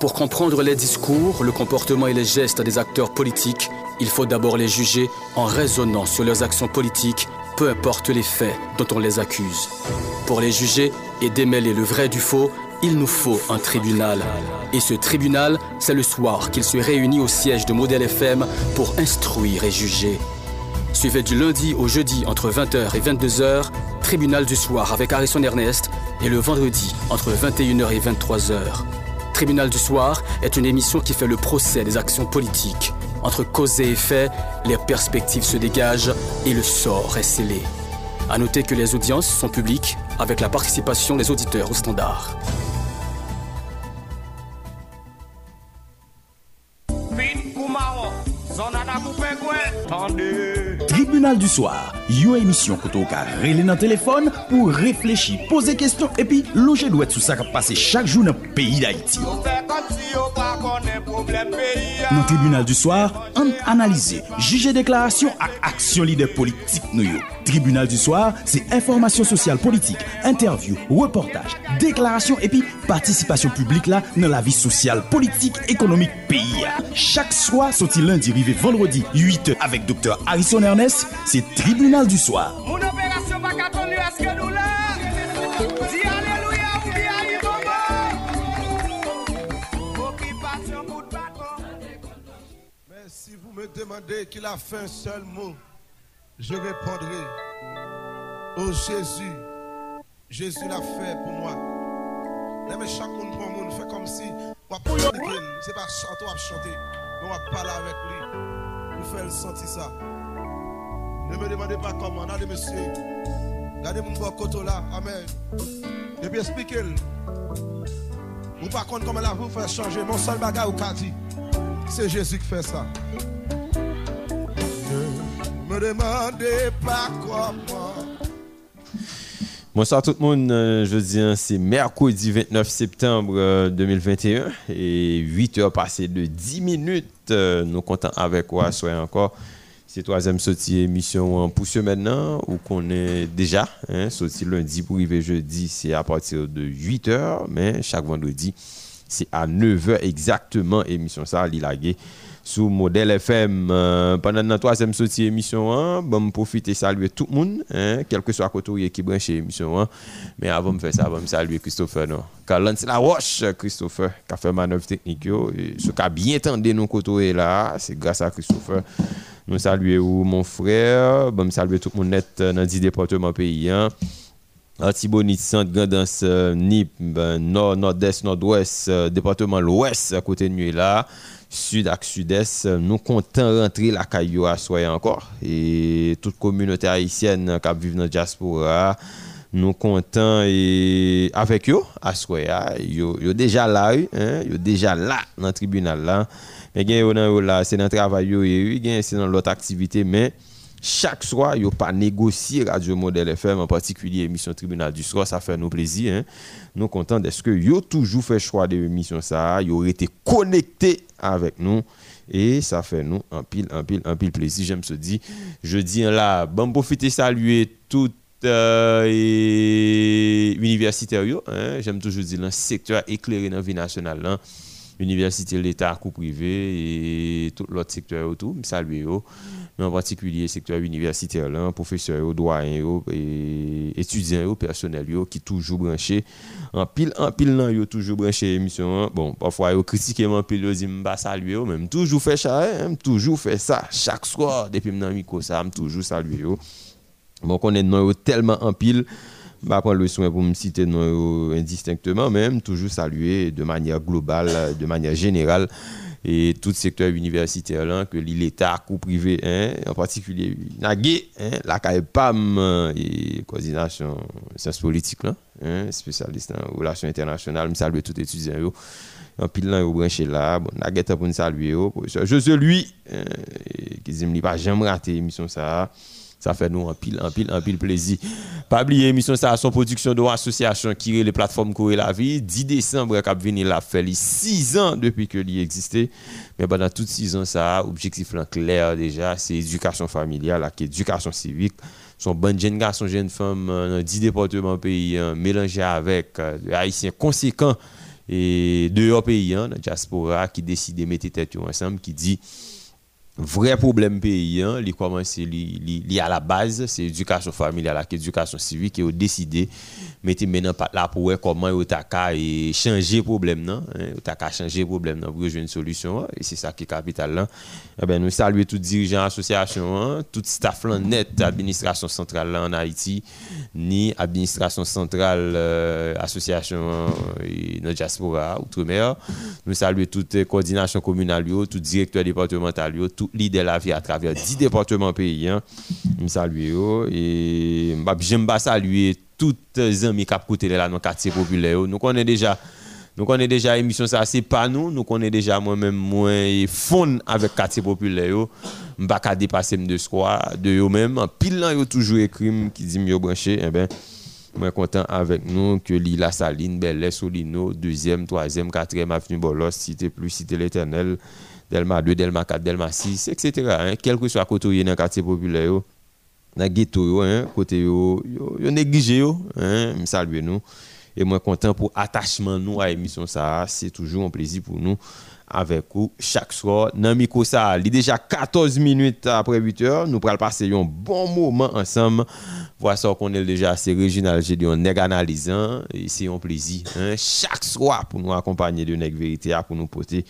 Pour comprendre les discours, le comportement et les gestes des acteurs politiques, il faut d'abord les juger en raisonnant sur leurs actions politiques, peu importe les faits dont on les accuse. Pour les juger et démêler le vrai du faux, il nous faut un tribunal. Et ce tribunal, c'est le soir qu'il se réunit au siège de Modèle FM pour instruire et juger. Suivez du lundi au jeudi entre 20h et 22h, Tribunal du soir avec Harrison Ernest, et le vendredi entre 21h et 23h. Tribunal du soir est une émission qui fait le procès des actions politiques. Entre cause et effet, les perspectives se dégagent et le sort est scellé. À noter que les audiences sont publiques avec la participation des auditeurs au standard. Tribunal du soir, Yon emisyon koto ka rele nan telefon pou reflechi, pose kestyon epi loje lwet sou sa ka pase chak jou nan peyi da iti. Nan tribunal du soar, an analize, juje deklarasyon ak aksyon lider politik nou yo. Tribunal du soir, se informasyon sosyal politik, interview, reportaj, deklarasyon epi patisipasyon publik la nan la vi sosyal politik ekonomik peyi. Chak swa soti lundi rive vendredi 8 avek Dr. Harrison Ernest, se tribunal du soir. Mon opération à ce que nous là. Dis alléluia ou bien Occupation pour Mais si vous me demandez qu'il a fait un seul mot, je répondrai, oh Jésus, Jésus l'a fait pour moi. Mais chaque monde pour monde fait comme si, on va pas c'est pas chanter, on va chanter, mais on va parler avec lui, pour faire sentir ça. Ne me demandez pas comment, allez monsieur, regardez mon beau côté là, amen. Et puis expliquez-le. Ou par contre, comment la vous fait changer, mon seul bagage au dit, c'est Jésus qui fait ça me demandez pas comment. Bonsoir tout le monde, euh, je dis c'est mercredi 29 septembre 2021 euh, et 8 heures passées de 10 minutes. Euh, nous comptons avec quoi, soyez encore. C'est troisième sortie émission pour ce maintenant, où qu'on est déjà, hein, sorti lundi pour arriver jeudi, c'est à partir de 8 heures, mais chaque vendredi, c'est à 9 heures exactement, émission ça, Lilagué sous modèle FM euh, pendant notre troisième sortie émission hein, bon profiter saluer tout le monde hein, quel que soit côté qui branche émission hein. mais avant de faire ça avant de saluer Christopher non. C'est la roche Christopher qui a fait manœuvre technique ce qui a bien tendu nos côtés là c'est grâce à Christopher nous saluons mon frère bon saluer tout le monde net euh, dans 10 départements pays hein. Antibonite, Centre, Grandance, euh, Nip, ben, Nord, Nord-Est, Nord-Ouest, département l'Ouest, à côté de nous là sud à sud-est, nous comptons rentrer la caillou à soi encore. Et toute communauté haïtienne qui vit dans la diaspora, nous comptons et avec eux à soi. Ils déjà là, hein, yo déjà là dans le tribunal là. Mais là, c'est dans le travail, c'est dans l'autre activité, mais chaque soir, il a pas négocié Radio Modèle FM, en particulier émission Tribunal du soir, ça fait nous plaisir. Hein. Nous contents de ce que yo toujours fait choix de l'émission ça, yo été connecté avec nous et ça fait nous un pile un pile un pile plaisir. J'aime se je dis là, bon profiter saluer tout euh, universitaire hein. j'aime toujours dire le secteur éclairé dans la vie nationale là université l'État, coup privé et tout l'autre secteur. Je salue mais en particulier le secteur universitaire, là, professeurs, doyens, et étudiants, personnel qui toujours branché. En pile, en pile, là, yo toujours branché l'émission. Hein. Bon, parfois, ils critiquent un peu, ils disent, saluer, même toujours fait ça, hein, toujours fait ça, chaque soir, depuis que micro, ça, toujours saluer. Bon, on est tellement en pile pas prendre le soin pour me citer non indistinctement, même toujours saluer de manière globale, de manière générale, et tout secteur universitaire là, que l'État ou privé, hein, en particulier NAGUE, hein, la CAEPAM et coordination sciences politiques, là, hein, spécialiste en relations internationales, je salue tous les étudiants. En pile là, au branché là, bon, pour nous saluer, je suis lui, qui dit, pas jamais raté l'émission ça ça fait nous un pile, un pile, un pile plaisir. Pas oublier émission ça son production de l'association qui est les plateformes Courir la vie. 10 décembre, cap venir la fait 6 ans depuis que l'y existait. Mais pendant toutes 6 ans, ça, objectif clair déjà, c'est éducation familiale, éducation civique. Son bonne jeune garçon, jeune femme, dans 10 départements pays, hein, mélangé avec euh, des haïtiens conséquents et dehors pays, hein, la diaspora qui décide de mettre tête ensemble, qui dit vrai problème pays, hein, commence à la base, c'est l'éducation familiale, l'éducation civique, qui a décidé mettre maintenant là pour comment il a et changer problème non hein, a changer problème non pour une solution et c'est ça qui est capital là eh ben nous saluons tous dirigeants association hein, tout staff là net administration centrale en Haïti ni administration centrale euh, association et notre diaspora outre-mer. Nous saluons toute coordination communale tout directeur départemental tout leader de la vie à travers 10 départements pays hein. nous saluons et pas saluer tous les amis qui ont là dans le quartier populaire. Nous connaissons déjà nous connaissons déjà émission ça c'est pas nous nous connaissons déjà moi-même moi fond avec quartier populaire Je pas qu'à dépasser de soi de eux même pile là yo toujours écrit qui dit mieux branché eh ben moi content avec nous que Lila Saline Belle Solino deuxième troisième quatrième avenue Bolos cité plus cité l'éternel Delma 2 Delma 4 Delma 6 etc. hein, quel que soit côté dans le quartier populaire dans le ghetto, hein, côté yo, yo, yo négligé hein, me saluer nous. Et moi content pour attachement nous à l'émission c'est toujours un plaisir pour nous avec vous chaque soir dans micro ça. Il déjà 14 minutes après 8 heures, nous pourrons passer un bon moment ensemble. Ça qu'on est déjà assez régional, j'ai dit on est analysant et c'est un plaisir hein, chaque soir pour nous accompagner de notre vérité pour nous porter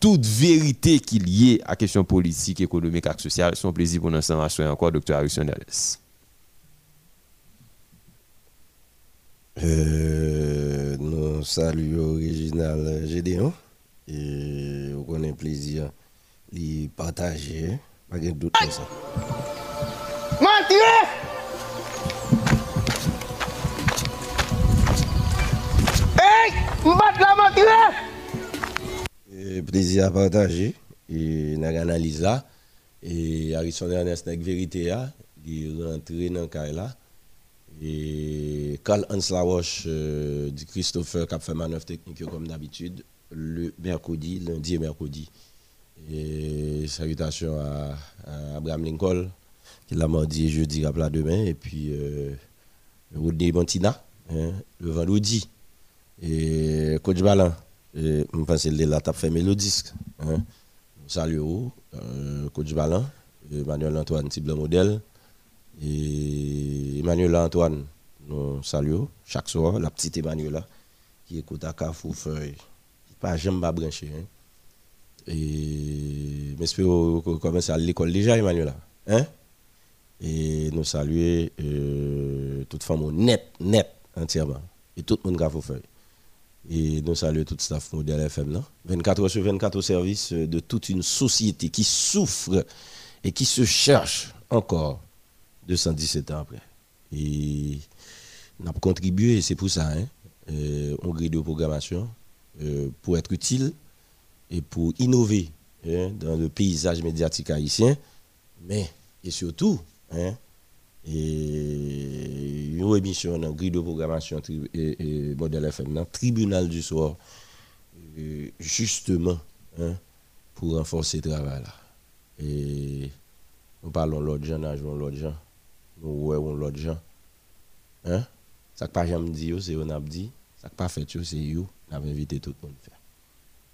toute vérité qui est liée à la question politique, économique et sociale. C'est un plaisir pour nous ensemble encore, docteur Harrison euh, nous saluons original Gédéon et on a un plaisir de partager. Pas de doute comme ça. Mentir! Hey! Mbat la mentir! Plaisir à partager. Et nous analyse là et Harrison Ernest avec vérité il est rentré dans le là. Et Carl Hans Laroche euh, du Christopher qui a fait manœuvre technique comme d'habitude le mercredi lundi et mercredi. Et salutations à, Abraham Lincoln qui l'a mardi et jeudi à demain. Et puis euh, Rodney Bantina hein, le vendredi. Et coach Balan je pense que là, tu fait mélodisque. Hein? Salut, euh, coach Balan, Emmanuel Antoine, Tible modèle. Et Emmanuel Antoine, nous saluons chaque soir, la petite Emmanuel qui écoute à Carrefour Feuille, qui pas jamais branché. Hein? Et j'espère que commence à l'école déjà, Emmanuel. Hein? Et nous saluons euh, toute femme net, net, entièrement. Et tout le monde qui a. Et nous saluons tout le staff modèle FM. 24 heures sur 24 au service de toute une société qui souffre et qui se cherche encore 217 ans après. Et nous avons contribué, c'est pour ça, hein, euh, on grille de programmation euh, pour être utile et pour innover hein, dans le paysage médiatique haïtien, mais et surtout, hein, et une émission dans grille de programmation et, dans tribunal du soir justement hein, pour renforcer le travail et nous parlons l'autre gens nous jouons l'autre gens nous voyons l'autre gens hein. Ça que pas jamais dit c'est on a dit. Ça que pas fait c'est vous on a invité tout le monde faire.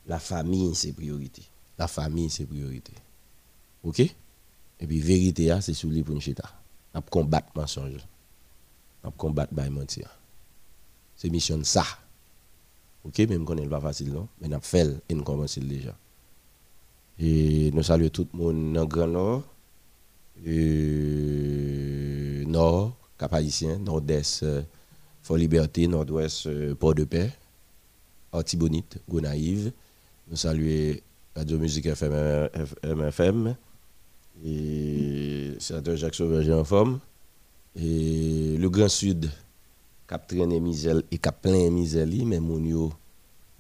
La famille c'est priorité. La famille c'est priorité. OK? Et puis vérité c'est sous les pour à combattre mensonge. À combattre mentir. C'est mission ça. OK, même quand elle pas facile non, mais n'a fait et nous déjà. Et nous saluons tout le monde dans le Grand Nord, euh, Nord, Cap Nord-Est, euh, Fort Liberté, Nord-Ouest, euh, Port-de-Paix, Artibonite, Gonaïve. Nous saluons Radio Musique FM, et sénateur Jacques Sauvage en forme. Et le Grand Sud, cap traîné misel et cap plein misel, mais mon yo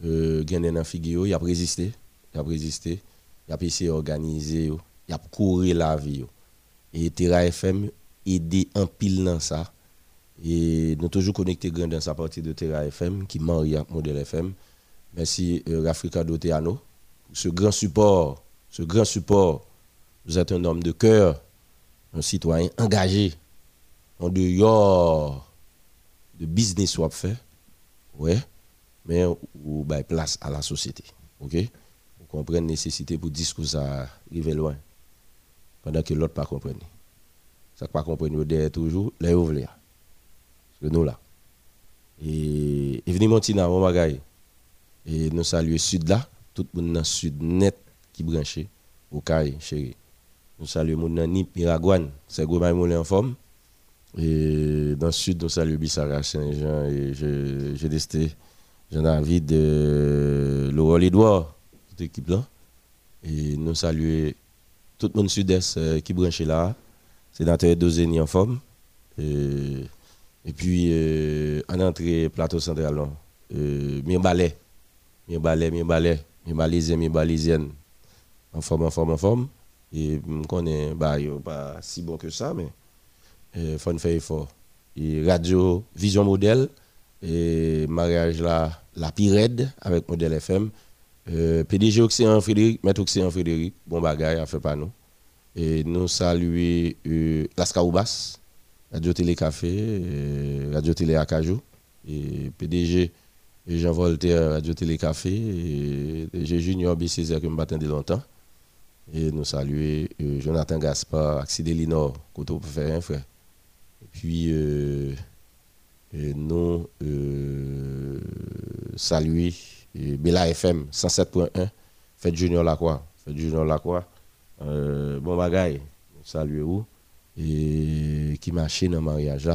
euh, dans figure, il a résisté, il a résisté, il a essayé d'organiser, il a couru la vie. Et Terra FM aidé en pile dans ça. Et nous toujours connectés grand dans sa partie de Terra FM qui marie à Modèle FM. Merci euh, Rafrika Doteano ce grand support, ce grand support vous êtes un homme de cœur, un citoyen engagé, en dehors de business soit fait. Ouais. mais ou bah, place à la société. OK? Vous comprenez la nécessité pour discours ça arriver loin pendant que l'autre pas comprendre. Ça pas comprendre derrière toujours les ouvriers. Que nous là. Et, venez monter dans mon Et nous saluons sud là, tout le monde dans sud net qui branché au Caille, chéri. Nous saluons mon Nip Miragouane, c'est gros en forme. Et dans le sud, nous saluons Bissara Saint-Jean et j'ai testé Jean-David de Laurent Edouard, toute équipe là. Et nous saluons tout le monde sud-est euh, qui branche là. Sénateur Dozeni en forme. Et, puis, euh, en entrée, plateau central, euh, mi balai, mi balai, mi balai, mi balaisien, mi balaisienne, en forme, en forme, en forme. Et je connais, bah, pas si bon que ça, mais il faut faire effort. Et radio, vision modèle, et mariage là, la Pirède avec modèle FM. Euh, PDG Océan Frédéric, Maître Océan Frédéric, bon bagaille, a fait pas nous. Et nous saluer euh, Radio Télé Café, euh, Radio Télé Acajou, et PDG Jean Voltaire, Radio Télé Café, et Junior BCZ que je longtemps. Et nous saluer euh, Jonathan Gaspard, Axide Linor, côté pour faire un frère. Et puis, euh, nous euh, saluer Bella FM 107.1, Fête Junior Lacroix. Fête Junior Lacroix. Bon bagaille, saluer vous. Et qui marche dans mariage.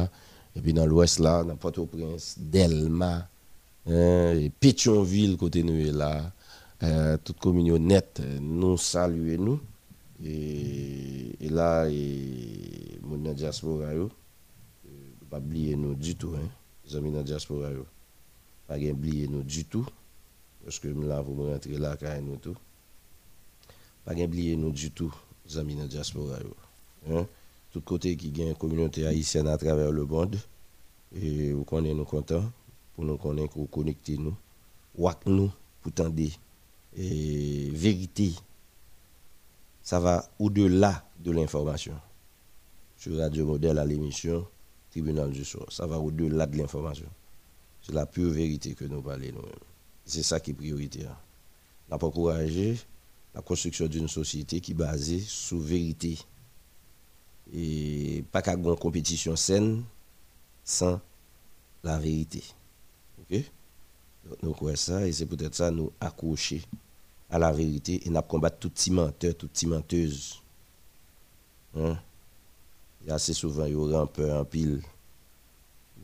Et puis dans l'ouest là, dans Port-au-Prince, Delma, hein, Pétionville, côté nous là. Euh, toute communion nette, nous saluons nous. Et, et là, et, mon diaspora, yo, pas oublier nous du tout, hein. Les amis dans diaspora, yo. Pas oublier nous du tout. Parce que là, vous rentrez là, quand nous tout. Pas oublier nous du tout, les amis dans diaspora, yo. Hein? Tout côté qui gagne communauté haïtienne à travers le monde. Et vous connaissez nous contents pour nous connaître, pour connecter nous. Wak nous pour tendre et vérité, ça va au-delà de l'information. Sur Radio Modèle à l'émission Tribunal du soir, ça va au-delà de l'information. C'est la pure vérité que nous parlons nous-mêmes. C'est ça qui est prioritaire. On pas encourager la construction d'une société qui est basée sur vérité. Et pas qu'à une compétition saine sans la vérité. OK? Nous ça, et c'est peut-être ça, nous accrocher à la vérité et nous combattre tout petit menteur, tout petit menteuse. Hein? Et assez souvent, il y aura un peu en pile.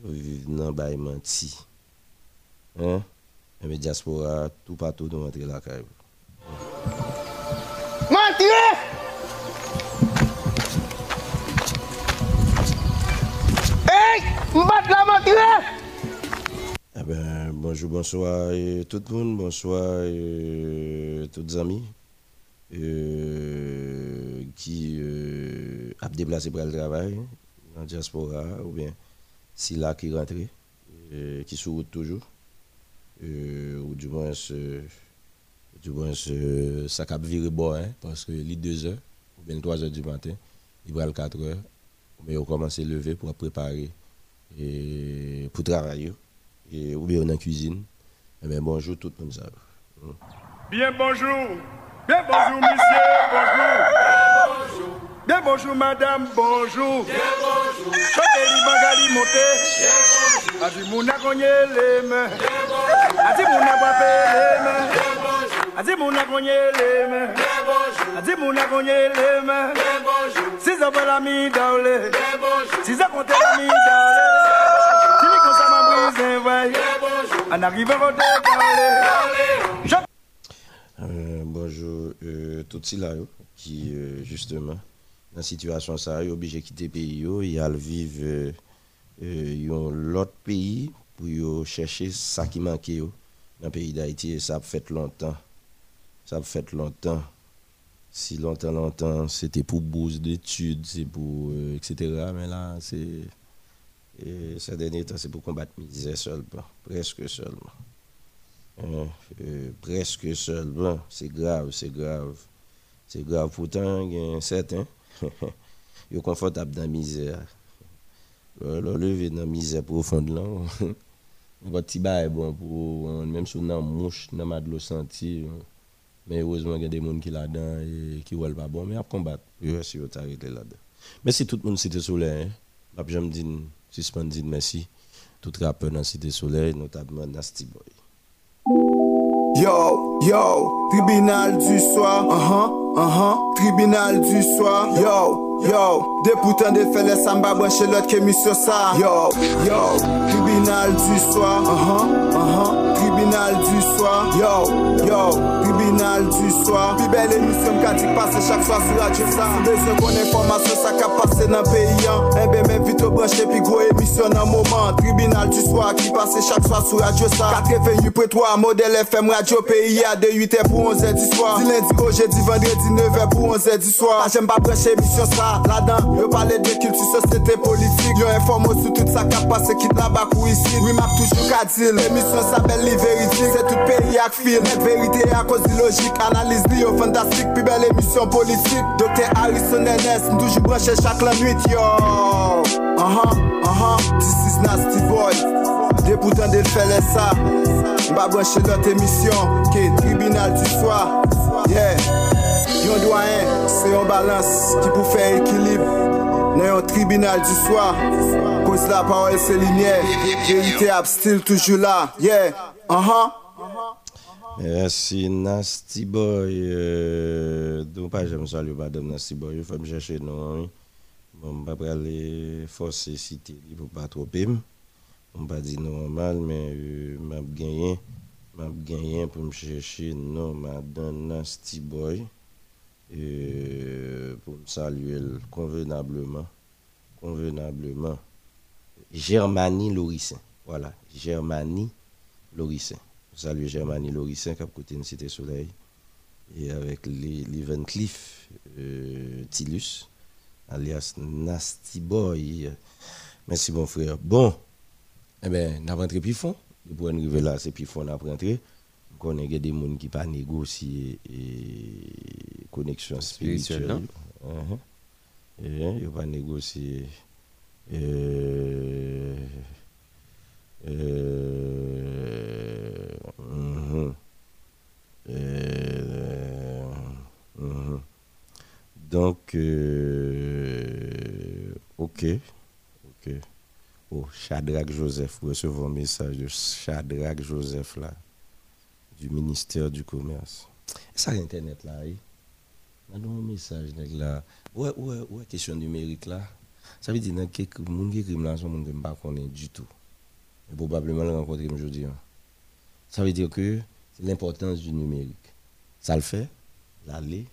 Ils dans le menti. Hein? Et les diaspora, tout partout, nous rentrer la caille. Mentir! Hey! Mbat la mentir! Eh ben, bonjour, bonsoir tout le monde, bonsoir tous les amis euh, qui euh, a déplacé pour le travail en diaspora ou bien si là qui rentre, euh, qui se route toujours, ou du moins, du moins ça cap virer bon, hein, parce que les 2 heures ou bien 3 heures du matin, il va le 4 heures, mais on commence à lever pour préparer et pour travailler et, ou bien dans la cuisine. Eh bien, bonjour tout le monde. Ça. Bien bonjour. Bien bonjour, monsieur. Bonjour. Bien bonjour, madame. Bonjour. Bien bonjour. Choteli Magali Monté. Bien bonjour. Adi mouna konye les mains. Bien bonjour. Adi mouna les mains. Bien bonjour. Adi mouna konye les mains. Bien bonjour. Adi mouna konye les mains. Bien bonjour. Si ça va la mi daule. Bien bonjour. Si ça compte la mi daule. Euh, bonjour, euh, tout là qui euh, justement dans la situation ça, obligé de quitter le pays, il a vivre euh, l'autre pays pour chercher ça qui manquait dans le pays d'Haïti ça a fait longtemps. Ça a fait longtemps. Si longtemps, longtemps, c'était pour bourse d'études, c'est pour etc. Mais là, c'est et ces derniers temps, c'est pour combattre misère seulement, presque seulement. Hein, euh, presque seulement. C'est grave, c'est grave. C'est grave. Pourtant, il y a certains, ils sont confortables dans la misère. Le lever dans la misère profonde là, Un petit bail bon pour même si on a mouche dans ma de l'eau senti mais heureusement il y a des gens qui là-dedans et qui veulent pas bon mais à combattre si vous arrêté là-dedans merci tout le monde cité soleil hein pas jamais dire suspendre merci tout rappeur dans cité soleil notamment Nasty Boy. Yo, yo, tribunal du soir, uh-huh, uh-huh, tribunal du soir, yo, yo, de de fait les samba brancher l'autre que mission ça, yo, yo, tribunal du soir, uh-huh, uh-huh, tribunal du soir, yo, yo, tribunal du soir, émission qui passe chaque soir sur radio ça, besoin qu'on information ça qui passe dans le pays, hein, eh ben même vite brancher puis gros émission dans moment, tribunal du soir qui passe chaque soir sur radio ça, 88 pour 3 modèle FM radio pays à de 8h pour 11h du soir, du lundi au jeudi vendredi 9h pour 11h du soir, j'aime pas brancher émission ça, là-dedans, yo parler de culture, société politique, yo informe sur tout ça qui passe quitte là-bas ou ici, oui m'a toujours qu'à dire, l'émission s'appelle les vérités, c'est tout pays à film, net vérité à cause de logique, analyse li yo fantastique, puis belle émission politique, Docteur Harrison NS, toujours branché chaque la nuit, yo, uh-huh, uh-huh, this is nasty boy, des putains de faire ça, m'a branché notre émission, qui est tribunal du soir, yeah, yon doyen, c'est un balance qui pour faire équilibre, dans un tribunal du soir, cause la parole c'est lumière, vérité ab still toujours là, yeah, uh-huh. Merci Nasty Boy. Euh, donc pas j'aime saluer madame Nasty Boy, il faut me chercher non. je vais pas aller forcer citer il faut pas trop. On pas dire normal mais euh, m'a gagné m'a gagné pour me chercher non madame Nasty Boy. Euh, pour me saluer convenablement convenablement Germanie Lorissin. Voilà, Germanie Lorissin. Salut Germanie Lorissin a côté une Cité Soleil. Et avec les, les Van Cleef euh, Tilus, alias Nasty Boy. Merci mon frère. Bon, eh bien, nous avons rentré Pifon. Pour arriver là, c'est Pifon nous avons rentré. On connaît des gens qui pas négocier et connexion Spirituelle. Uh-huh. Et ils pas négocier. Euh, euh, mhm. Euh, mhm. Donc, euh, ok, ok. Oh, Shadrach Joseph, recevez un message de Shadrach Joseph là, du ministère du Commerce. Ça, Internet là, oui. A un message là. Ouais, ouais, ouais, question numérique là. Ça veut dire que quelques gens qui écrivent là, sont gens qui ne connaissent du tout. Probablement le rencontrer aujourd'hui. hein. Ça veut dire que c'est l'importance du numérique. Ça le fait, l'aller,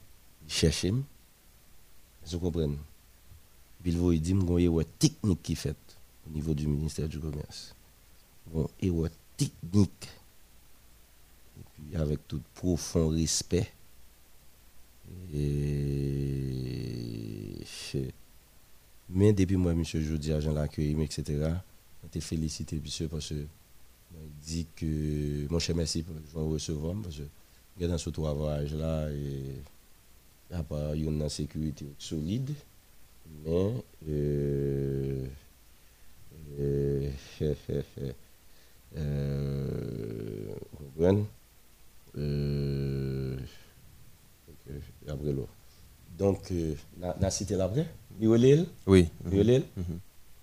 chercher, vous comprenez. Puis il dit qu'il y a une technique qui est faite au niveau du ministère du Commerce. Bon, et une technique. Et puis avec tout profond respect. Mais depuis moi, monsieur Jodi, agent l'accueil, etc., je te félicite, monsieur, parce que il dit que, mon cher, merci pour vais recevoir, parce que dans ce travail là, et il n'y a pas une sécurité solide, mais, euh, euh, euh? Euh, après l'autre. Donc, euh, la, la cité l'après? Oui.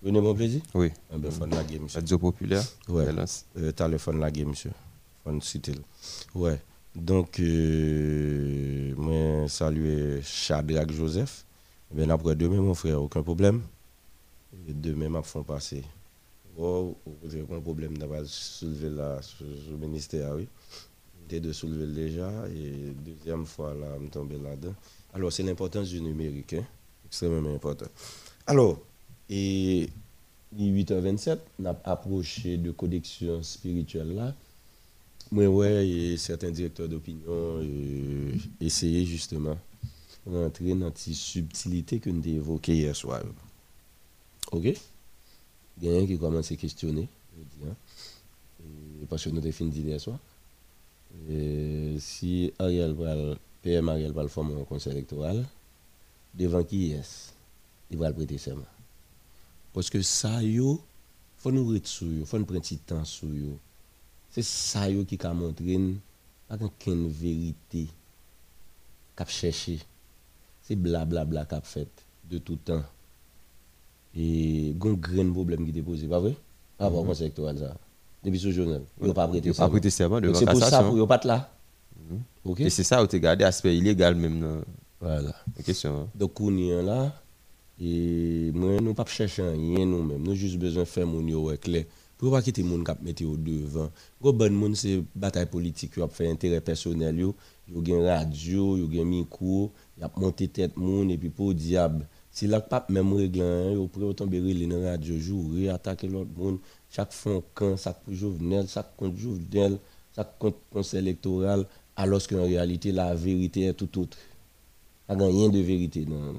Là? Venez mon plaisir? Oui. Ah ben, la game, monsieur. Radio populaire. Ouais. Euh, téléphone la game, monsieur. Ouais. Donc, euh, moi, saluer Shadrach Joseph. Bien, après demain, mon frère, aucun problème. Et demain, m'a font passer. Oh, vous avez un problème d'avoir soulevé là, sur le ministère, oui. J'étais de soulever déjà. Et deuxième fois, là, je tombé là-dedans. Alors, c'est l'importance du numérique, hein. extrêmement important. Alors, et il est 8h27, on a approché de connexion spirituelle là. Moi, ouais, certains directeurs d'opinion euh, essayaient justement rentrer dans ces subtilités que nous évoquées hier soir. Ok? Il y a un qui commence à questionner, hein, et parce que nous avons fini hier soir. Si Ariel le- PM Ariel va le former un conseil électoral, devant qui est Il va le prêter serment. Parce que ça, yo, faut nous retirer, il faut nous prendre petit temps sur eux. C'est ça yo qui a montré pas qu'une vérité qu'a cherché. C'est blablabla qu'a fait de tout temps. Et un grand problème qui est posé, pas vrai? Ah, bon, conseil électoral ça. Depuis ce journal, il n'a pas prêté Il pas prêté serment devant C'est pour ça pour yo pas là. OK? Et c'est ça où tu gardé aspect illégal même dans Voilà. question. hein. Donc, on y là? Et moi, nous pas chercher rien nous-mêmes. Nous juste besoin de faire mon yo clair. Pour pas quitter moun k'ap mettre au devant. Go bon moun c'est bataille politique yo a fait intérêt personnel yo. Yo gen radio, yo gen micro, y a monté tête moun et puis pour diable. Si là pas même règlement, yo pour tomber relé dans radio jour, attaquer l'autre moun. Chaque fois quand ça pour Jovenel, ça contre Jovenel, ça contre conseil électoral alors qu'en réalité la vérité est tout autre. Pas rien de vérité dans.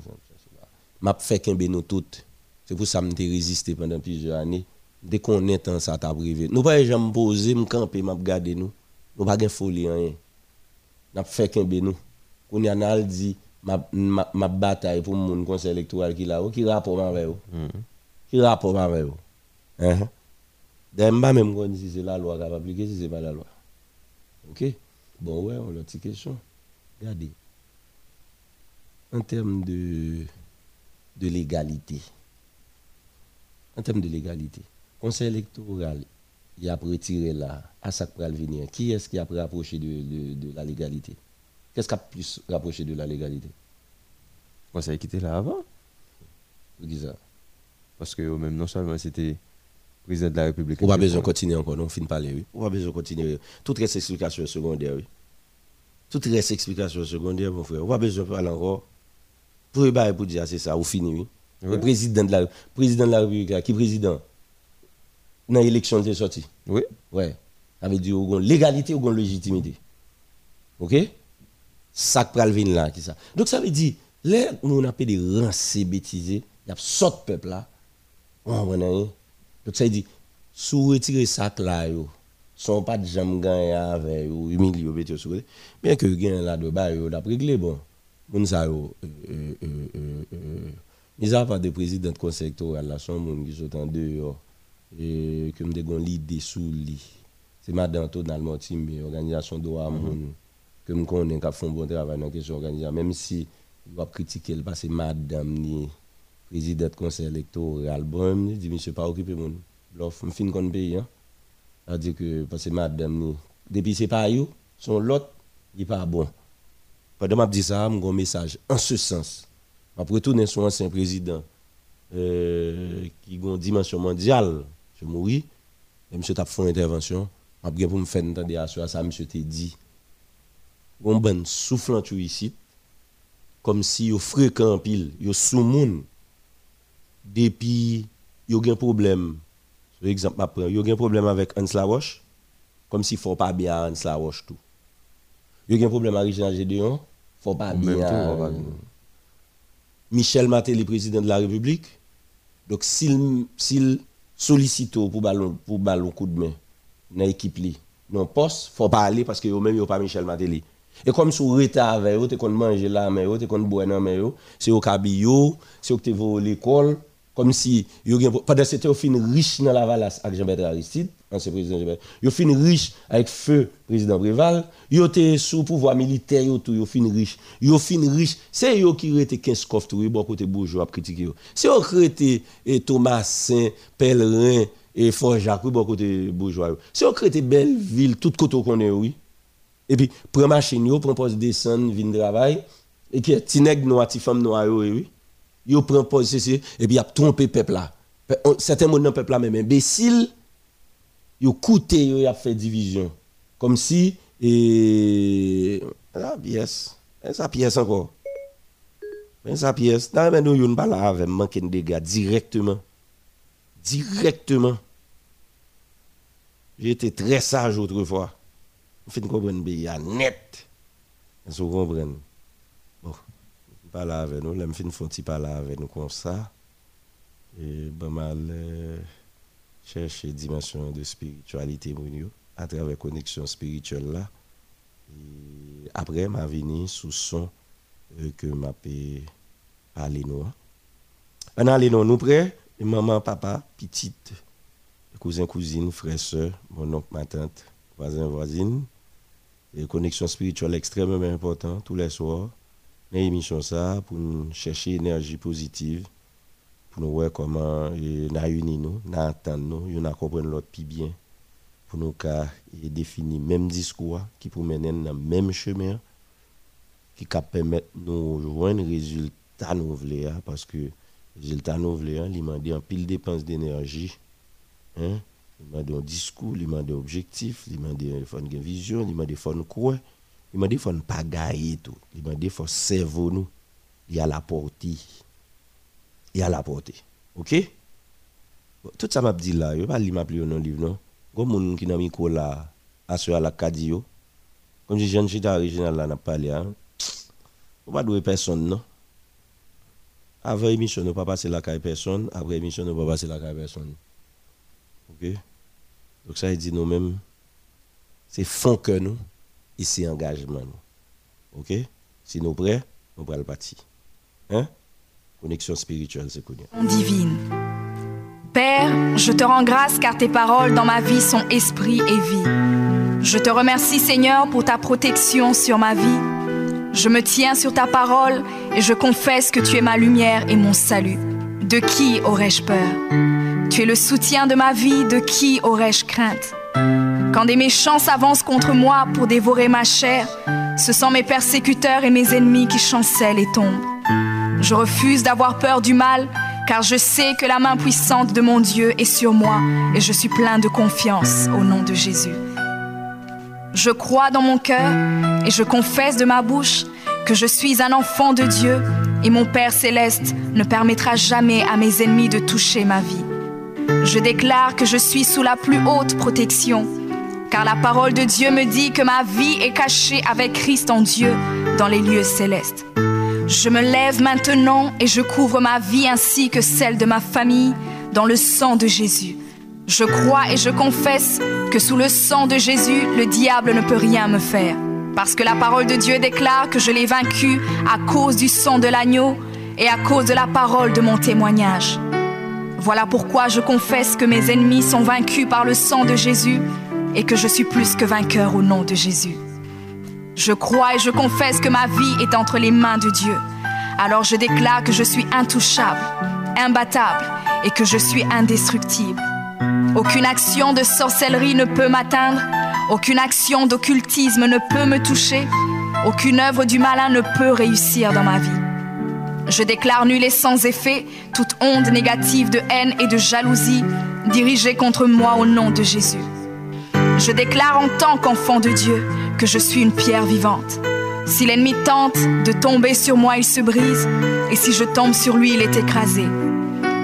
M'a fait qu'un nous toutes. C'est pour ça que j'ai résisté pendant plusieurs années. Dès qu'on est dans ça, t'as privé. Nous pas jamais poser, me camper, m'a regarder nous. Nous pas de folie rien. N'a fait qu'un nous. Qu'on y en a dit ma ma ma bataille pour mon conseil électoral qui là, qui rapport avec vous. Qui rapport avec vous. Hein? D'ailleurs, pas même qu'on dit si c'est la loi qui va appliquer si c'est pas la loi. OK? Bon ouais, on a une petite question. Regardez. En termes de de l'égalité. En termes de l'égalité. Conseil électoral, il a retiré là, à ça qui va venir. Qui est-ce qui a rapproché de, de, de la légalité? Qu'est-ce qui a plus rapproché de la légalité? Conseil qui était là avant. Vous dites ça? Parce que même non seulement c'était président de la République. On pas besoin de continuer encore, non, on finit de parler, oui. On pas besoin de continuer. Toute reste explication secondaire, oui. Toute reste explication secondaire, mon frère. On pas besoin de parler encore. Pour bah, pour dire, c'est ça, ou fini, oui. Le président de la, président de la République, là, qui président Dans l'élection, il est sorti. Oui. Ouais. Ça veut dire, ou légalité ou légitimité. OK? Ça qui venir là, qui ça. Donc ça veut dire, là, on appelle des rancés bêtisés, il y a sorte peuple là. On rien. Donc ça veut dire, si vous retirez ça là, yo, sont pas de jambes gagner avec ou sur bien que gain là de bas yo d'après régler bon. moun sa yo, euh, euh, euh, mizan pa de prezident konsektor al la son moun ki sotan de yo, e, kem de gon li de sou li. Se madan to nan mouti mi, organizasyon do a moun, mm -hmm. kem konen ka fon bon travay nan kesyon organizasyon, menm si wap kritike l pa se madan ni prezident konsektor al brom, ni di mi se pa okipe moun, blof m fin kon peyi an, a di ke pase madan ni, depi se pa yo, son lot, di pa bon. Pendant m'a dit ça mon message en ce sens. M'a retourner son ancien président euh, qui a une dimension mondiale. Je mourir et monsieur t'a fait une intervention. Bien pour me faire entendre à ça monsieur t'a dit. On ben soufflant tout ici comme si yo fréquent en pile yo sous moun. Depuis yo gen problème. Par exemple prend yo gen problème avec Hans Laroche comme s'il faut pas bien Hans Laroche tout. Yo gen problème avec Reginald Gédéon faut pas bien temps, bien. Michel Maté le président de la République donc s'il s'il sollicite pour ballon pour ballon coup de main dans l'équipe non poste faut pas aller parce que même yo pas Michel Matéli et comme sous retard avec eux, t'es qu'on manger là mais yo t'es qu'on boire dans mais yo c'est au cabillo c'est au que t'es volé l'école comme si yo pendant c'était au fin riche dans la valasse avec Jean-Bertrand Aristide ancien président Jean-Bertrand yo fin riche avec feu président Préval yo t'es sous pouvoir militaire yo tout yo fin riche. Yo fin riche. C'est yo qui rete 15 coffres tout bon côté bourgeois à critiquer c'est yo qui rete et Thomasin Pèlerin et Fort Jacques bon côté bourgeois c'est yo qui rete Belleville tout côté qu'on est oui. Et puis prend machine prend poste descendre vinn travail. Et qui ti nèg noir ti femme noire yo, oui. Prend poste ceci et puis y a trompé peuple là. Certains monde dans peuple là même imbécile yo coûté yo a fait division. Comme si et ah pièce. Ça pièce encore? Mais ça pièce? Dans mais nous yon pas là avec manquer de dégâts directement. Directement. Été très sage autrefois. Fait comprendre pays net. Vous comprenez? Bon pas là avec nous. Fin font pas là avec nous comme ça. Et pas mal euh, chercher dimension de spiritualité à travers connexion spirituelle là et après m'a venu sous son euh, que m'a pe- parlé nous nous nous et maman papa petite cousins, cousines, frères, sœurs, mon oncle, ma tante, voisins, voisines. Et connexion spirituelle extrêmement importante tous les soirs. Dans l'émission ça, pour chercher énergie positive, pour nous voir comment nous unir nous, nous entendre nous, nous comprendre l'autre plus bien, pour nous définir le même discours qui pour mener dans le même chemin, qui permettre nous joindre un résultat nous voulons, parce que le résultat nous voulons, il m'a dit en pile dépense d'énergie. Hein? Il m'a dit un discours, il m'a dit objectif, il m'a dit une vision, il m'a dit une quoi. Il m'a dit faut pas gagner tout. Il m'a dit faut cerveau nous. Il y a la portée. Y a la portée. OK? Tout ça m'a dit là, je ne pas lire ma dans le livre, non? Comme mon qui n'a mis là, à ce à la cadio. Comme je viens de original là, n'a parlé, hein? On pas douer personne, non? Avant l'émission, on ne pas passer la caille personne. Après l'émission, on ne pas passer la caille personne. OK? Donc ça, il dit nous-mêmes, c'est fond que nous, et c'est engagement nous. OK? Si nous prêts, nous prenons le parti. Hein? Divine. Père, je te rends grâce car tes paroles dans ma vie sont esprit et vie. Je te remercie Seigneur pour ta protection sur ma vie. Je me tiens sur ta parole et je confesse que tu es ma lumière et mon salut. De qui aurais-je peur? Tu es le soutien de ma vie, de qui aurais-je crainte? Quand des méchants s'avancent contre moi pour dévorer ma chair, ce sont mes persécuteurs et mes ennemis qui chancellent et tombent. Je refuse d'avoir peur du mal, car je sais que la main puissante de mon Dieu est sur moi et je suis plein de confiance au nom de Jésus. Je crois dans mon cœur et je confesse de ma bouche que je suis un enfant de Dieu et mon Père céleste ne permettra jamais à mes ennemis de toucher ma vie. Je déclare que je suis sous la plus haute protection, car la parole de Dieu me dit que ma vie est cachée avec Christ en Dieu dans les lieux célestes. Je me lève maintenant et je couvre ma vie ainsi que celle de ma famille dans le sang de Jésus. Je crois et je confesse que sous le sang de Jésus, le diable ne peut rien me faire. Parce que la parole de Dieu déclare que je l'ai vaincu à cause du sang de l'agneau et à cause de la parole de mon témoignage. Voilà pourquoi je confesse que mes ennemis sont vaincus par le sang de Jésus et que je suis plus que vainqueur au nom de Jésus. Je crois et je confesse que ma vie est entre les mains de Dieu. Alors je déclare que je suis intouchable, imbattable et que je suis indestructible. Aucune action de sorcellerie ne peut m'atteindre aucune action d'occultisme ne peut me toucher. Aucune œuvre du malin ne peut réussir dans ma vie. Je déclare nul et sans effet toute onde négative de haine et de jalousie dirigée contre moi au nom de Jésus. Je déclare en tant qu'enfant de Dieu que je suis une pierre vivante. Si l'ennemi tente de tomber sur moi, il se brise, et si je tombe sur lui, il est écrasé.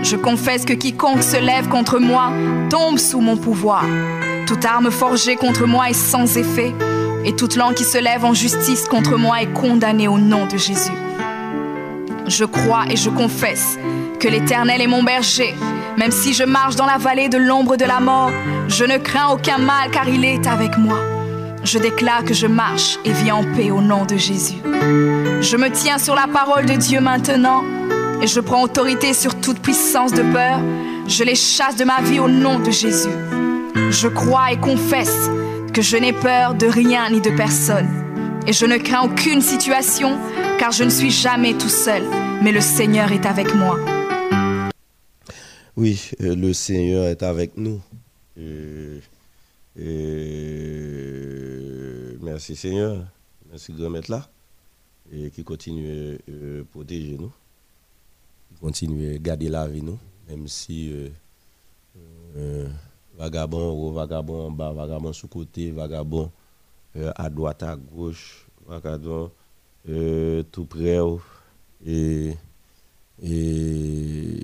Je confesse que quiconque se lève contre moi tombe sous mon pouvoir. Toute arme forgée contre moi est sans effet, et toute langue qui se lève en justice contre moi est condamnée au nom de Jésus. Je crois et je confesse que l'Éternel est mon berger. Même si je marche dans la vallée de l'ombre de la mort, je ne crains aucun mal car il est avec moi. Je déclare que je marche et vis en paix au nom de Jésus. Je me tiens sur la parole de Dieu maintenant et je prends autorité sur toute puissance de peur. Je les chasse de ma vie au nom de Jésus. Je crois et confesse que je n'ai peur de rien ni de personne. Et je ne crains aucune situation, car je ne suis jamais tout seul, mais le Seigneur est avec moi. Oui, euh, le Seigneur est avec nous. Euh, euh, merci Seigneur. Merci de remettre là. Et qui continue à protéger nous. Qui continue à garder la vie nous. Même si vagabond haut, vagabond en bas, vagabond sous côté, vagabond euh, à droite, à gauche, vagabond euh, tout près. Et, et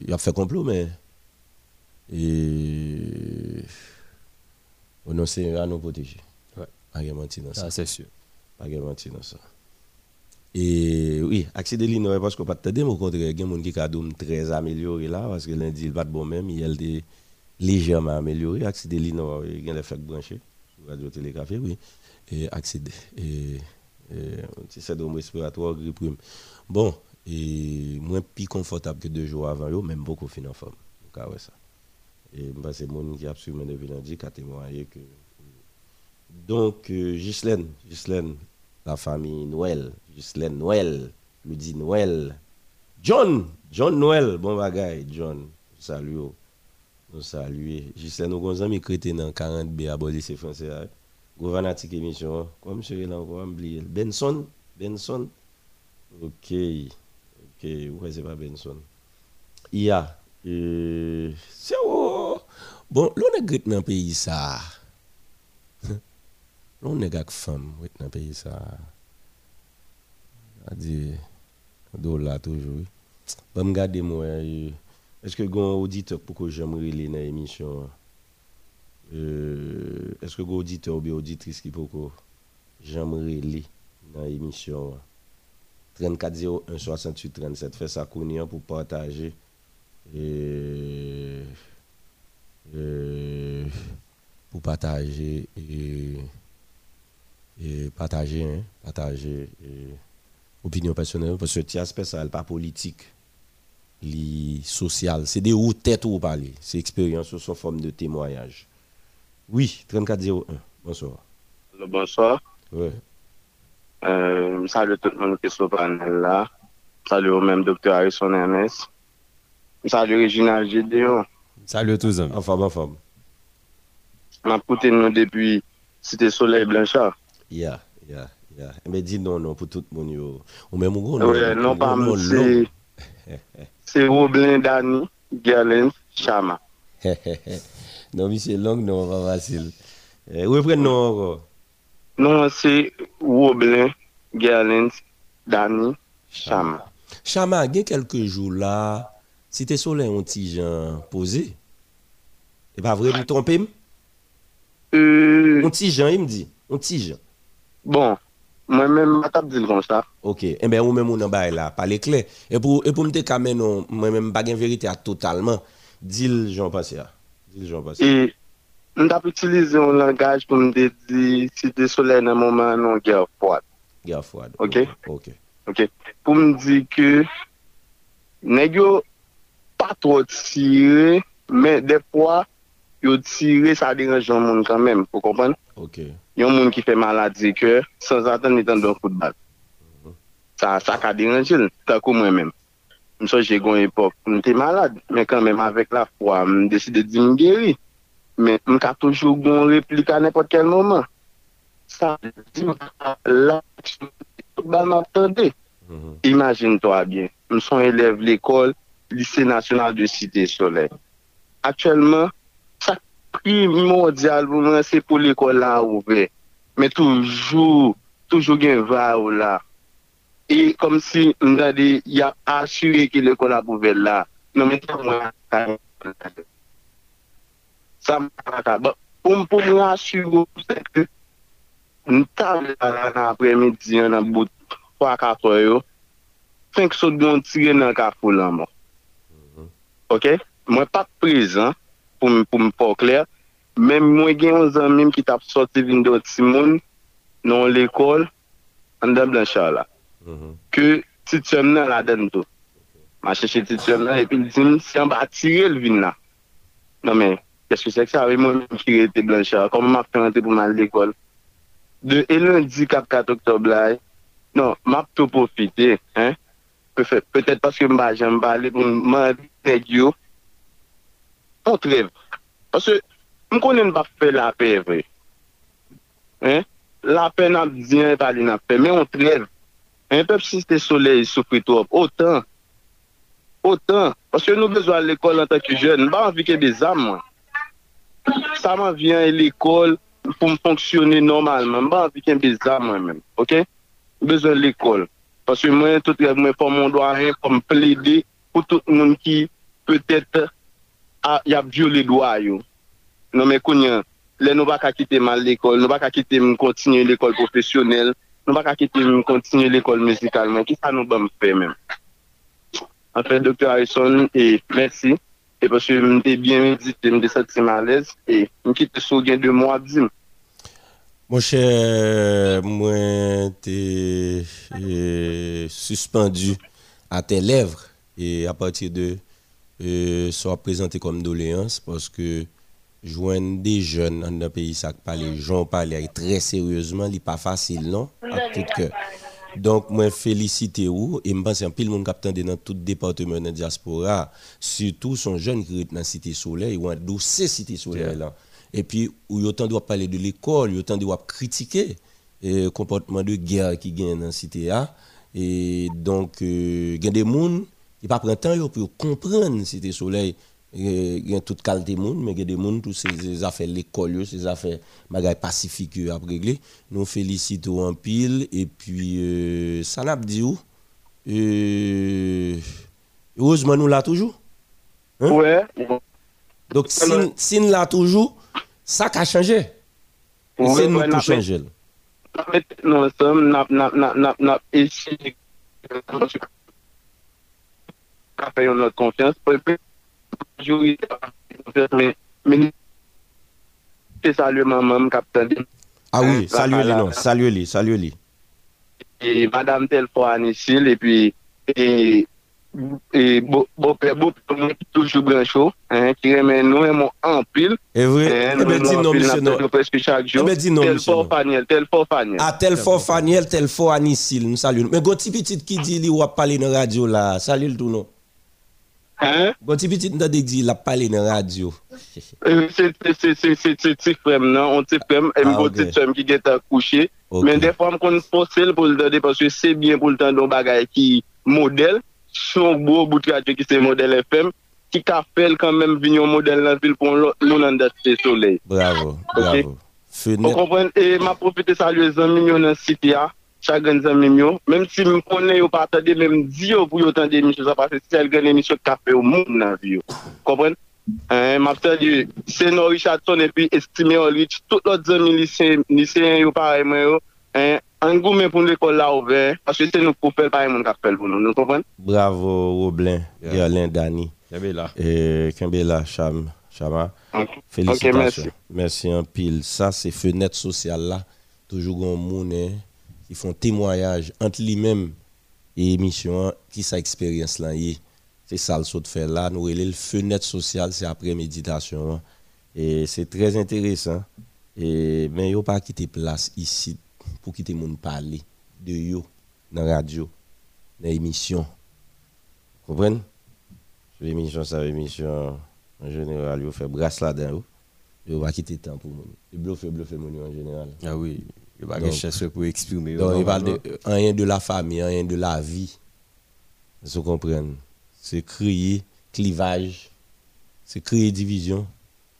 il a fait complot, mais et on sait à nous protéger. Ça. c'est sûr. Pas ça. Et oui, de l'Illinois, parce que pas de au contraire, il y a des gens qui ont très amélioré là, parce que lundi, il va de bon même, il y a des légèrement amélioré. Accéder l'INO, il y a l'effet branché sur Radio Télécafé, oui. Et accéder. Et, et syndrome respiratoire, grippe. Bon, et moins plus confortable que deux jours avant, même beaucoup fin en forme. Donc, ouais, ça. Et c'est mon qui a absolument devenu lundi qui a témoigné que. Donc, euh, Ghislaine, la famille Noël, Ghislaine Noël, lui dit Noël. John, John Noël, bon bagaille, John, salut. Nous saluons. Ghislaine, nous avons amis chrétiens dans 40B à c'est français. Hein. Gouvernatique émission, comme monsieur là encore oublié. Benson, Benson. OK. OK, ouais, c'est pas Benson. Il y a euh, c'est bon, l'on est dans le pays ça. L'on est gak femme dans le pays ça. A dit dollar toujours. Bon me garder moi euh, est-ce que gon auditeur pour que j'aime relire dans l'émission euh, est-ce que gon auditeur ou bien auditrice qui pour que j'aime relire dans l'émission 3401 68 37 fait ça pour partager et, pour partager et partager, hein, partager et, opinion personnelle parce que tu aspect ça pas politique li social. C'est des où tête ou parler c'est expérience sous forme de témoignage. Oui 3401 bonsoir. Bonsoir. Oui euh, salut tout le monde qui est sur le panel là. Salut au même docteur Harrison Ernest Salut Réginald Gédéon. Salut tous. En forme, en forme. Ma écouté nous depuis Cité Soleil Blanchard. Yeah, yeah, yeah. Mais dis non, non, pour tout le monde. Ou même ou non. non, pas c'est. C'est Roblin Dani, Gerlin, Chama. non, c'est long, non, pas facile. Eh, où est le nom encore? Non, c'est Roblin, Gerlin, Dani, Chama. Chama, il y a quelques jours là. Si t'es soleil, on t'y posé. Et pas vrai, me tromper euh... On t'y il me dit. On t'y Bon, mwen men matap dil kon sa. Ok, e ben ou men moun an bay la, pale kle. E pou, e pou mte kamen nou, mwen men bagen verite a totalman, dil jan pase a. Dil jan pase a. E mdap utilize yon langaj pou mde di si de soley nan mouman nan gyer fwad. Gyer fwad. Ok? Ok. Ok. Pou mdi ke negyo patro tire, men defwa yo tire sa deranj jan moun kan men, pou kompan? Ok. Ok. yon moun ki fe maladi ke, san zatan mi tan don kout bal. Mhm. Sa, sa ka deranjil, ta kou mwen men. Mso jè gon epop, mwen te malade, men kan men avèk la fwa, mwen deside di m geri. Men m ka toujou gon replika nepot kel moman. Sa di m ka la, kout bal m ap tande. Mhm. Imagine to a bien, m son eleve l'ekol, lise nasyonal de Siti Soleil. Aktuellement, primordial pou mwen se pou l'ekol la ouve. Men toujou, toujou gen va ou la. E kom si mwen gade, ya asywe ki l'ekol la ouve la. Non men ta mwen akade. Sa mwen akade. Pou mwen pou mwen asywe pou se ke mwen ta mwen apre midi an an bout 3-4 yo. 5 sot don tire nan ka pou lan mwen. Ok? Mwen pa prezant. pou, pou m pou kler. Mm-hmm. Men mwen gen yon zan mim ki tap soti vin do timoun nan l'ekol an dan blanchar la. Mm -hmm. Ke titwem nan la den do. Ma chèche titwem nan epi l'dim si an ba atire l'vin la. Nan men, kèche se kse avè mwen mwen ki rete blanchar. Koman ma prente pou man l'ekol. De elon di kap 4 oktob la e. Non, map to profite, hein. Pe fè, pe tèt paske mba jen mba le pou mman vek yo. on trev. Pase, m konen pa fe la pe vre. Eh? La pe nan diyen pali nan pe, men on trev. En pep si te soley soufri trop, otan. Otan. Pase nou bezwa l'ekol an tak yu jen, m ba anvi ke de zam mwen. Sa man vyen e l'ekol pou m fonksyonne normalman, m ba anvi ke de zam mwen men. Ok? Bezwa l'ekol. Pase mwen tout rev mwen pou moun do a ren, pou m ple de, pou tout moun ki, peut-être, yap viole dwa yo. Non men konyen, le nou baka kite man l'ekol, nou baka kite m kontinye l'ekol profesyonel, nou baka kite m kontinye l'ekol mezikalman, ki sa nou ba m fe men. Anfen, Dr. Harrison, e mersi, e pwese m te bien medite, m te sati man lez, e m kite sou gen de mwa bzim. Mwen chè, mwen te e, suspendu a te lèvre, e apatir de euh, soit présenté comme doléance parce que joindre des jeunes dans un pays ça pas les gens parlent très sérieusement, n'est pas facile non? À tout cœur. Donc moi féliciter vous et me pense un pile monde captain dans tout département de diaspora, surtout son jeune qui est dans cité soleil ou dans ces cité soleil là. Et puis où autant doit parler de l'école, autant doit critiquer le comportement de guerre qui gagne dans cité là et donc il y a des gens qui pas prendre temps pour comprendre cité soleil. Il y a toute qualité monde mais il y a des gens tous ces affaires l'école ces affaires bagages pacifiques à régler. Nous félicitons en pile et puis euh, ça n'a dit où. Euh, heureusement nous là toujours. Hein? ouais. Donc si, si nous là toujours ça a changé. C'est nous qui changé. nous sommes n'a n'a n'a n'a maman capitaine. Ah oui saluez-les non saluez-les saluez-les et madame Telfo Anisil et puis et et beau père beau toujours brancho hein qui remet nous aimons en pile. Et vrai eh ben dis non monsieur non. presque chaque jour. Eh ben dis non tel fort Faniel tel fort Faniel. Ah tel fort Faniel tel fort Anisil nous saluons. Mais goti petit qui dit li ou parler dans radio là. Salut tout non Gonti pitit nan dek di la pale nan radyo. Se ti frem nan, on ti frem, m goti tchèm ki get a kouche. Men defwa m kon posel pou l dade, paswe se bien pou l tan don bagay ki model, son bo bout radyo ki se model FM, ki ka fel kan men vinyon model nan vil pou nou nan dat se soley. Bravo, bravo. O kompren, e ma profite salye zan minyon nan siti ya, chagren zanmim yo, menm si m konen yo patade, menm di yo pou yo tande emisyon sa, pase sel gen emisyon kape yo moun nan vi yo, kompren? Eh, m ap tade yo, seno Richardson epi estime yo rich, tout lot zanmim liseyen yo pareman yo, eh, an gou men pou nou ekol la ouve, pase se nou koupel pareman kapel pou nou, nou kompren? Bravo Roblin, Yolin Dani, eh, Kembela. Cham, Chama, felicitasyon, mersi an pil, sa se fenet sosyal la, toujou goun moun e, hein qui font témoignage entre lui-même et l'émission, qui sa expérience là C'est ça le saut de faire là. Nous, le fenêtre sociale, c'est après méditation. Et c'est très intéressant. Et, mais il pas quitter place ici pour quitter monde parler de yo dans la radio, dans l'émission. Vous comprenez? L'émission, ça l'émission en général, il fait brasse là-dedans. Il va quitter temps pour nous. Il bluffe, bluffe en général. Ah oui. Il va chercher pour exprimer. Donc, il parle de, rien de la famille, rien de la vie. Vous comprenez? C'est créer clivage, c'est créer division.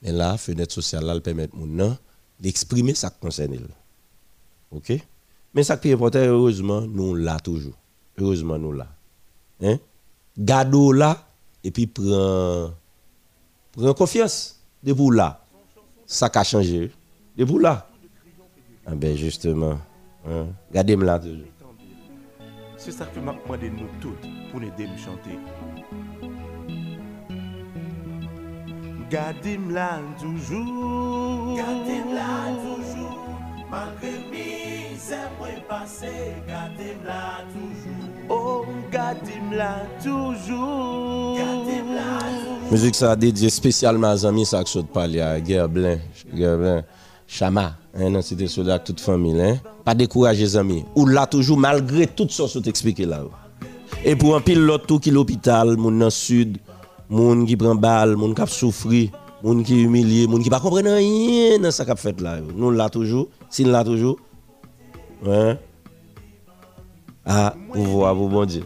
Mais là, fenêtre sociale, là, elle permet mon d'exprimer ça qui concerne. OK? Mais ça qui est important, heureusement, nous là toujours. Heureusement, nous là. Hein? Gado là, et puis prend, prend confiance. De vous là. Ça a changé. De vous là. Ah ben justement, hein? gardez-moi là toujours. C'est ça que m'a demandé nous tous pour nous aider à chanter. Gardez-moi là toujours. Gardez-moi là toujours. Malgré misère, moi passé, gardez-moi là toujours. Oh, gardez-moi là toujours. Gardez-moi là toujours. Musique ça a dédié spécialement à amis, ça que je parle à Gerblin. Gerblin. Chama, hein, dans cité soldat toute famille, hein. Pas décourager les amis. Ou là toujours malgré tout ça que expliqué là. Et pour un pile l'autre tout qui l'hôpital, dans sud, moun qui prend balle, qui a souffri, moun qui humilié, qui pas comprendre rien dans ça qu'a fait là. Nous là toujours, si là toujours. Hein? Ah, vous voir vous bon Dieu.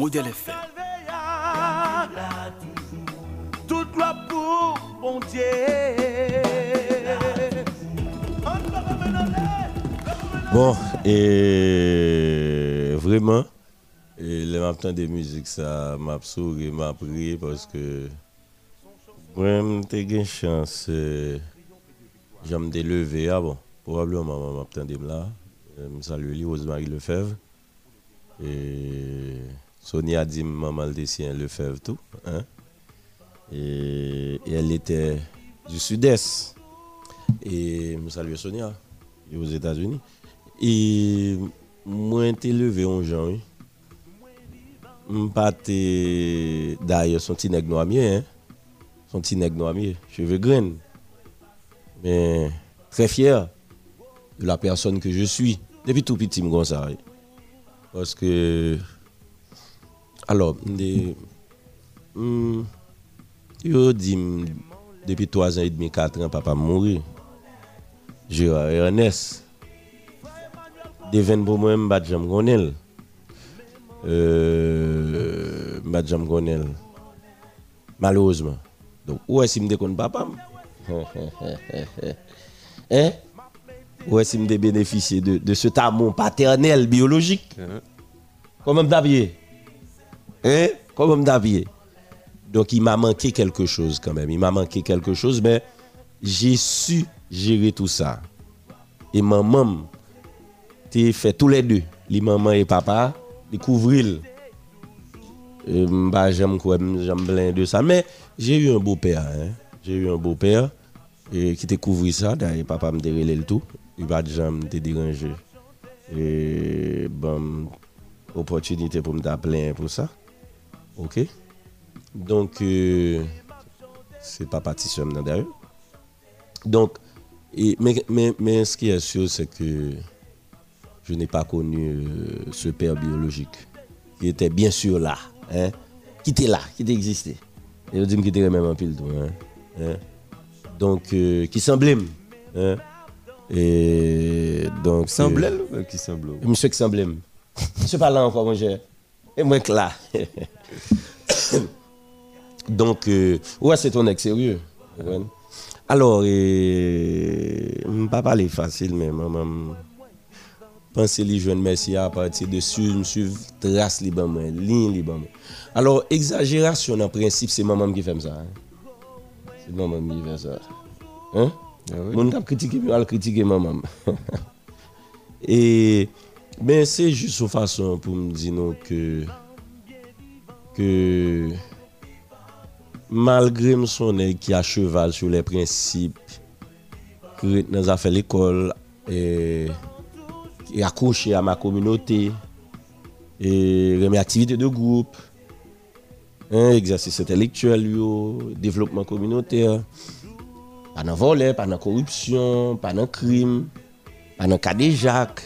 Modèle FM. Toute gloire pour bon Dieu. Bon, et vraiment, et le matin des musiques, ça m'a souri, m'a prié parce que moi, j'ai eu chance, euh, je me levé, ah bon, probablement, m'a attendu là. Euh, Je salue lui, Rosemary Lefebvre. Et Sonia dit, maman, le dessin Lefebvre, tout. Hein? Et, elle était du sud-est. Et je salue Sonia, et aux États-Unis. Et moi, j'étais levé en. M'pas te- D'ailleurs, son petit nègre noir mien, hein. Son petit nègre cheveux graines. Mais très fier de la personne que je suis. Depuis tout petit, comme ça. Parce que. Alors, des. hum, Yo dit, hum, depuis 3 ans et demi, 4 ans, papa mourir. Gérard Ernest. Devine pour moi, je ne connais euh, Madame Gonel. Malheureusement. Donc, où est-ce que je me papa? Hein? Où est-ce que je bénéficier de, de amour paternel biologique? Comment m'habiller Hein? Comment Donc, il m'a manqué quelque chose quand même. Il m'a manqué quelque chose, mais j'ai su gérer tout ça. Et maman, tu fait tous les deux, les maman et papa, les couvrir. Euh, bah, j'aime quoi, j'aime plein de ça. Mais j'ai eu un beau-père. Hein. J'ai eu un beau-père qui découvrit ça. D'ailleurs, papa me dérélait le tout. Il va jamais te déranger. Et bon, opportunité pour me pour ça. Ok? Donc, euh, c'est pas parti seulement d'ailleurs. Donc, et, mais, mais, mais ce qui est sûr, c'est que je n'ai pas connu euh, ce père biologique qui était bien sûr là, hein, qui était là, qui existait. Et je dis qu'il était même en pile tout. Hein, hein. Donc, euh, qui semblait. Hein, et donc. Semblait ou qui semblait? Monsieur qui semblait? Monsieur pas là encore, mon cher. Et moi que là. donc, euh, ouais, c'est ton ex sérieux. ouais. Alors, je ne pas parler facile, mais maman. Pensez les jeunes merci à partir de suivre, suivre trace les bons, ligne les bons. Alors, exagération en principe, c'est maman qui fait ça. hein. C'est maman qui fait ça. Hein? Mon cap critiquer, mais elle critiquer maman. Et mais c'est juste une façon pour me dire non, que ke malgre m sonen ki a cheval sou le prinsip ki rit nan zafè l'ekol e, e akouche a ma kominote e reme aktivite de group en egzersis entelektuel yo devlopman kominote pa nan vole, pa nan korupsyon pa nan krim pa nan kadejak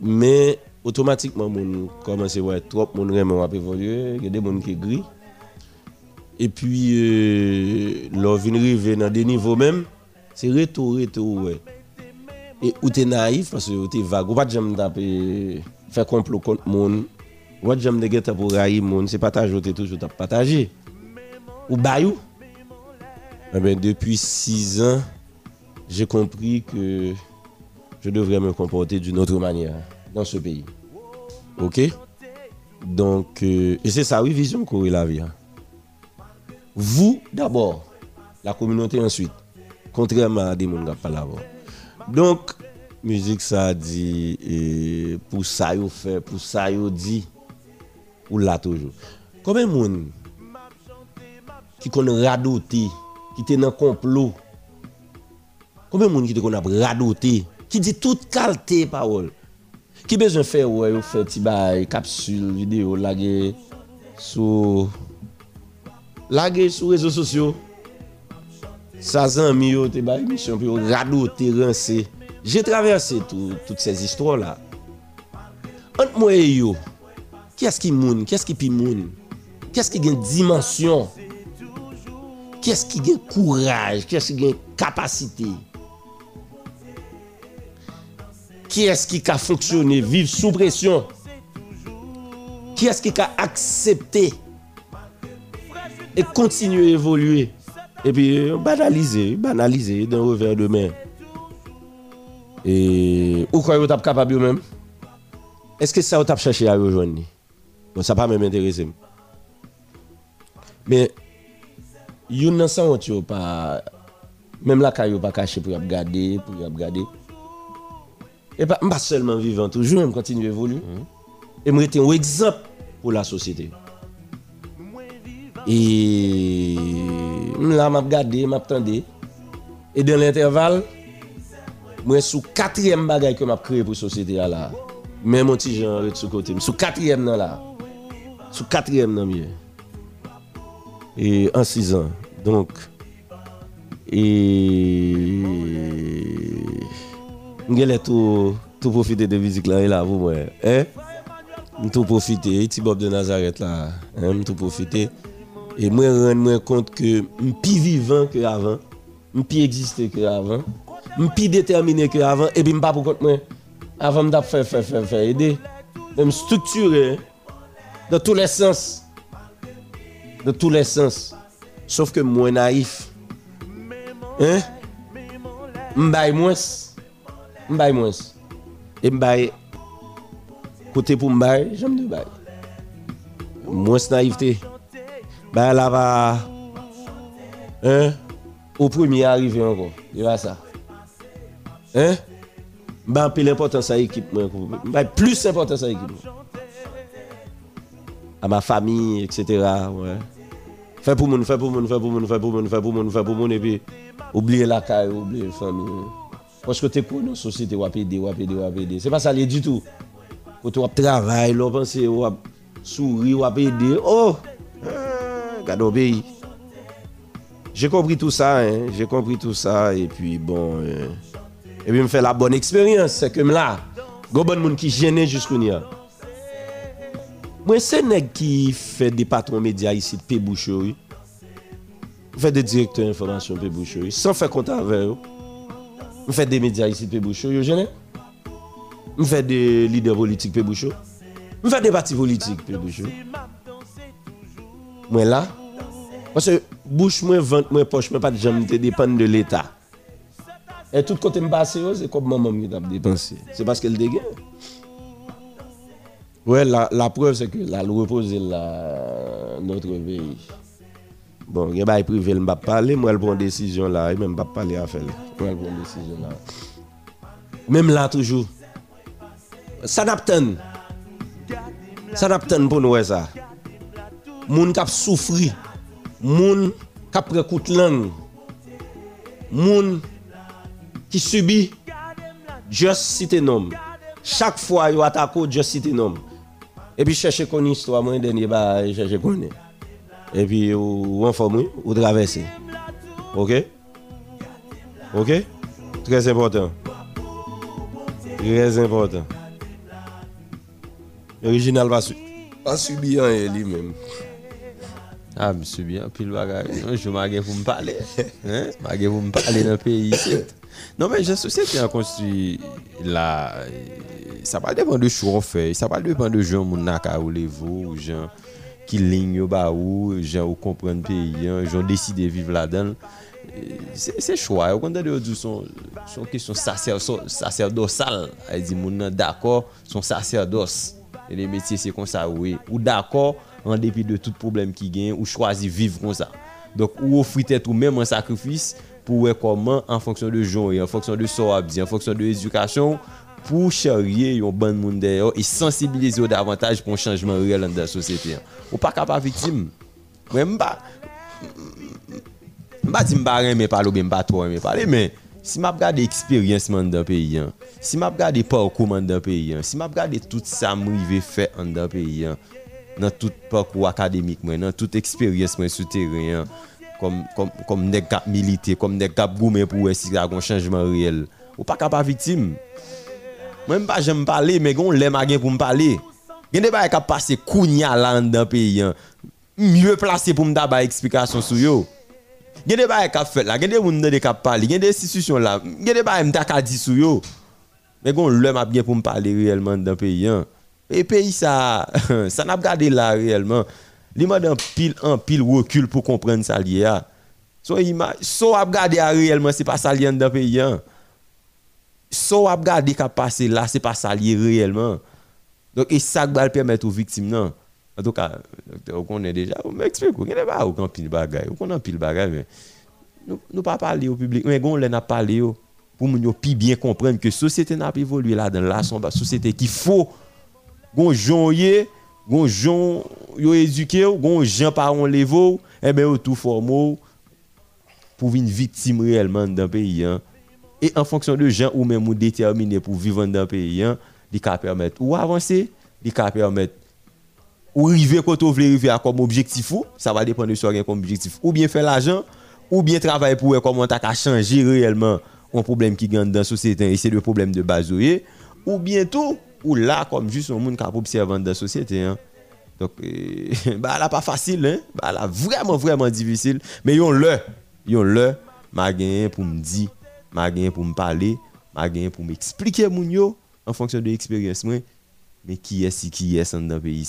me automatiquement, moun commence à voir trop moun vraiment évoluer, il y a des gens qui gris. Et puis, euh, leur vient arriver dans des niveaux même, c'est retour, retour, ouais. Et ou t'es naïf parce que t'es vague, ou pas jamais taper, faire complot contre moun, ou pas jamais de pour railler moun, c'est partager, t'es toujours partagé. Ou bayou. Eh ben, depuis six ans, j'ai compris que je devrais me comporter d'une autre manière dans ce pays. Ok? Donc, euh, et c'est ça, oui, vision qu'on la vie. hein. Vous, d'abord, la communauté ensuite, contrairement à des gens qui pas là-bas. Donc, musique, ça dit, et pour ça, yo fait, pour ça, yo dit, ou là toujours. Combien de monde qui connaît radoté, qui était dans complot, combien de monde qui te connaît radoté, qui dit toute qualité parole, Ki bezon fè wè yo fè ti bay kapsul video lage sou... Lage sou rezo sosyo. Sa zan mi yo te bay misyon pi yo rado te rense. Je traverse tout, tout se zistro la. Ant mwen e yo, ki as ki moun, ki as ki pi moun, ki as ki gen dimansyon, ki as ki gen kouraj, ki as ki gen kapasite. Qui est-ce qui a fonctionné, vivre sous pression? Qui est-ce qui a accepté et continuer à évoluer? Et puis banaliser, banaliser d'un revers de main. Et ou quoi vous êtes capable même? Est-ce que ça vous avez cherché à rejoindre? Bon, ça pas même intéressé. Mais yon nan sa honte yo pas même la caillou pas caché pour regarder, pour regarder. Et pas pas seulement vivant toujours, même continuer à évoluer. Et moi être un exemple pour la société. Et là m'a regardé, m'a attendé. Et dans l'intervalle, moi sous quatrième bagage que m'a créé pour la société là. Même mon petit Jean de sous côté, sous quatrième nan là. Sous quatrième mieux. Et en six ans. Donc et Ngele tou profite de vizik lan e la pou mwen. M tou profite, e iti Bob de Nazaret la, m tou profite. E mwen ren mwen kont ke m pi vivan ke avan, m pi egziste ke avan, m pi determine ke avan, e bi m pa pou kont mwen. Avan m dap fè fè fè fè ede. M strukture de tou les sens. De tou les sens. Sof ke mwen naif. M bay mwens. M'baye moins. Et m'baye côté pour m'baye, j'aime de baye. Moins naïveté. Bah là va hein? Au premier arrivé encore. Tu vois ça. Hein? Bah peu l'importance à l'équipe moi. Bah plus importance à l'équipe. à ma famille, etc. Ouais. Fait pour moun, fait pour moun, fait pour moun, fait pour moun, fait pour moun, fait pour et puis oublier la caille, oublier la famille. Parce que tu es connu dans la société, ou aider, ou aider. C'est pas ça du tout. Quand tu travailles, tu penses, sourire, ou aider. Oh! Regarde au pays. J'ai compris tout ça, hein. j'ai compris tout ça, et puis bon. euh, et puis me fait la bonne expérience, c'est que là, go bon monde qui gêné jusqu'au nia. Moi, c'est nèg qui fait des patrons médias ici Péboucherie. Fait des directeurs d'information Péboucherie, sans faire compte avec eux. Je fais des médias ici de Péboucherie, gêné. Je fais des leaders politiques Péboucherie. Je fais des partis politiques Péboucherie. Moi là, parce que bouche, moi, ventre, moi, poche, moi, pas de jamais te dépendre de l'État. Et tout côté me passe, c'est comme maman qui t'a dépensé. C'est parce qu'elle dégaine. Ouais, la, la preuve, c'est que la repose là, notre pays. Bon, il y a des privés, je ne vais pas parler, moi, elle prend une décision là, et même pas parler à faire. Prend une décision là. Même là, toujours. Ça n'a pas de temps. Ça n'a pas de temps pour nous, ça. Moun kap souffri, moun kap pren coup de langue, moun qui subit just cité nom. Chaque fois yo attaque just cité nom. Et puis chercher qu'on histoire moi dernier bah chercher connaît. Et puis ou informer ou traverser. OK? OK? Très important. Très important. Original va su pas subir rien lui-même. Ah, monsieur bien, pile bagage. Je m'agais pour me parler. Hein? M'agais pour me parler dans le pays ici. Non, mais la société a construit là. Ça va dépendre de choix on fait. Ça va dépendre de gens qui ont ou les veaux, gens ki ling yo ba ou, jan ou kompren peyi, jan deside vive la den, se chwa, yo konta de yo di son, son kesyon sacerdosal, ay di moun nan d'akor, son sacerdos, e le metye se kon sa ou e, ou d'akor, an depi de tout problem ki gen, ou chwazi vive kon sa, donk ou ofri tet ou menm an sakrifis, pou we koman an fonksyon de joun, an fonksyon de sorabdi, an fonksyon de edukasyon, pou charye yon ban moun deyo e sensibilize yo davantage pou chanjman reel an da sosyete. Ou pa kapa vitim. Mwen mba, mba di mba reme palo be mba to reme pale, men si map gade eksperyens man dan peyi an, si map gade parkou man dan peyi an, si map gade tout sa mrive fe an dan peyi an, nan tout parkou akademik mwen, nan tout eksperyens mwen sou teren an, kom, kom, kom nek kap milite, kom nek kap goumen pou wè si la kon chanjman reel. Ou pa kapa vitim. Mwen mba jem pale, men gon lem agen pou mpale. Gen de ba e kap pase kounya lan dan peyi an, mye plase pou mda ba eksplikasyon sou yo. Gen de baye kap fet la, gen de moun nan de kap pali, gen de institusyon la, gen de baye mta ka di sou yo. Men kon lè map gen pou m pali reyelman dan peyi an. E peyi sa, sa nap gade la reyelman. Li man dan pil an pil wokul pou kompren sa liye a. So, so a reyelman se pa sa liye an dan peyi an. So ap gade kap pase la se pa sa liye reyelman. Donk e sak bal permet ou viktim nan. En tout on connaît déjà, on m'explique, on connaît pas aucun pile bagay, on connaît pile bagay, nous pas parler au public, mais on n'a parlé yo, pour nous pi bien là dans la son société qui faut gon jon yé, gon jon yo éduqué, gon jan parents levo, et ben yo tout formo victime réellement dans le pays hein. Et en fonction de gens ou même ou déterminé pour vivre dans le pays, hein, il ka permettre ou avancer, il ka permettre ou arriver quand vous voulez arriver à comme objectif ou, ça va dépendre de ce que comme objectif. Ou bien faire l'argent, ou bien travailler pour comment tu as changer réellement un problème qui gagne dans la société et c'est le problème de base ou bien tout ou là comme juste un monde qui observant dans la société hein. Donc euh, bah là pas facile hein, bah là vraiment vraiment difficile, mais yon le, yon le m'a pour me dire, m'a gagné pour me parler, m'a gagné pour m'expliquer en fonction de l'expérience mais qui est qui est dans le pays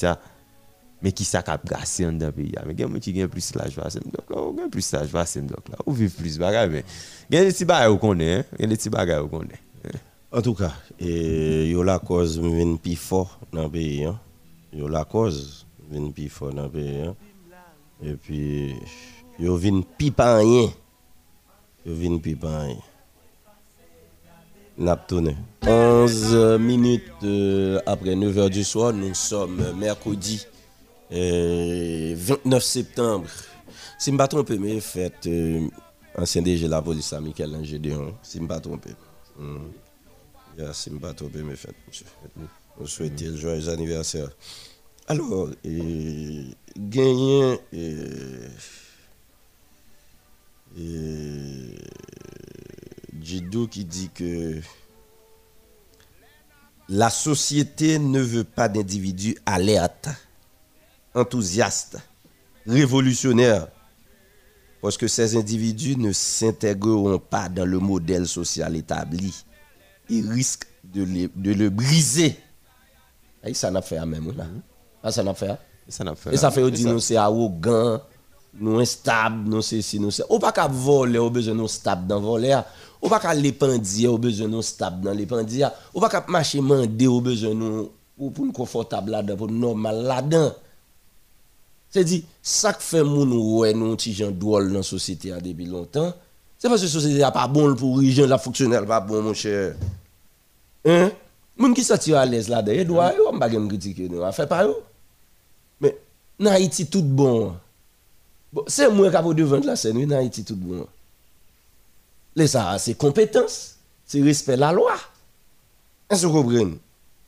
mais qui ça cap dans le pays mais moun qui gen plus l'âge va donc là gen plus l'âge va donc là ou vivre plus bagay mais gen des petits bagay ou connaît hein? Gen des petits bagay ou connaît En tout cas, et yo la cause vient plus fort dans le pays. Hein? Yo la cause vient plus fort dans le pays. Hein? Et puis, yo vient plus pas. Yo vient plus pas. N'a tourné. 11 minutes euh, après 9h du soir, nous sommes mercredi Euh, 29 septembre. Si je ne me pas trompé, mais fête euh, ancien DG la police, à Michael Angédéon. Si je ne me pas trompé. Mm. Yeah, si je ne me pas trompé, mais fête, monsieur. On souhaite le joyeux anniversaire. Alors, euh. Euh, euh, Jidou qui dit que la société ne veut pas d'individus alertes, enthousiastes, révolutionnaires, parce que ces individus ne s'intégreront pas dans le modèle social établi. Ils risquent de le, de le briser. Et ça n'a fait à même là. Ah, ça n'a fait. Et ça fait nous c'est arrogant, nous instable, nous c'est si nous c'est. Ou pas qu'à voler, au besoin nous stable dans voler. Ou pas qu'à l'épandier, au besoin nous stable dans l'épandier. Ou pas qu'à marcher mandé, au besoin nous ou pour nous confortable là-dedans, pour nous normal là-dedans. C'est dit, ça que fait moun ouais nous petit gens drôle dans la société depuis longtemps. C'est parce que la société a pas bon pour les gens, la fonctionnelle pas bon mon cher. Hein? Moun qui sorti à l'aise là-dedans, il doit on va pas critiquer nous, fait pas yo? Mais en Haïti, tout bon. C'est moi qui ai devant la scène, en Haïti, tout bon. Les ça, c'est compétence, c'est respect la loi. Est-ce que vous comprenez?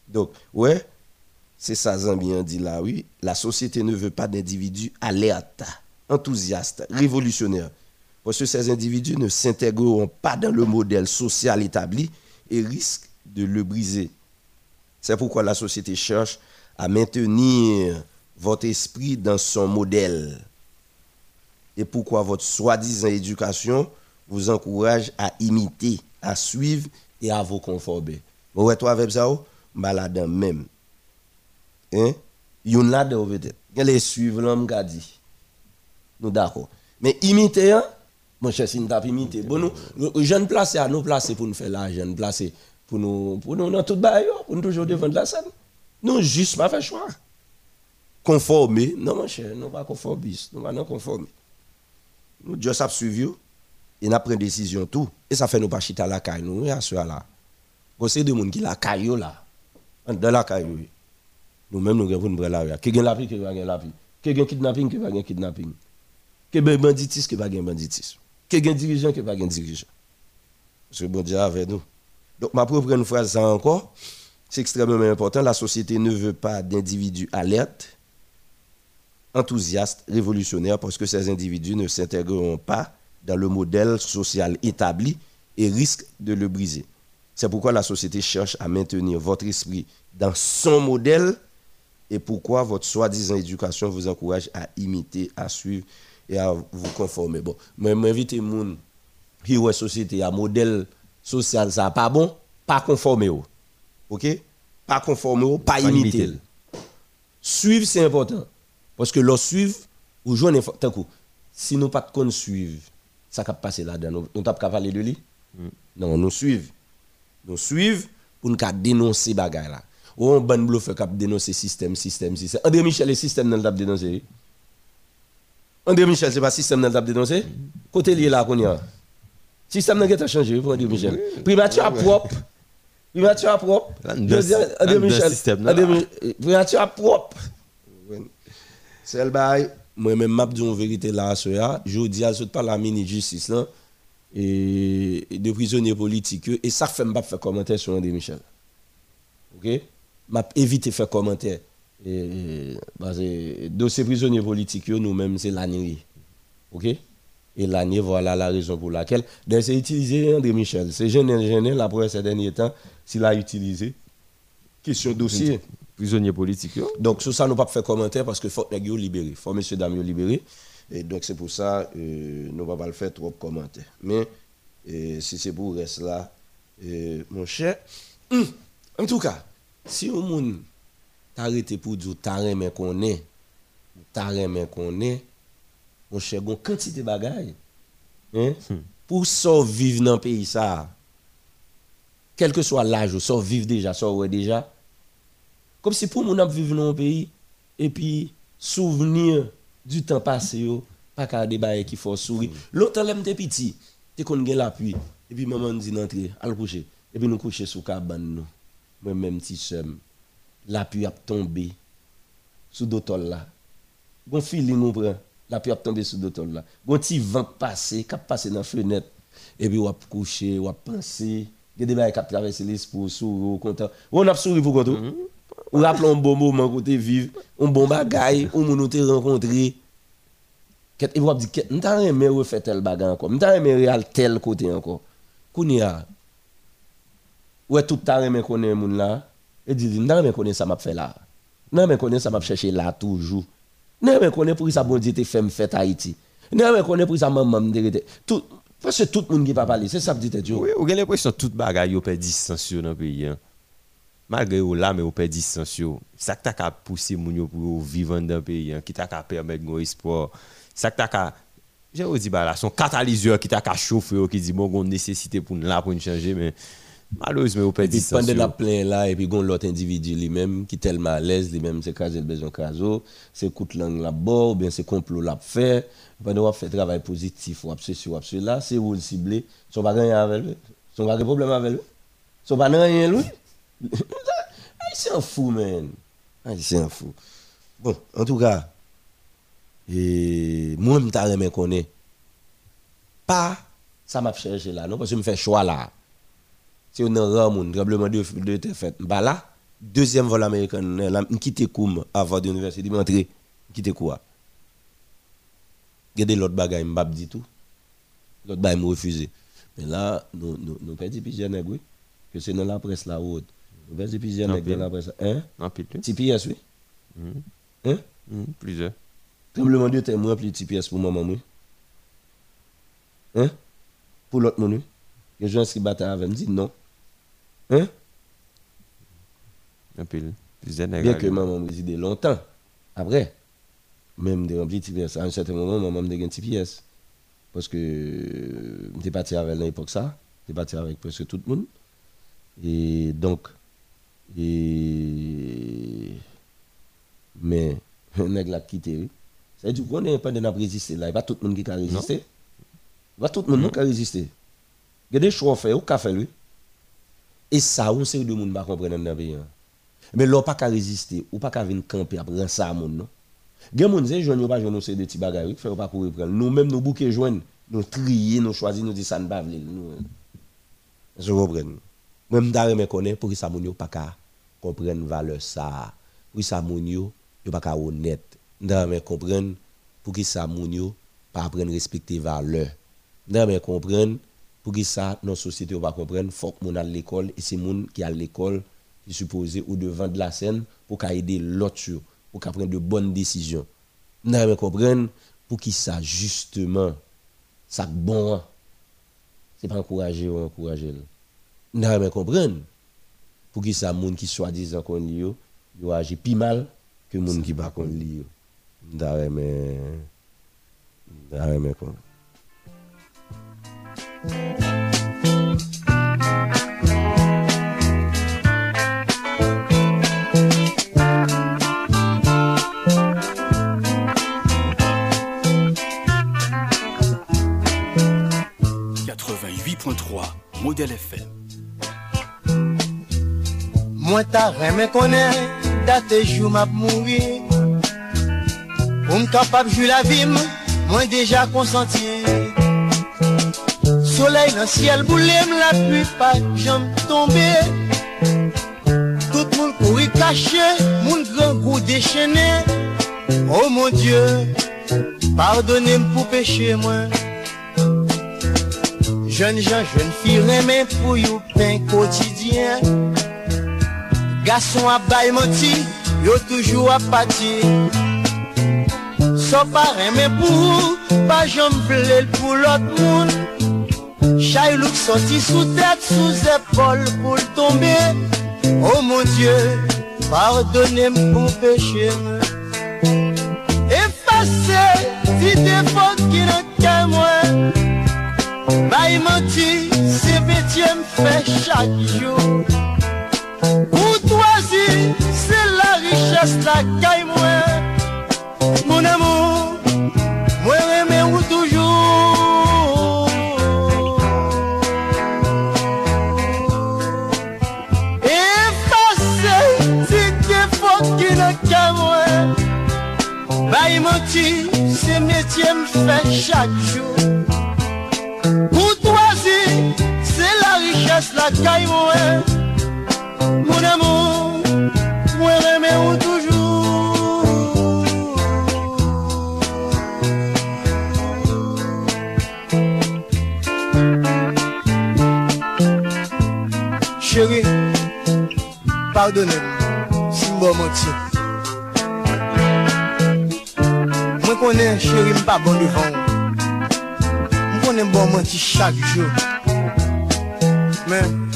Donc, ouais, c'est ça, Zambien dit là, oui. La société ne veut pas d'individus alertes, enthousiastes, révolutionnaires. Parce que ces individus ne s'intégreront pas dans le modèle social établi et risquent de le briser. C'est pourquoi la société cherche à maintenir votre esprit dans son modèle. Et pourquoi votre soi-disant éducation vous encourage à imiter, à suivre et à vous conformer? Bon, ouais, toi, avec ça, malade même. Hein? Yon là peut-être. Suivre l'homme qu'a dit. Nous d'accord. Mais imiter, hein? mon cher, si nous imité. Bon, nous, nous jeunes placés à nous placer pour nous faire l'argent, placer pour nous, pour nous dans tout bail, pour nous toujours devant la scène. Nous juste pas faire choix. Conformer, non mon cher, nous pas conformistes, nous pas non. Nous Dieu suivi et n'a pris une décision tout et ça fait nous pas chita la caille nous à ce là. Conseil de monde qui la caille là. Dans la caille yo. Nous nous prendre la rue. Qui gagne la vie qui gagner la vie. Qui gagne kidnapping qui gagner kidnapping. Qui gagne banditisme qui gagner banditisme. Qui gagne dirigeant qui gagner dirigeant. Parce que bon Dieu avec nous. Donc ma propre une phrase encore, c'est extrêmement important. La société ne veut pas d'individus alertes, enthousiastes, révolutionnaires, parce que ces individus ne s'intégreront pas dans le modèle social établi et risquent de le briser. C'est pourquoi la société cherche à maintenir votre esprit dans son modèle et pourquoi votre soi-disant éducation vous encourage à imiter, à suivre et à vous conformer. Bon, mais m'invite moun qui ouais société à modèle social ça pas bon, pas conformer. OK? Pas conformer pas imiter. Suivre c'est important parce que leur suivre ou joindre tant coup. Si nous pas de suivre, ça cap passer là-dedans. Nous pas parler de lui? Non, nous suivre. Nous suivre pour nous cap dénoncer bagay là. Ou on ban bluff cap dénoncer système système système. André Michel le système dans le dénoncer. André Michel c'est pas système dans le dénoncer? Côté lié là qu'on y a. Système n'a pas changé pour André Michel. Primature propre. Primature propre. Dis à André Michel. là. André Mi- Primature propre. C'est le bail. Moi-même, m'a dit en vérité là, ce ya. Je dis à ce pas la mini-justice là. Et et de prisonniers politiques. Et ça fait pas faire commentaire sur André Michel. OK? M'a évité faire commentaire. Et, et- parce que dossier prisonniers politiques, yo, nous-mêmes, c'est l'année. OK? Et l'année, voilà la raison pour laquelle. Donc, c'est utiliser André Michel. C'est gênant, gênant, là, pour ces derniers temps, s'il a utilisé. Question dossier. Prisonnier politique. yo. Donc, sur ça, nous ne pas faire commentaire parce que faut que libérer. faut monsieur dame yo libérer. Et donc, c'est pour ça euh, nous ne pouvons pas le faire trop commentaire. Mais euh, si c'est pour rester là, euh, mon cher, en tout cas, si on monde arrêté pour dire t'as mais qu'on est, t'as mais qu'on est, mon cher, une quantité de bagailles. Hein? Pour survivre dans le pays, ça, quel que soit l'âge, survivre déjà, survivre déjà, comme si pour mon ap vivre dans un pays et puis souvenir du temps passé pas qu'à débat qui faut sourire l'autre l'aime t'es petit t'es qu'on gen la pluie et puis maman dit d'entrer al coucher et puis nous coucher sous cabane nous moi même petit seum la pluie a tombé sous d'autol là Bon on prend. La puis a tombé sous d'autres là. Bon petit vent passé, cap passer dans fenêtre et puis on coucher, on penser. Il y a des bails qui traversé l'esprit, sourire, content. On a souri pour content. Ou rappelons bon un bon moment qu'on vivre, un bon bagage, un monde qu'on rencontré. Ket e wap di ket, mta reme we fe tel bagan anko, mta reme real tel kote anko. Kouni a, we toup ta reme konen moun la, e di di, mta reme konen sa map fe la. Mta reme konen sa map cheshe la toujou. Mta reme konen pou sa bondi te fem fet Haiti. Mta reme konen pou sa mamam de rete. Tout, fese tout moun ki pa pali, se sap di te djo. Ou gen le presyon tout bagay yo pe distansyon nan peyi an. Malgré ou là, mais vous perd distance. Ça qui t'a poussé moun yo pour vivre dans le pays, hein, qui t'a permettre un espoir. Ça que t'as j'ai dit bah là son catalyseur qui t'a qu'à chauffer qui dit bon on nécessité pour là pour changer mais malheureusement au perd distance. Pendant la plein là et puis gon l'autre individu lui-même qui tellement à l'aise lui-même c'est le besoin caso, c'est coup langue là bas bien c'est complot là faire pendant on fait travail positif ou ceci ou cela c'est où le cibler son pas rien avec lui son pas problème avec lui son pas rien lui c'est un fou man c'est un fou bon en tout cas et moi, je me connais. Pas, ça m'a cherché là, non, parce que je me fais choix là. C'est un rare monde, tremblement de, de te fait. Bah là, deuxième vol américain, je quitte Koum avant de l'université, je suis quitte quoi? Regardez l'autre bagaille, je ne dit tout. L'autre bagaille me refusé. Mais là, nous, nous, nous nègres, oui. Que c'est dans la presse là haute. Perdons plusieurs nègres dans la presse. Hein? En pile. TPS, oui. Hein? Mm, plusieurs. Tremblement de terre, moi, plus de pièces pour maman, moi. Hein? Pour l'autre monde, les gens qui battent avec me disent non. Hein? Un peu. Bien que maman réside longtemps. Après, même des petites pièces, à un certain moment, maman me petite pièce. Parce que j'étais parti avec l'époque ça. J'étais parti avec presque tout le monde. Et donc, E... Men, neg la kite we. Se di konen pande nap reziste la, e ba tout moun ki ka non. reziste. E ba tout moun nou ka mm-hmm. reziste. Gede chou an fe, ou ka fe we. E sa, ou se ou de moun ba komprenen nan be yon. Men lò pa ka reziste, ou pa ka ven kampi ap ren sa moun nou. Gen moun zè, jwen yo pa jwen nou se de ti bagay wik, fè yo pa kouri pren. Nou mèm nou bouke jwen, nou triye, nou chwazi, nou di san bavle. Nou... Se repren nou. Nous. Je connaît pour que ça yo pas comprendre valeur ça. Pour que ça yo pas honnête nous comprendre pour que ça yo pas apprendre respecter valeur. Nous comprendre pour que ça nos société pas comprendre faut que à l'école et c'est moun qui à l'école qui supposé ou devant de la scène pour aider l'autre pour prendre de bonnes décisions. Nous comprendre pour que ça justement ça bon c'est pas encourager ou encourager. nan remen kompren. Pou ki sa moun ki swa dizan kon li yo, yo aji pi mal ke moun ki bakon li yo. Nan remen, nan remen kompren. modèle FM. Mwen ta reme konen, date jou map mouri. Pou m kapap ju la vim, mwen deja konsanti Soleil nan siel boulem, la pui pa jom tombe. Tout moun kouri kache, moun gran gou dechene. Oh mon dieu, pardonne m pou peche mwen. Joun jan, joun fi reme pou yo pen kotidyen Gason ap bay moti, yo toujou ap pati. So pare men pou, pa jom plel pou lot moun. Chay louk soti sou tèt, sou zepol pou l'tombe. Oh mon dieu, pardonne m pou peche Efase, ti defon ki nan kè mwen Bay moti, se betye m fè chak jou Poutouazi, se la richesse la kay mwen Moun amou, mwen reme ou toujou Efase, ti ke fok ki nan kay mwen Bay menti, se metye m fè chak chou Poutouazi, se la richesse la kay mwen Pardonem, si mbo moti Mwen konen cheri mpa bon devan Mwen konen mbo moti chak jo Men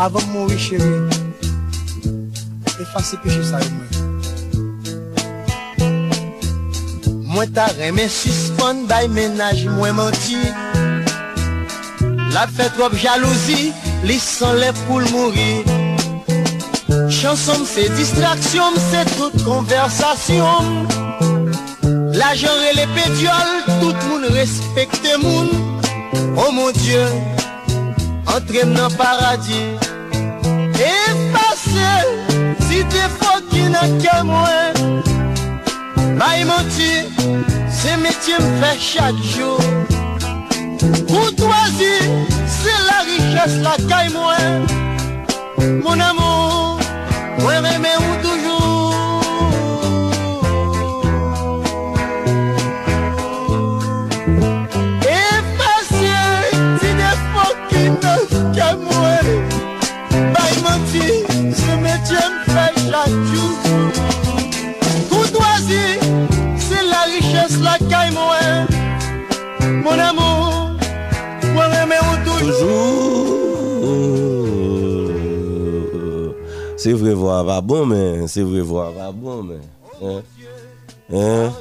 Avan moun wè chèri, efase peche sa yon mwen. Mwen ta remè suspon bay menaj mwen manti. La fè trop jalouzi, li san lè pou l'mouri. Chanson se distraksyon, se tout konversasyon. La genre le pédiol, tout moun respekte moun. Oh mon Diyo, entrem nan paradis. E pase Si defo ki nan ke mwen May mouti Se metye m fè chak jou Koutwazi Se la riches la kay mwen. Mon amou Mwen reme ou do Mon amour, moi aimer ou Toujours. C'est vrai, voir va bon, mais c'est vrai, voir va bon, mais. Hein? Hein?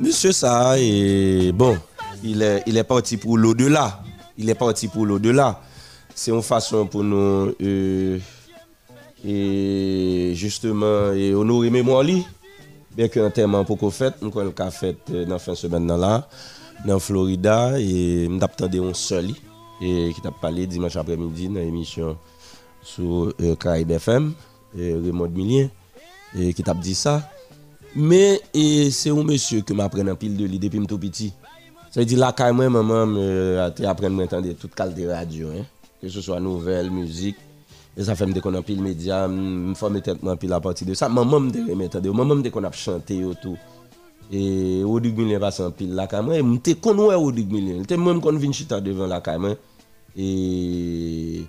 Monsieur ça est bon. Il est, il est parti pour l'au-delà. Il est parti pour l'au-delà. C'est une façon pour nous euh, et justement et honorer mémoire. Bien ki anterman pou ko fèt, mwen kon l ka fèt nan fin semen nan la, nan Florida, e mdap tande yon soli, e ki tap pale dimanche apremidi nan emisyon sou e, euh, Karib FM, e, Raymond Millien, e, ki tap di sa. Me, se yon monsye ke m apren an pil de li depi m tou piti. Se yon di la kay mwen maman, euh, te apren mwen tande tout kalte radio, hein? ke se so a nouvel, müzik, et ça fait me qu'on a pile média, me mettre tête pile à partir de ça. Maman me dit m'entendre, maman me qu'on a chanté et tout. Et Odig Milien passe en pile là quand même, m'te connait Odig Milien, t'es même qu'on vient chita devant la même. Et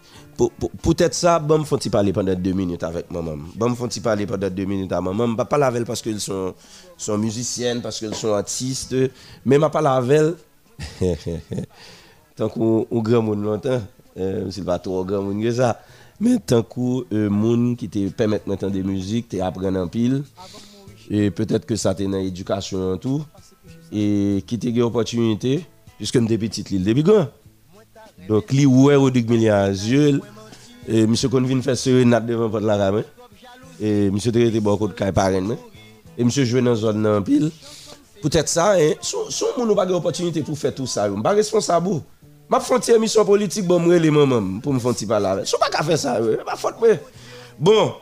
peut-être ça, bon, me font parler pendant deux minutes avec maman. Bon, me font parler pendant deux minutes à maman. Je pas parler avec elle parce qu'elles sont, sont musiciennes, parce qu'elles sont artistes. Mais je parler avec elle. tant qu'on on grand monde longtemps, euh, c'est pas trop grand monde que ça. Mais tant qu'on euh, monde qui te permet d'entendre des musiques, te apprendre en pile. Et peut-être que ça t'est dans l'éducation et tout. Et qui te une opportunité, puisque je suis petit, l'île depuis grand. Donc, li ouais Rodrigue à yeux. Et monsieur kon vin faire sérénade devant la rame. Et monsieur te rete bon côté kay parrain. Et monsieur joué dans zone nan pile. Peut-être ça hein, son moun nou pas de opportunité pour faire tout ça. Pas responsable. Ma fonti emisyon politik bon mwen le mwen mwen pou mwen fonti pala. Sou pa ka fe sa we. Ma fonti mwen. Bon.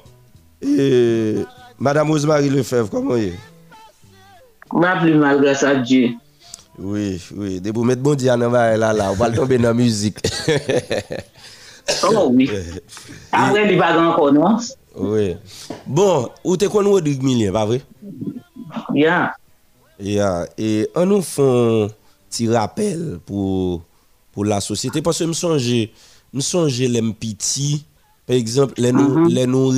E, Madame Rosemary Lefebvre, koman ye? Ma pli mal grasa Diyo. Oui, oui. Debo met bon diyan nan va e la la. Ou pal tombe nan müzik. oh oui. Apre li bagan konon. Oui. Bon, ou te kon wè Doug Milien, pa vre? Ya. Yeah. Ya. Yeah. E an nou fon ti rappel pou... pour la société. Parce que je songe, je songe les petits, par exemple, les nous, les nous.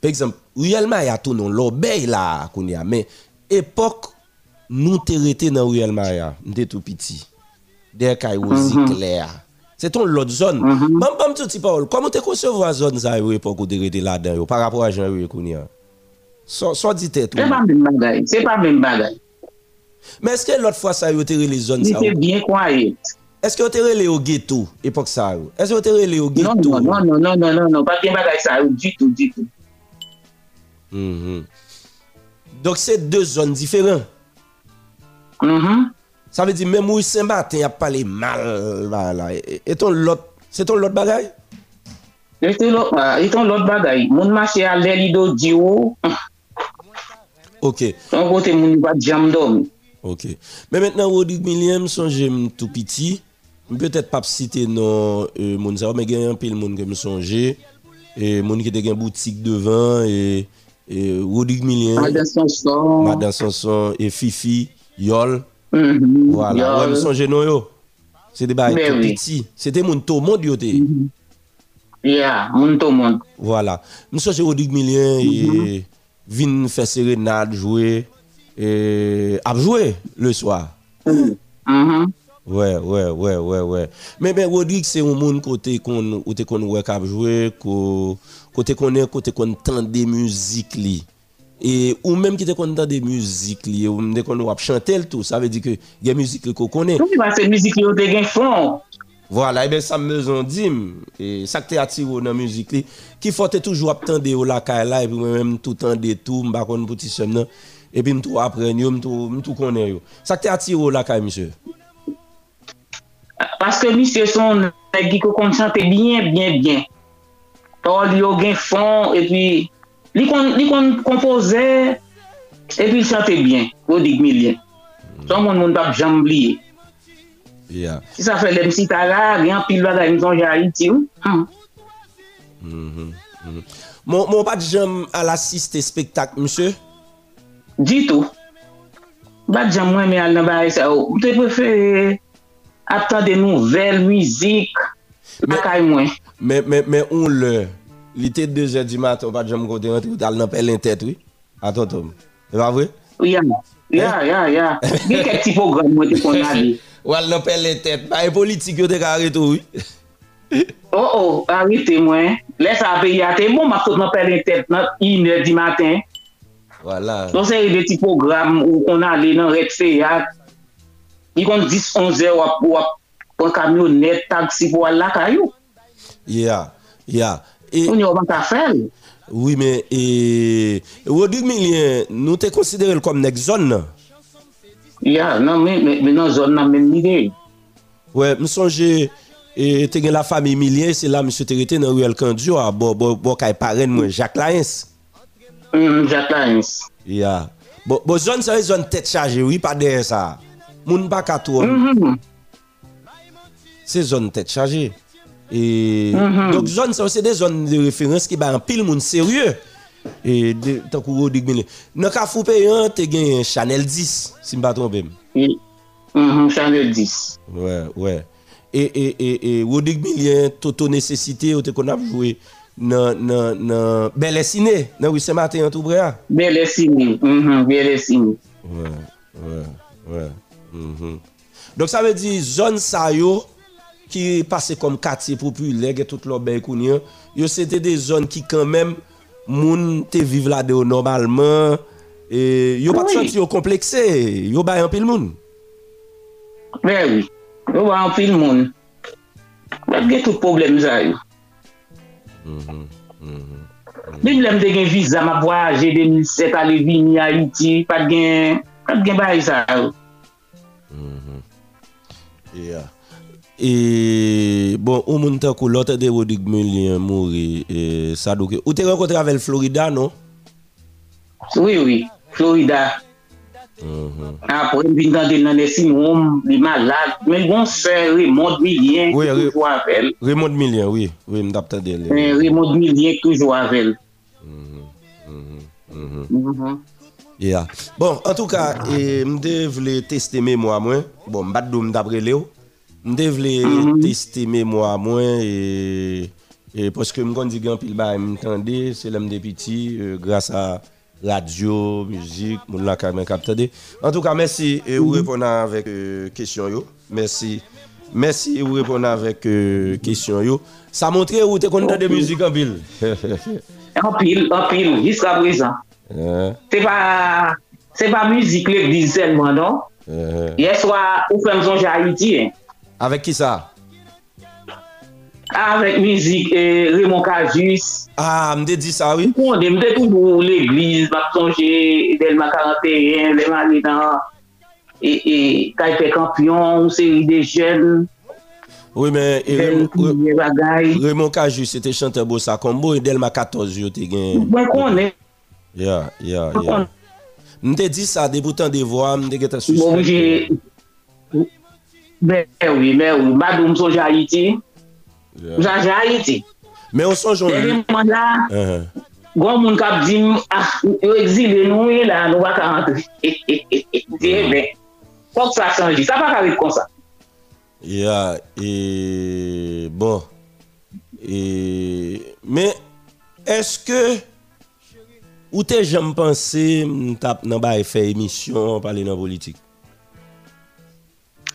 Par exemple, réellement, il y a tout non, l'obéi là, qu'on y a. Mais époque, nous rétés dans Real Maya, étions tout petit. Des aussi Mhm. clair. C'est ton l'autre zone. Bam bam tout petit parole. Comment tu concevoir zone ça époque où tu rété là-dedans par rapport à Jean yo qu'on y a? So, so dit tête. C'est pas même bagaille. C'est pas même bagaille. Mais est-ce que l'autre fois ça yo te les zones ça? yo? bien quiet. Est-ce que vous avez relé au ghetto, époque ça? Est-ce que vous avez relé au Non, ghetto? non, non, non, non, non, non, non, pas bien bagaille ça, du tout, du tout. Mhm. Donc c'est deux zones différentes. Mhm. Ça veut dire même où Saint-Martin a parlé mal là, là. Et, ton l'autre, c'est ton l'autre bagaille? Et c'est l'autre, euh, ton l'autre bagaille. Mon marché à l'Elido Dio. Ok. Son kote moun pa jam. Ok. Men maintenant, Rodrigue Milliam, son jem tout piti. Peut-être pas citer non euh, moun sa, mais gen un pile moun que me songe. Et moun qui te gen boutique devant et, et Rodrigue Milliam. Madame Sanson. Madame Sanson et Fifi, Yol. Mhm, Voilà. Ouais, me songe non yo. C'est des bails petits. C'était moun tout monde yo te. Yeah, moun tout monde. Voilà. Je suis Rodrigue Millien et vin faire sérénade, jouer et à jouer le soir. Mhm. Ouais, ouais, ouais, ouais, ouais. Mais ben Rodrigue c'est un monde côté qu'on ou qu'on ouais cap jouer côté qu'on est côté qu'on entend des musiques li. Et ou même qui te qu'on entend des musiques li ou même qu'on va chanter tout, ça veut dire que il y a musique qu'on connaît. Tout parce que musique yo te fond. Voilà, et bien ça me dim et ça te attire dans la musique li, qui faut toujours attendre au la caille là et puis même tout temps des tout m'pa et puis m'tou apprendre m'tou m'tou connaît yo. Ça te attire au la caille monsieur? Paske misye son nèk ki ko konsante byen, byen, byen. Tol yo gen fon, epi li kon, li kon kompoze, epi chante byen, yo dig mi liyen. Son moun moun pap jamb liye. Yeah. Si sa fè lèm si ta la, gen pil baga yon son jari ti ou. Hmm. Mm -hmm, mm -hmm. Mon, mon pat jam al asiste spektak, msè? Di tou. Bat jam mwen men al nan baye sa ou. Mte prefe... atan de nouvel, mizik, akay mwen. Men on lè, li te 2 jè di mat, ou pa jèm kote yon, ou dal nan pel l'intet, oui? Aton tom, e pa vwe? Ya, ya, ya, ya. Bi kek ti program mwen te kon avi. Ou al nan pel l'intet, pa e politik yo te kare tou, oui? Oh, oh, arite mwen. Lè sa api yate, mwen ma kote nan pel l'intet nan inè di matin. Voilà. Non se yon de ti program ou kon ale nan ret se yate, I kon 10-11 heure wap wap pon kamyonet, taksi pou al la kayo. Yeah, yeah. Et, On yo ban ka fel. oui, mais et, Rodrigue Millien, nous te considéré comme nek zone nan? Ya, nan men, men men nan zon nan men nide. Ouais, me songe et te gen la famille Millien, c'est là monsieur te rete dans Ruel Kandio à bo bo bo kay parrain moi Jacques Laens. Mm, Jacques Laens. Yeah. Bon, bon zone ça zone tête chargée, oui, pas derrière ça. Moun pas ka trop. Mhm. C'est zone tête chargée. Et Mhm. donc zone c'est des zones de référence qui ba en pile moun sérieux. Et tant que Rodrigue Millien. Dans Carrefour payant, te gen Chanel 10, si me pas tromper. Oui. Mhm, Chanel 10. Ouais, ouais. Et, et, et, et Rodrigue Millien, Toto Nécessité, ou te qu'on a joué dans dans dans Bel Essiné, dans Rue Saint-Martin en tout bréa. Bel Essini. Mhm. Ouais, ouais, ouais. Mm -hmm. Dok sa ve di zon sa yo ki pase kom kati popule ge tout lo bey kounye, yo se te de zon ki kanmem moun te vive la de yo normalman, e, yo pat oui. chanti yo komplekse, yo bay anpil moun. Ve oui, yo bay anpil moun. Wap ge tout problem zay yo. Mm -hmm. Mm -hmm. Dèk lèm te gen viza map waje 2007 ale vini a iti, pat gen, pat gen bay zay yo. Yeah. E bon, ou moun tan kou lote de Rodrigue Meulien mouri e, Sadouke. Ou te renkontre avèl Florida, non? Oui, oui. Florida. Mm -hmm. Apre mbin dan del nan desi moum, li malade. Men bon se Raymond Milien oui, toujou avèl. Raymond Milien, oui. Oui, mdap tan del. Raymond Milien toujou avèl. Mm -hmm. Mm -hmm. Mhm. Yeah. Bon, en tout cas, et m'de vle tester mémoire moi. Bon, m'bat dou m'dapre Léo. M'de vle tester mémoire moi et et parce que m'gon di gan pile ba m'tande, c'est l'homme de petit euh, grâce à radio, musique, moun la kap tande. En tout cas, merci et vous répondre avec euh, question yo. Merci. Merci et vous répondre avec euh, question yo. Ça montre où te content de musique en ville. An pil, an pil, jiska Uh -huh. Se pa, se pa müzik lèk di selman, non? Uh -huh. Yeswa, ou fèm zonjè Haiti. Avèk ki sa? Avèk müzik eh, Raymond Cajus. Ah, mdè di sa, oui? Mdè mdè tou bou l'Eglise, mdè sonjè Delma 41, Delma Lédan, e Kajpe Kampion, ou seri de jèl. Oui, men, Raymond Cajus, se te chante Bossa Kombo, e Delma 14 yo te gen. Mwen konen. Ya, ya, ya. Bon. Mte di sa deboutan de vwa, mte geta sou sa. Bon, jè... Mè wè, mè wè, badou mson jè Haiti. Mson jè Haiti. Mè ou son jè... Mè mwen la, gwa moun kap di, ah, yo exile nou e la, nou wak a rentre. Di e mè. Fok sa chanji, sa pa karib kon sa. Ya, e... Bon. E... Mè, eske... Ou te jom panse m tap nan ba e fe emisyon pale nan politik?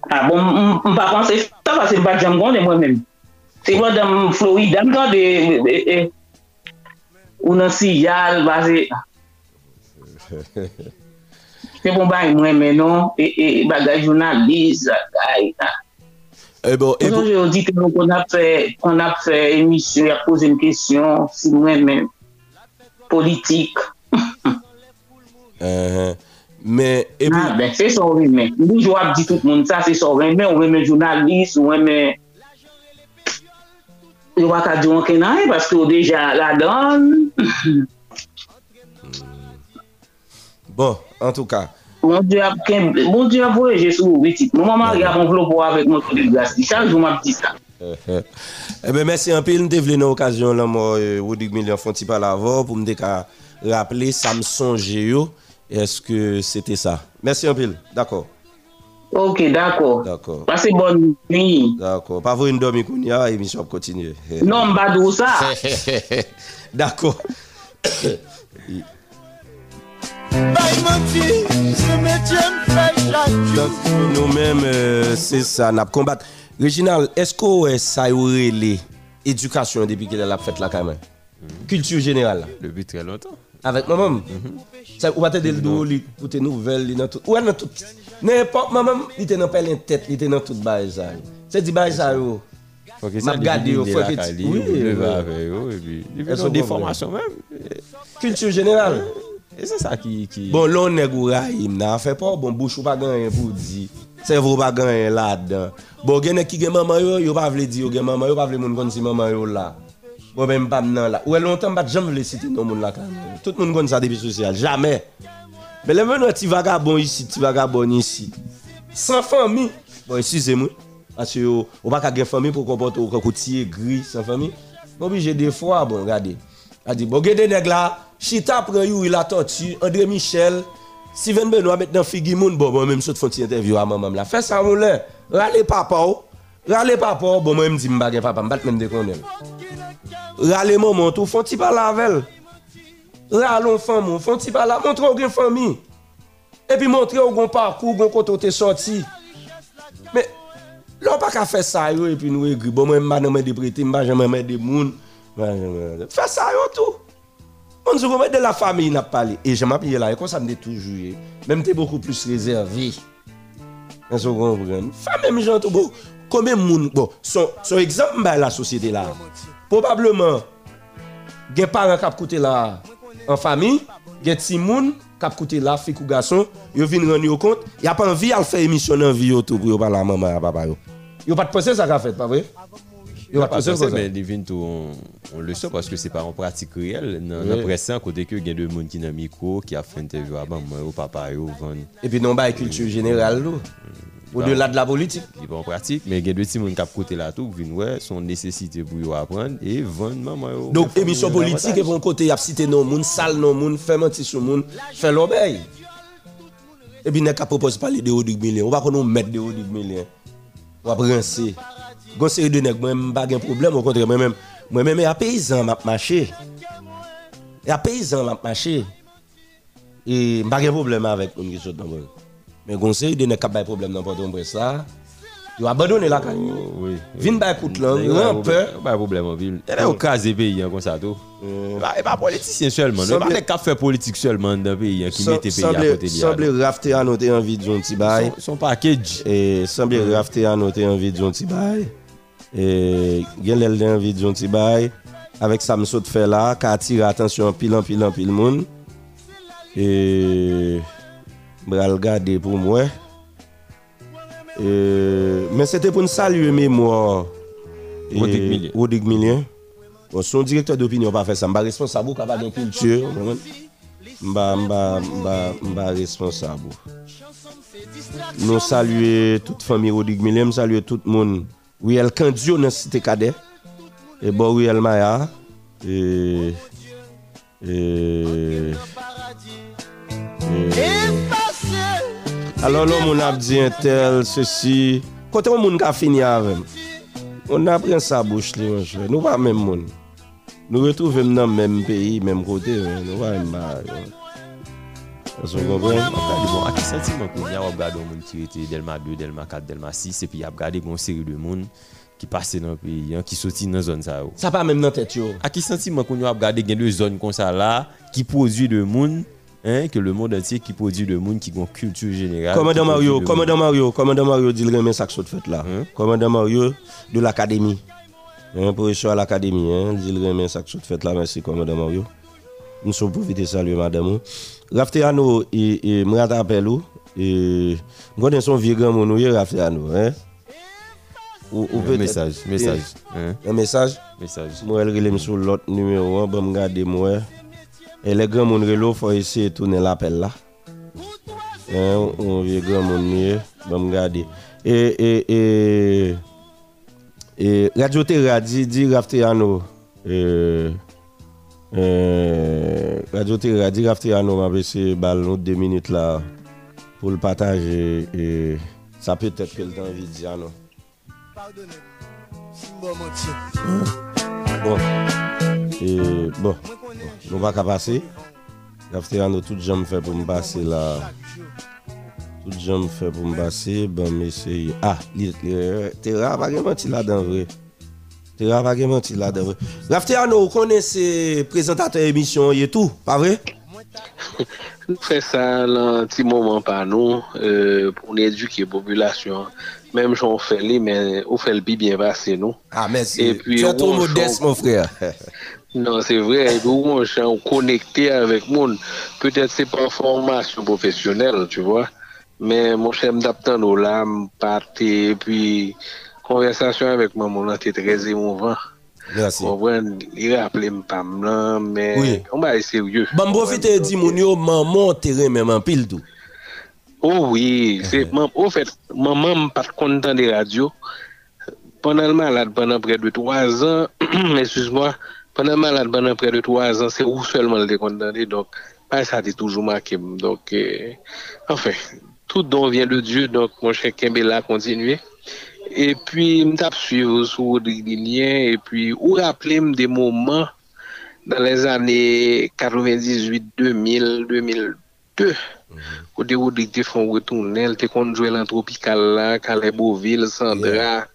A ah, bon, m pa panse ta pase m pa jom gonde mwen men. Se mwen dam Florida, m tan de... Eh, eh, e, ou nan si yal, base... Se bon ba y mwen men non, e, e bagay jounalist, bagay... E bon, e bon... Ou nan je ou di te nou kon ap fe emisyon, ya pose m kesyon, si mwen men... politik. Men, epi... Nan, ben, se son remen. Mouj wap di tout moun sa, se son remen, ou remen jounalist, ou remen... Yo wak a diyon ke nan, paske ou deja la don. Hmm. Bon, an tou ka. Moun di ap voyeje sou witit. Moun maman yon vlopou avèk moun kou de glas. Di chanjou map di sa. Eh ben merci en pile, nous te vle nan occasion là moi euh, Wodig Million font pas la voix pour me rappeler Samson Géo. Est-ce que c'était ça? Merci en pile. D'accord. Ok, d'akor. D'accord. Pase bon nuit. D'accord. Pas vous une dormi kounya, émission continue. Non. D'accord. M fè chak Donc, nous-mêmes, euh, c'est ça, nous combattre. Réginal, est-ce que ça aurait les éducation depuis qu'elle a fait la quand même? Culture générale. Depuis très longtemps. Avec maman. Ça, ou pas le dos, li, pour tes nouvelles, dans tout. Ouais, dans tout. N'importe, maman, il était dans plein tête, il était dans tout bail ça. C'est dit bail ça, yo. Faut que ça regardé, yo, faut que Oui, Elles sont des formations même. Culture générale. Et c'est ça qui. Bon, l'on nèg ou rahim nan fait pas bon bouche ou pas gagner pour dire. Cerveau pas gagner là-dedans. Bon, gen nèg qui gen maman yo, yo pas vle di yo gen maman yo, pas vle moun kon si maman yo là. Bon ben pas nan là. Ou longtemps pas jamais vle citer non moun quand même. Tout monde connaît ça depuis social, jamais. Mais le venons petit vagabond ici, petit vagabond ici. Sans famille. Bon, excusez-moi. Parce que yo, ou pas ka gen famille pour comporter ou côtier gris sans famille. Obligé des fois bon, regardez. A dit bon, gen des nèg là, Chita prend you la tortue, André Michel, Steven Benoît maintenant Figi Moun, bon, bon, même saute font interview à maman là. Fais ça, mon lè. Rale papa. Rale papa bon, moi, me dit m'bagay papa, m'bat même de connaître. Rale maman tout, font pas lavel. Rale on femme, font pas la, montre ou gen famille. Et puis montrer ou gon parcours, gon kote ou te sorti. Mais, là, pas qu'à faire ça, et puis nous. Bon, moi, m'ba nan mè de prêter, m'ba jamais mè de moun. Fais ça, tout. On se remet de la famille n'a parlé. Et je m'appelle là, et comme ça me toujours. Même t'es beaucoup plus réservé. Vous comprenez? Fais même gens beau. Combien de monde, bon, son, son exemple, bah, la société là. Probablement, des parents qui ont coûté là en famille, des petits moun qui coûté là, fille ou garçon, ils viennent rendre compte, il n'y a pas envie de faire émission dans vie tout pour à maman et papa. Ils n'ont pas de penser ça qu'a fait, pas vrai? De on, le sait parce que c'est pas en pratique réelle dans la à côté que il y a des gens qui dans micro qui a fait interview avant moi au papa yo vend Et puis non bah culture générale là. Au-delà de la politique. il pas en pratique mais il y a des petits monde qui a côté là tout qui ouais son nécessité pour yo apprendre et vendre maman yo Donc, émission politique, et un côté, il y a cité non moun, sale non moun, fait mentir sur moun, fait l'obéi. Et puis, n'est qu'à propose parler de Odig Million. On va qu'on nous mette de Odig Million. On va princer. Gon série de nèg, moi-même, pas de problème. Au contraire, moi-même, moi-même, il a paysan m'a marché. Il y a paysan m'a marché. Et pas de problème avec moun qui saute dans le monde. Mais gon série de nèg qui a pas de problème dans monde ça. Ils ont abandonné la caille. oui Vin ba écoute là, Il y a un peu. pas de problème en ville il y a au cas des pays hein, comme ça tout et pas politicien seulement Semble- pas les fait politique seulement dans le pays hein, qui mettent pays à côté de Semble rafter à noter en vie de John Tibay. son, package Et semble rafter à noter en vie de John Tibay. Et gen lèl en vie de John Tibay. Avec ça me saute fait là, qui attire attention pile en pile en pile moun. Et bral garder pour moi. Et, mais c'était pour nous saluer mémoire. Rodrigue Millien. Millien. Bon, son directeur d'opinion pas fait ça. Je suis responsable a pas de culture. mba, mba responsable. Nous saluer toute famille Rodrigue Millem, saluer tout le monde. Oui, elle candio dans cité cadet. Et bon, elle Maya. Et. Et. et- Alors là, mon a dit un tel, ceci. Quand on ka fini avec. On a pris sa bouche, mon cher. Nous pas même monde. Nous retrouvons dans le même pays, même côté. Nous pas même qu'on comprend. Bon, a ki sentimen kon wap gade moun ki rete Delma 2, Delma 4, Delma 6 epi ap gade kon seri de moun ki pase nan peyi, an, ki soti nan zon sa yo. Ça pas même dans tête yo. A ki sentimen kon gade gen de zon kon sa la ki de moun, hein, que le monde entier qui produit de moun générale. Commandant qui produit Mario, de commandant Mario, commandant Mario le remet ça que ça fait là. Commandant Mario de l'académie. Un professeur à l'académie, hein, dit le remet ça que ça fait là, merci commandant Mario. Nous sommes saluer madame. Rafteano, e, e, mwen ata apel ou, e, mwen konen son vigan moun ouye Rafteano. Un mesaj, mesaj. Un mesaj? Mesaj. Mwen el rele msou lot numero an, mwen gade mwen. E le gen moun relo fwa ese tounen l'apel la. Un vigan moun ouye, mwen gade. E, e, e, e, radiote radi di Rafteano, e, euh, Radio Terra dit Rafteano m'a baissé balle nous deux minutes là pour le partager et ça peut être que le temps de dire non. Bon. Et bon, bon, nous va qu'à passer. Rafteano tout j'aime fait pour me passer là. Tout j'aime fait pour me passer, bon mais c'est ah, li- Terra pas menti là-dedans vrai. Terra pas menti là-dedans. Rafteano, vous connaissez présentateur émission et tout, pas vrai? Nou fè sa lan ti moman pa nou euh, pou nou eduke populasyon. Mèm jon fè li, men ou fè l bi bien passe nou. Ah, merci. Et puis, tu es trop on modeste, mon frère. Non, c'est vrai. Puis, on on connecté avec moun. Peut-être c'est pas formation professionnelle, tu vois. Mais mon cher m'daptan nou la, m'parte, et puis conversation avec maman là, c'était très émouvant. Merci. Comprenez? Il rappelait m'pam là, mais Oui. on va être sérieux. Bon, profite di moun yo, maman terrain même en pile tout. Oh oui, c'est mam- au fait, maman m'a pas content des radios. Pendant le malade, pendant près de trois ans, excuse-moi, pendant le malade, pendant près de trois ans, c'est où seulement le condamné. Donc, pas ça a toujours marqué. Donc, euh, enfin, tout don vient de Dieu. Donc, mon cher Kembela, continuez. Et puis, me tape suivre sur des lignes. Et puis, ou rappeler des moments dans les années 98, 2000, 2002. Ou de ou te font retourner, elle te kon jouer l'antropical là, Calais Beauville, Sandra,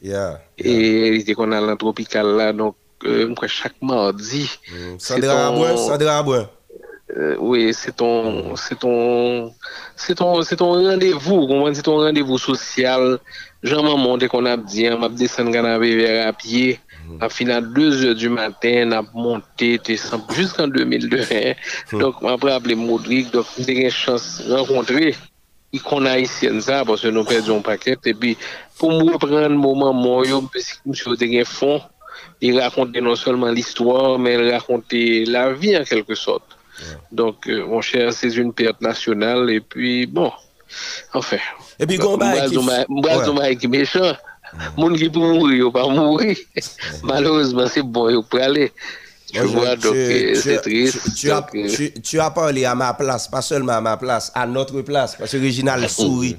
et te kon à l'antropical là, donc euh, chaque mardi. c'est Sandra Abouin, Sandra Abouin. Euh, oui, c'est ton, c'est ton, c'est ton, c'est ton rendez-vous, comment c'est ton rendez-vous social. Jean maman dès qu'on a dit, m'a descendu canapé vers à pied, à à 2 heures du matin, n'a monté, descend jusqu'en 2002. hein. Donc, après appelé Modric, donc j'ai une chance de rencontrer. Qu'on a ici ça parce que nous perdons un paquet et puis pour me reprendre moment moi yo monsieur de gain fond il racontait non seulement l'histoire mais il racontait la vie en quelque sorte donc euh, mon cher c'est une perte nationale et puis bon enfin. Et puis, gon bail qui- qui méchant. Moun qui pour mourir pas mourir. Malheureusement c'est bon pour aller. Tu vois donc euh, c'est triste. tu- as- euh, tu- as parlé à ma place, pas seulement à ma place, à notre place, parce que Réginal sourit.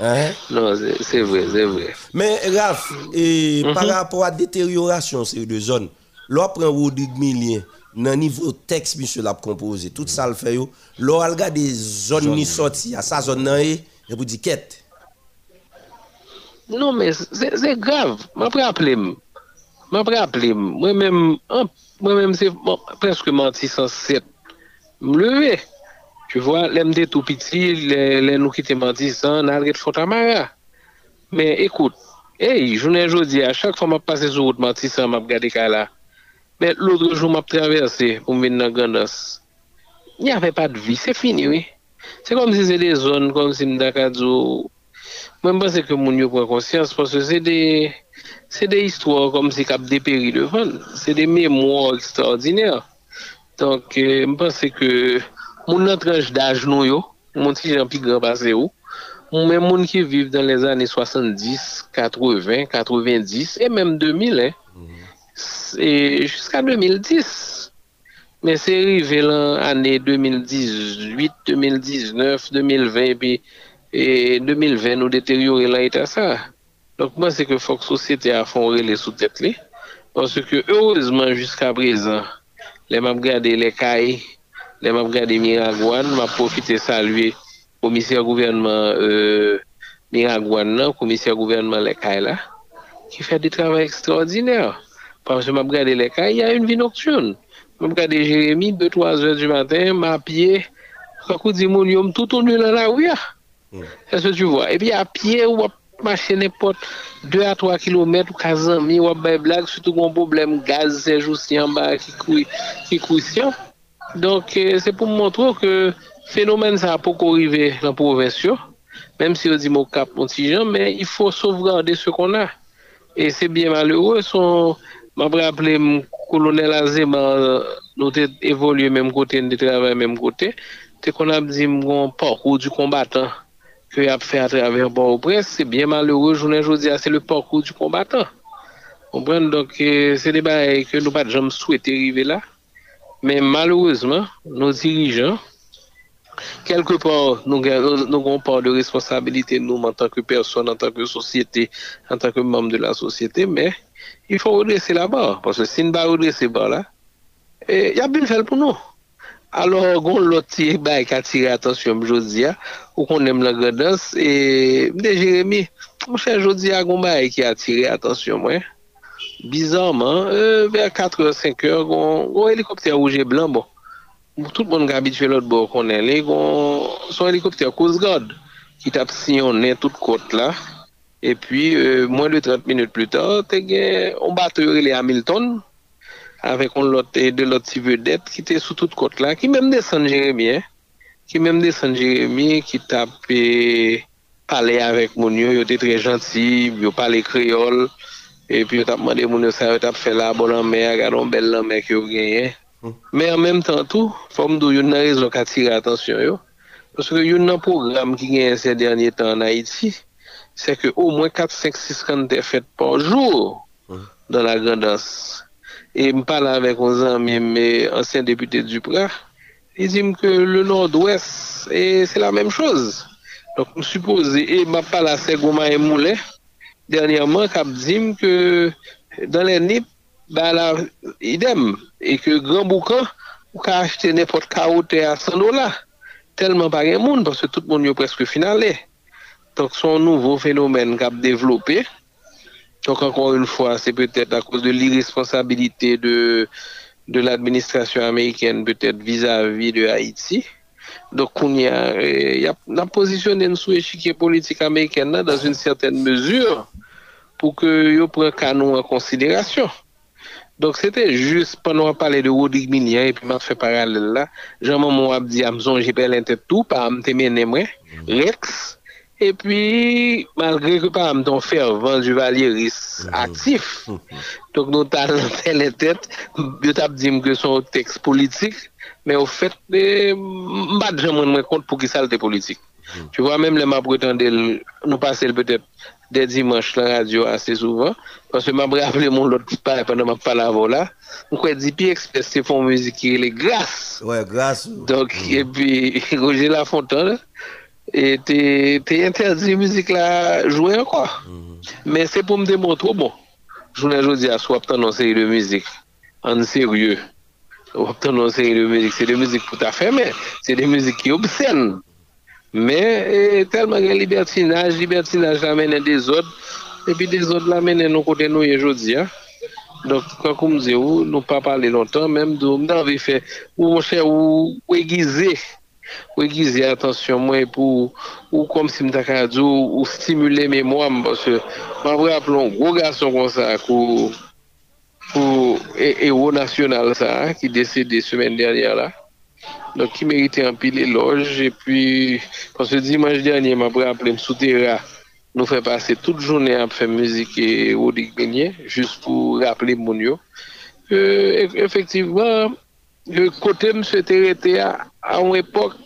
Hein? non c'est- vrai c'est vrai. Mais Raph, et Mhm. par rapport à détérioration c'est de zone, l'on prend Rodrigue Millien, nan nivou teks mi se la kompoze. Tout sa l fè yo. Lò al gade zon ni soti a sa zon nan e, e pou di ket. Non men, se grav. Mwen pre aple m. Mwen pre aple m. Mwen men, mwen men se preske manti 107. M leve. Tu vwa, lem de tou piti, le nou ki te manti 100, nan adret fota mara. Men, ekout. Hey, jounen jodi, a chak fwa m ap pase sou wout manti 100, m ap gade ka la. Ben, l'autre jour, m'a traversé pour venir dans gandas. Il n'y avait pas de vie, c'est fini, oui. C'est comme si c'était des zones, comme si Mdakadzo. Moi, je pense que mon yo prend conscience parce que c'est des, c'est des histoires comme si cap dépéri devant. C'est des mémoires extraordinaires. Donk, euh, je pense moun nan entrage d'aj nou yo, moun ti jan pi gran pase yo, moun moun ki viv dan les années 70, 80, 90 e même 2000, eh, jusqu'à 2010. Men se rive lan ane 2018, 2019, 2020, pi 2020 nou deteriore la ita sa. Donk mwen se ke fok sosyete a fon rele sou tet li. Ponso ke heurezman jiska prezan, le map gade le kae, le map gade Miragwan, map profite salwe komisyen gouvernement euh, Miragwan nan, komisyen gouvernement le kae la, ki fè di travè ekstraordinèr. Pwense map gade le kay, y a yon vi noktyoun. Map gade Jeremie, 2-3 zè du matin, mapye, kakou di moun yom toutou nou nan la ouya. Se se tu vwa. E pi apye wap mache nepot 2 a 3 km ou kazan mi wap bay blag soutou kon problem gaz sejou siyan ba ki kou siyan. Donk se pou mwantro ke fenomen sa pou kou rive lan provensyo. Mem si yo di mou kap montijan, men y fò souvgade se kon a. E se bien malheureux son Mwen preaple m kolonel Azeman nou te evolye menm kote, nou te travay menm kote, te kon ap di m kon parkou du kombatan ki ap fe a traver bon ou pres, se bien malheureux jounen jodi a, ah, se le parkou du kombatan. Kompren, donk euh, se deba e ke nou pat jom souete rive la, men malheureusement, nou dirijan, kelke por nou kon por de responsabilite nou an tanke person, an tanke sosyete, an tanke membe de la sosyete, men il faut redresser la barre. Parce que si on ne redresser la barre là, eh, il y a bien fait pour nous. Alors, on l'autre bah, qui attire attention, Jodia, ou qu'on aime la grandance, et de Jérémy, mon cher Jodia, on bah, qui attire attention, moi. Bizarrement, euh, vers 4 h 5 heures, on hélicoptère rouge et blanc, bon. Tout le monde est habitué à l'autre bord qu'on est, son hélicoptère cause garde, qui tape sillonné toute côte là. E pi, euh, mwen de 30 minute plus tard, te gen, on bat yore le Hamilton, avek on lot, de lot si vedet, ki te sou tout kote la, ki menm de San Jeremie, ki menm de San Jeremie, ki tap e pale avek moun yo, yo te tre janti, yo pale kreol, e pi yo tap mande moun yo sa, yo tap fe la bonan mer, gadon bel lan mer ki yo genye. Mm. Men an menm tan tou, fom do yon nan rezon ka tire atensyon yo, paske yon nan program ki genye se denye tan na c'est que au moins 4, 5, 6 candidats faites par jour dans la grandance. Et je parle avec mes anciens députés du Prat, ils disent que le nord-ouest, c'est la même chose. Donc, je suppose, et je parle à Segouma et Moulin, dernièrement, qui dit que dans les NIP, bah, la, idem, et que Grand Boucan, ou ka achete nepot kaote a 100 dola, telman pa gen moun, parce tout moun yo preske finalè. Donc, son nouveau phénomène qui a développé. Donc, encore une fois, c'est peut-être à cause de l'irresponsabilité de, de l'administration américaine, peut-être vis-à-vis de Haïti. Donc, on y a, eh, y a, a positionné sous échiquier politique américaine là, dans une certaine mesure pour que yo prenne canon en considération. Donc, c'était juste, pendant qu'on parlait de Rodrigue Minien, et puis m'a fait parallèle là, Jean-Maman Abdi Amzon, j'ai perdu tout, par Amtemé Némé, Rex, E pi, malgre ki pa mton fervan du valyeris aktif, tonk nou ta lantel etet, yo tap di mke son tekst politik, men ou fet, mbad jan mwen mwen kont pou ki salte politik. Tu vwa, menm le ma pretende nou pase l petep de dimanche la radyo ase souvan, panse ma bre aple moun lot pa e pandan ma pala vola, mwen kwe di pi ekspres se fon mouzik ki le gras. Ouè, gras. Donk, mm. e pi, Roger Lafontan, la, e te interdi mizik la jwè an kwa. Men se pou m demontro bon. Jounen jodi as wap tan nan seri de mizik. An serye. Wap tan nan seri de mizik. Se de mizik pou ta fè men. Se de mizik ki obsèn. Men e, telman gen libertinaj. Libertinaj la menen de zod. Epi de zod la menen nou kote nou ye jodi an. Donk kwa kou mze ou, nou pa pale lontan. Mem do mda vi fè. Ou mwen chè ou, ou egize. ou egize atensyon mwen pou ou kom si mta kajou ou stimule mè mwam mwen vre aplon gwo gason kon sa kou pou ewo e nasyonal sa ki desede semen dernya la. Donc ki merite anpil eloj e pi kon se dimanj dernya mwen vre aplon msoutera nou fè pase tout jounè ap fè müzik e ou dik benye jous pou rappele moun yo. E, e, efektivman kote msou ete rete a an epok,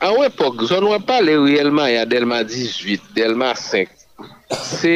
an epok, zon wè pale riyelman ya Delma 18, Delma 5, se,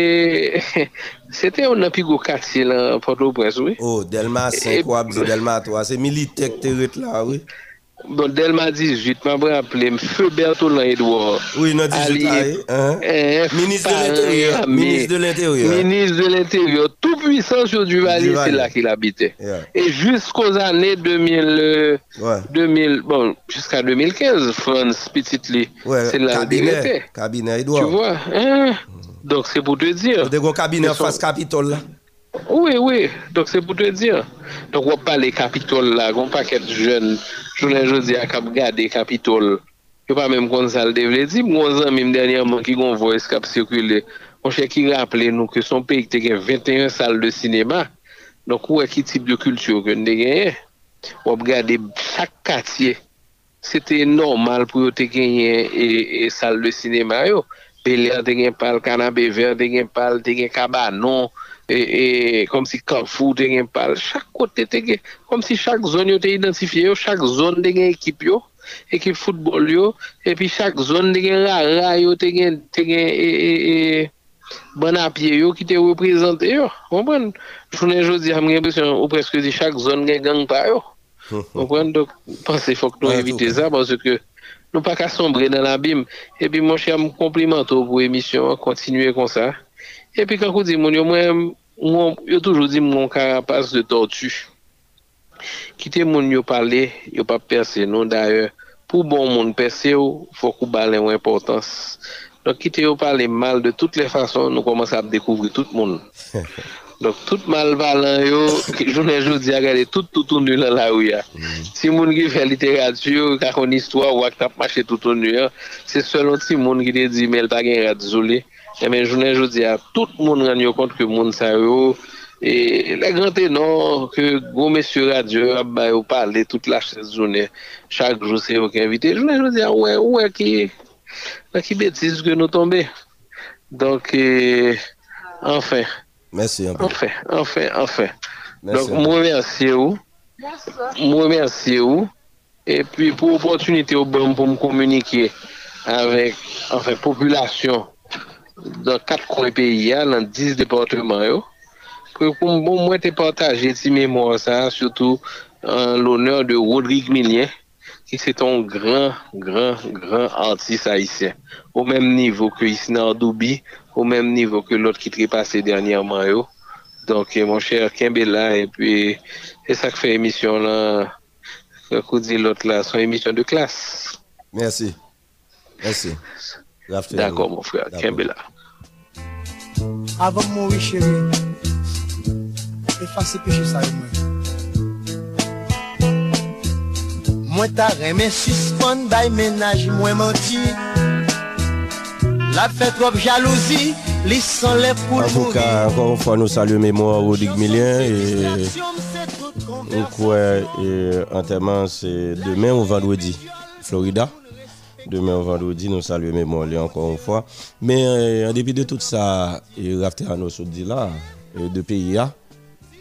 se te yon api go kati lan Port-au-Prince. Oui? Oh, Delma 5 e, e, wap, Delma 3, se militek te ret la, wè. Oui? Bon, Delma 18, mwen mwen aple m Feu Bertolin Edouard. Oui, nan 18 aye. Eh, Ministre de l'Intérieur. Ministre de l'Intérieur. Ministre de l'Intérieur. Tout puissant sur Duvalier, c'est là qu'il habitait. Yeah. Et jusqu'aux années 2000, euh, ouais. 2000 bon, jusqu'à 2015, France Petitli, ouais, c'est là qu'il était. Cabinet Edouard. Tu vois, hein? Mm. Donc c'est pour te dire. De un cabinet face Capitole là. Oui, oui, donc c'est pour te dire. Donc on parle des capitoles là, on parle des jeunes, je ne dis à cap garder capitoles. Yo pa mèm kon sal devle di, mwen zan mèm dènyèman ki kon voyes kap sirkule, mwen chè ki rappele nou ke son peyik te gen 21 sal de sinema, donk wè ki tip de kultur gen de genye, wop gade chak katye, se te normal pou yo te genye e, e sal de sinema yo, belè te gen pal kanabe ver, te gen pal, te gen kabanon, et, et comme si Carrefour te gen pal. Chaque côté te gen, comme si chaque zone yo te identifié chaque zone te gen équipe yo, équipe football yo, et puis chaque zone te gen rara yo, te gen, te gen, et, et, et, bon à pied yo qui te représenté yo. Comprenez? Journée jodi, j'ai l'impression, ou presque dit chaque zone gen gang pa yo. Comprenez? Donc, pensez, faut que nous éviter ça parce que nous pas qu'à sombrer dans l'abîme. Et puis, mon cher, me complimente pour l'émission, continuer comme ça. Epi kakou di moun yo mwen, yo toujou di moun karapas de tortu. Kite moun yo pale, yo pa perse nou daye. Pou bon moun perse yo, fokou bale mwen importans. Donk kite yo pale mal de tout le fason, nou komanse ap dekouvri tout moun. Donk tout mal valan yo, jounen joudi a gade tout touton nou lan la ou ya. Mm. Si moun ki fè literatur, kakon histwa, wak tap mache touton nou ya, se selon ti moun ki de di mel pa gen radzou li. Et mais journée jeudi, à tout le monde rend compte que moun sa yo, et les grands ténors, que gros messieurs radio, a ba yo parler toute la journée, chaque jour c'est eux qui invité. Journée jeudi, ah ouais, ouais, qui, là, qui bêtise que nous tombons. Donc, euh, enfin. Merci un peu. Enfin, enfin, enfin. Merci. Donc, moi, remercie vous. Moi, remercie vous. Et puis, pour l'opportunité au bon pour me communiquer avec, enfin, population dans quatre pays, hein, dans 10 départements. Pour, moi, te partager ces mémoires, surtout en l'honneur de Rodrigue Millien, qui c'est un grand, grand, grand artiste haïtien. Au même niveau que Isna Doubi, au même niveau que l'autre qui est passé dernièrement. Donc, euh, mon cher Kimbella, et puis, c'est ça que fait émission là, l'autre là, son émission de classe. Merci. Merci. D'accord, mon frère. Kimbella. Avant de mourir, chérie, effacer péché ça, moi. Moi, ta remè suspend bay ménage, moi menti. La fait trop jalousie, li sans les pour En tout cas, encore une fois, nous saluons mémoire Rodrigue Millien et nous croyons et enterrement c'est demain ou vendredi, Florida? Demain vendredi, nous saluons mémoire lui encore une fois. Mais euh, en dépit de tout ça, et Rafterano se dit là, euh, de pays là,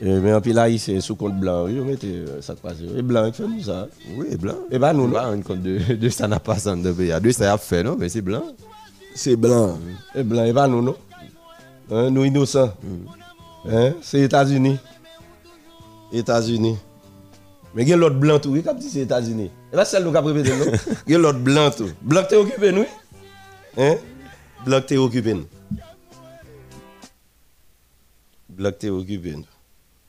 euh, mais en plus là, c'est sous compte blanc. Oui, mettez ça passe. Et blanc, il fait nous ça. Oui, blanc. Et ben nous, On va rendre compte de, de ça n'a pas ça de pays. De ça a fait, non, mais c'est blanc. C'est blanc. Et blanc, et pas nous, non? Hein, nous innocents. Hein? C'est États-Unis. États-Unis. Mais il y a l'autre blanc tout, oui, comme dit c'est États-Unis. Et là, c'est celle nous qui a répété, non? Il y a l'autre blanc tout. Blanc t'es occupé, nous? Hein? Blanc t'es occupé. Blanc t'es occupé. nous.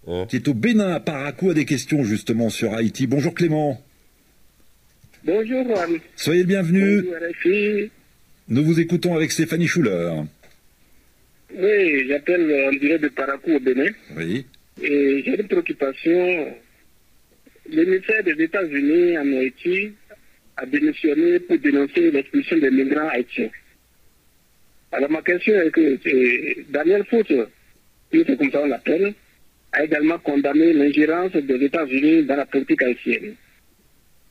Hein? Qui est au Bénin, Parakou, a des questions justement sur Haïti. Bonjour Clément. Bonjour, Juan. Soyez le bienvenu. Bonjour. Nous vous écoutons avec Stéphanie Schuller. Oui, j'appelle en direct de Parakou au Bénin. Oui. Et j'ai une préoccupation. Le ministère des États-Unis en Haïti a démissionné pour dénoncer l'expulsion des migrants haïtiens. Alors ma question est que euh, Daniel qui c'est comme ça on l'appelle, a également condamné l'ingérence des États-Unis dans la politique haïtienne.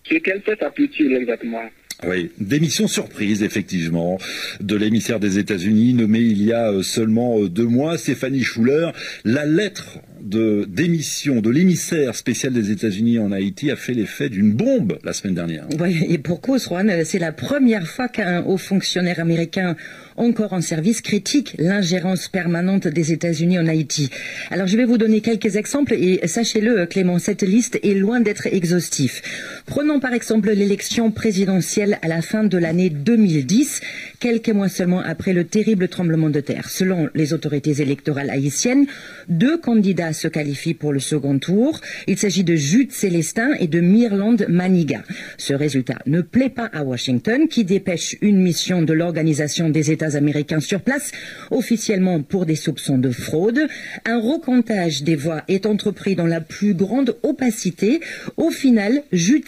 Sur quel fait appuie-t-il exactement? Oui, démission surprise, effectivement, de l'émissaire des États-Unis, nommé il y a euh, seulement euh, deux mois, Stéphanie Schuller. La lettre de démission de l'émissaire spécial des États-Unis en Haïti a fait l'effet d'une bombe la semaine dernière. Oui, et pour cause, Juan, c'est la première fois qu'un haut fonctionnaire américain encore en service critique l'ingérence permanente des États-Unis en Haïti. Alors je vais vous donner quelques exemples et sachez-le, Clément, cette liste est loin d'être exhaustive. Prenons par exemple l'élection présidentielle à la fin de l'année 2010, quelques mois seulement après le terrible tremblement de terre. Selon les autorités électorales haïtiennes, deux candidats se qualifient pour le second tour. Il s'agit de Jude Célestin et de Mirland Maniga. Ce résultat ne plaît pas à Washington, qui dépêche une mission de l'Organisation des États américains sur place, officiellement pour des soupçons de fraude. Un recomptage des voix est entrepris dans la plus grande opacité. Au final, Jude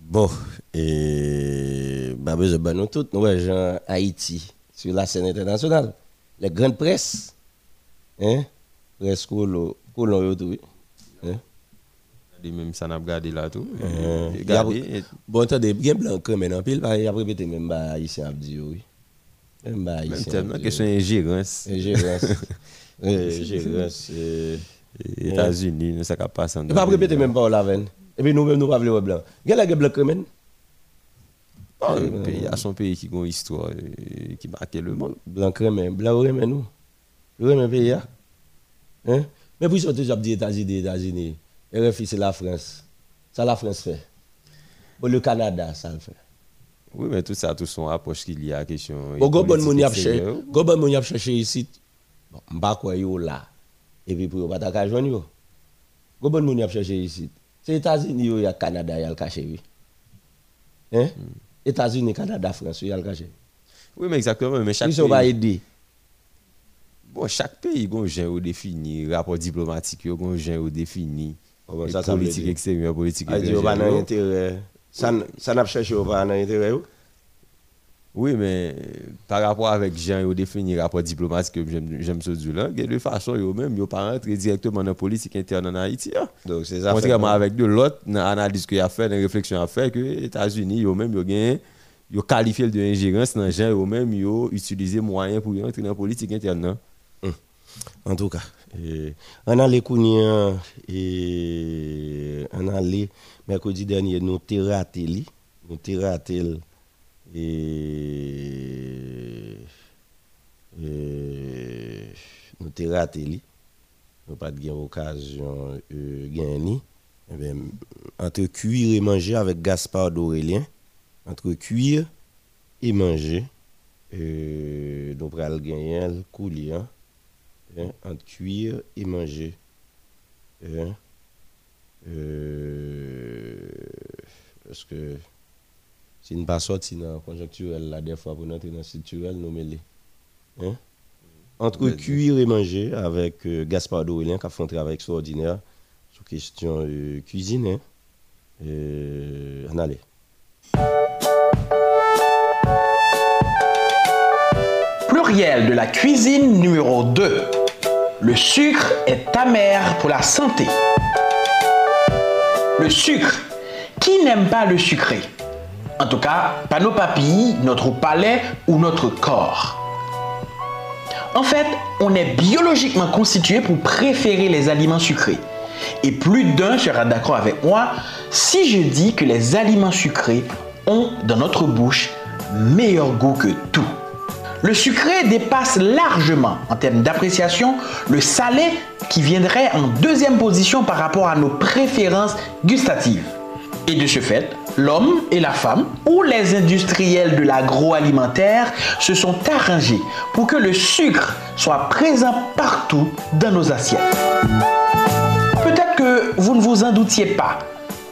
Bon, et bah, besoin de nous toutes, nous, Haïti, sur la scène internationale. Les grandes presses, Hein? Res kolon yo tou. Hein? Di menm san ap gade la tou. Gade. Bon tan de gen blan kremen an pil, ap repete menm ba isen ap di yo. Menm ba isen ap di yo. Menm tan kesyon enjirans. Enjirans. Enjirans. Etats-Unis, nou sa ka pasan. E pa ap repete menm pa ou la ven. E pi nou menm nou pa vle wè blan. Gen la gen blan kremen? A son peyi ki gon histwa, ki bake le moun. Blan kremen, blan ou remen nou. Ou remen peyi ya. Hein? Mais vous sortez déjà des États-Unis, États-Unis. RFI, c'est la France. Ça, la France fait. Bon, le Canada, ça le fait. Oui, mais tout ça, tout son approche qu'il y a question. Bon, Gobon Mouni a cherché. Gobon Mouni a cherché ici. Bon, m'ba quoi yo là. Et puis pour pas ta joindre yo. Gobon Mouni a cherché ici. C'est États-Unis, il y a Canada, il y a le caché, oui. Hein? Hmm. États-Unis, Canada, France, il y a le caché. Oui, mais exactement. Mais chaque Ils sont pas aidés. Bon, chaque pays a un genre défini, rapport diplomatique, a un genre défini. Oh, ça, politique extérieure, politique intérieure. Ça n'a pas cherché au pas intérêt. Oui, mais par rapport avec Jean, il définit rapport diplomatique que j'aime ce là de toute façon, il même, il pas rentrer directement dans la politique interne en Haïti. Hein. Donc, c'est ça. Contrairement avec de l'autre, dans l'analyse qu'il a fait, dans la réflexion a fait, que les États-Unis, ils même, ils ont qualifié de ingérence dans Jean, même, ils ont utilisé moyens pour entrer dans la politique interne. En tout cas, on a les et on a les mercredi dernier, nous avons raté, nous avons raté et, nous avons raté nous pas de occasion de gagner eh bien, entre cuire et manger avec Gaspard d'Aurélien entre cuire et manger euh, nous allons gagner le coulis hein, entre cuire et manger hein, euh, parce que si nous pas sorti dans la des fois pour entrer dans structurel nous mêler hein? entre cuire et manger avec euh, Gaspard Dorélien qui a fait un travail extraordinaire sur question euh, cuisine hein? euh, en allez Pluriel de la cuisine numéro 2. Le sucre est amer pour la santé. Le sucre. Qui n'aime pas le sucré? En tout cas, pas nos papilles, notre palais ou notre corps. En fait, on est biologiquement constitué pour préférer les aliments sucrés. Et plus d'un sera d'accord avec moi si je dis que les aliments sucrés ont dans notre bouche meilleur goût que tout. Le sucré dépasse largement en termes d'appréciation le salé qui viendrait en deuxième position par rapport à nos préférences gustatives. Et de ce fait, l'homme et la femme ou les industriels de l'agroalimentaire se sont arrangés pour que le sucre soit présent partout dans nos assiettes. Peut-être que vous ne vous en doutiez pas,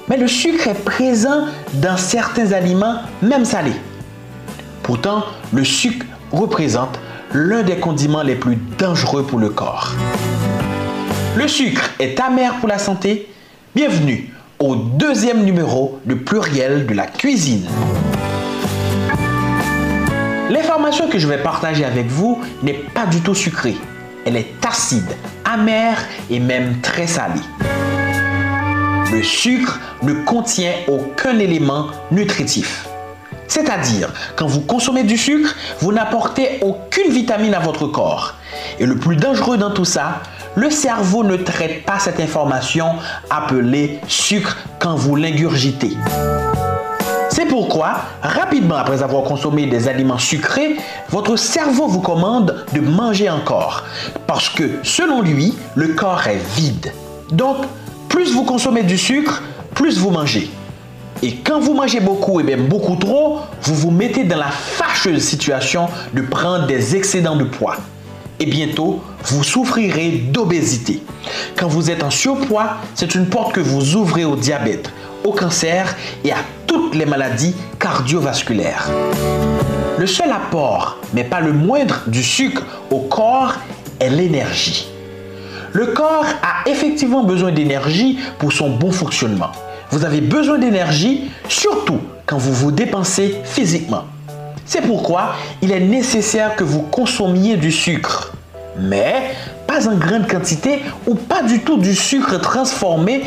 mais le sucre est présent dans certains aliments, même salés. Pourtant, le sucre représente l'un des condiments les plus dangereux pour le corps. Le sucre est amer pour la santé. Bienvenue au deuxième numéro de pluriel de la cuisine. L'information que je vais partager avec vous n'est pas du tout sucrée. Elle est acide, amère et même très salée. Le sucre ne contient aucun élément nutritif. C'est-à-dire, quand vous consommez du sucre, vous n'apportez aucune vitamine à votre corps. Et le plus dangereux dans tout ça, le cerveau ne traite pas cette information appelée sucre quand vous l'ingurgitez. C'est pourquoi, rapidement après avoir consommé des aliments sucrés, votre cerveau vous commande de manger encore. Parce que, selon lui, le corps est vide. Donc, plus vous consommez du sucre, plus vous mangez. Et quand vous mangez beaucoup et bien beaucoup trop, vous vous mettez dans la fâcheuse situation de prendre des excédents de poids. Et bientôt, vous souffrirez d'obésité. Quand vous êtes en surpoids, c'est une porte que vous ouvrez au diabète, au cancer et à toutes les maladies cardiovasculaires. Le seul apport, mais pas le moindre, du sucre au corps est l'énergie. Le corps a effectivement besoin d'énergie pour son bon fonctionnement. Vous avez besoin d'énergie, surtout quand vous vous dépensez physiquement. C'est pourquoi il est nécessaire que vous consommiez du sucre, mais pas en grande quantité ou pas du tout du sucre transformé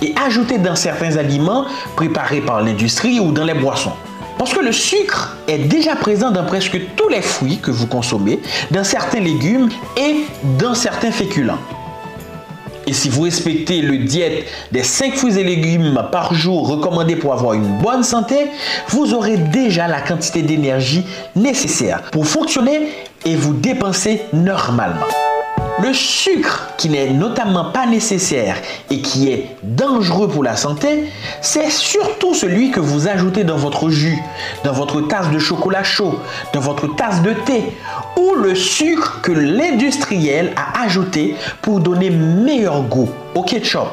et ajouté dans certains aliments préparés par l'industrie ou dans les boissons. Parce que le sucre est déjà présent dans presque tous les fruits que vous consommez, dans certains légumes et dans certains féculents. Et si vous respectez le diète des 5 fruits et légumes par jour recommandés pour avoir une bonne santé, vous aurez déjà la quantité d'énergie nécessaire pour fonctionner et vous dépenser normalement. Le sucre qui n'est notamment pas nécessaire et qui est dangereux pour la santé, c'est surtout celui que vous ajoutez dans votre jus, dans votre tasse de chocolat chaud, dans votre tasse de thé ou le sucre que l'industriel a ajouté pour donner meilleur goût au ketchup,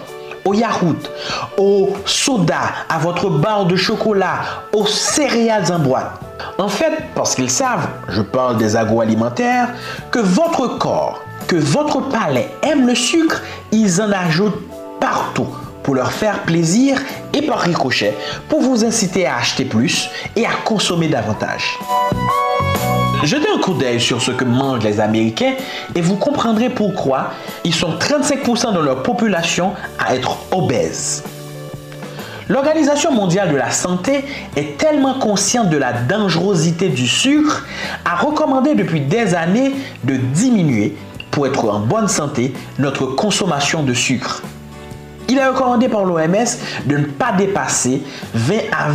au yaourt, au soda, à votre barre de chocolat, aux céréales en boîte. En fait, parce qu'ils savent, je parle des agroalimentaires, que votre corps que votre palais aime le sucre, ils en ajoutent partout pour leur faire plaisir et par ricochet pour vous inciter à acheter plus et à consommer davantage. Jetez un coup d'œil sur ce que mangent les Américains et vous comprendrez pourquoi ils sont 35% de leur population à être obèses. L'Organisation mondiale de la santé est tellement consciente de la dangerosité du sucre, a recommandé depuis des années de diminuer pour être en bonne santé notre consommation de sucre. Il est recommandé par l'OMS de ne pas dépasser 20 à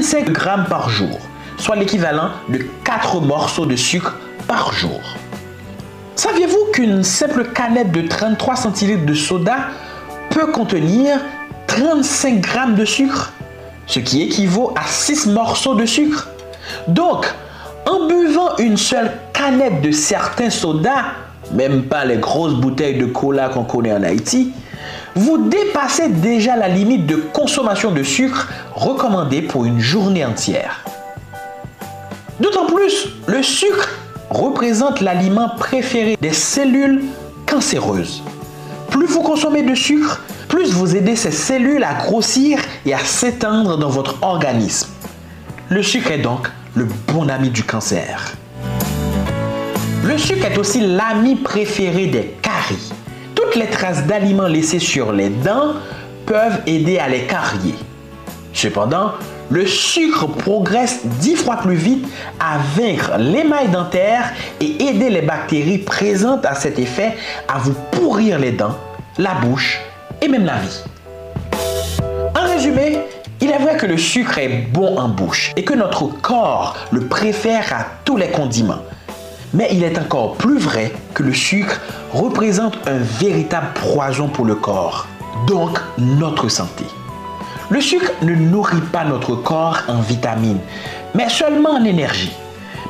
25 grammes par jour, soit l'équivalent de 4 morceaux de sucre par jour. Saviez-vous qu'une simple canette de 33 centilitres de soda peut contenir 35 grammes de sucre, ce qui équivaut à 6 morceaux de sucre? Donc, en buvant une seule canette de certains sodas, même pas les grosses bouteilles de cola qu'on connaît en Haïti, vous dépassez déjà la limite de consommation de sucre recommandée pour une journée entière. D'autant plus, le sucre représente l'aliment préféré des cellules cancéreuses. Plus vous consommez de sucre, plus vous aidez ces cellules à grossir et à s'étendre dans votre organisme. Le sucre est donc le bon ami du cancer. Le sucre est aussi l'ami préféré des caries. Toutes les traces d'aliments laissées sur les dents peuvent aider à les carier. Cependant, le sucre progresse dix fois plus vite à vaincre l'émail dentaire et aider les bactéries présentes à cet effet à vous pourrir les dents, la bouche et même la vie. En résumé, il est vrai que le sucre est bon en bouche et que notre corps le préfère à tous les condiments. Mais il est encore plus vrai que le sucre représente un véritable poison pour le corps, donc notre santé. Le sucre ne nourrit pas notre corps en vitamines, mais seulement en énergie.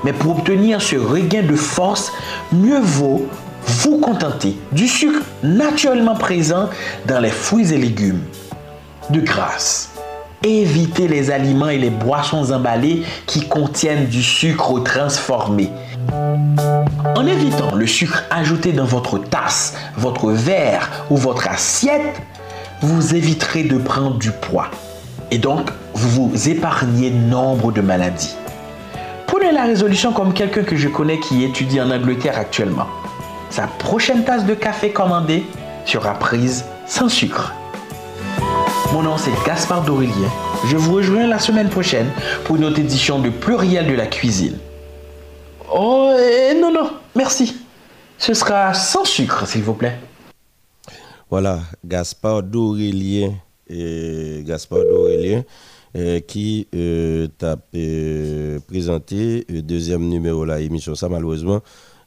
Mais pour obtenir ce regain de force, mieux vaut vous contenter du sucre naturellement présent dans les fruits et légumes. De grâce, évitez les aliments et les boissons emballées qui contiennent du sucre transformé. En évitant le sucre ajouté dans votre tasse, votre verre ou votre assiette, vous éviterez de prendre du poids. Et donc, vous vous épargnez nombre de maladies. Prenez la résolution comme quelqu'un que je connais qui étudie en Angleterre actuellement. Sa prochaine tasse de café commandée sera prise sans sucre. Mon nom c'est Gaspard Dorélien. Je vous rejoins la semaine prochaine pour une autre édition de Pluriel de la cuisine. Oh, eh, non, non, merci. Ce sera sans sucre, s'il vous plaît. Voilà, Gaspard d'Aurélien, et Gaspard euh, qui euh, t'a euh, présenté le deuxième numéro de l'émission. Ça, malheureusement,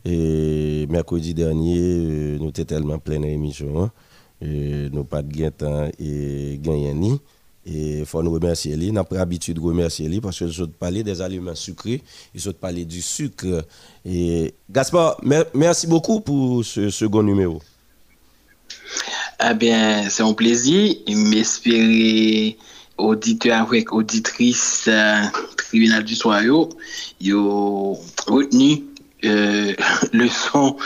mercredi dernier, nous étions tellement plein d'émissions. Hein, nous pas de gain temps et gagnani. Et il faut nous remercier. Nous avons pris l'habitude de remercier lui parce que avons parlé des aliments sucrés, ils ont parlé du sucre. Et Gaspard, mer- merci beaucoup pour ce second numéro. Eh bien, c'est un plaisir. M'espérer auditeurs avec auditrices euh, tribunal du soir, yo, yo retenu euh, leçon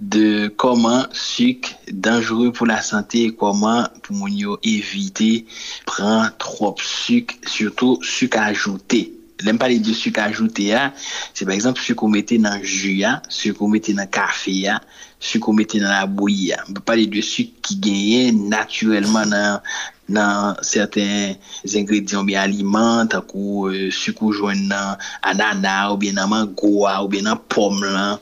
de comment sucre dangereux pour la santé et comment pour mon éviter prendre trop de sucre, surtout sucre ajouté. Lèm pale di suk ajoute ya, se par exemple suk ou mette nan ju ya, suk ou mette nan kafe ya, suk ou mette nan la bouye ya. Mbe pale di suk ki genye naturelman nan, nan certain ingredyon bi aliman, takou euh, sukou jwen nan anana, ou bien nan mangoa, ou bien nan pom lan,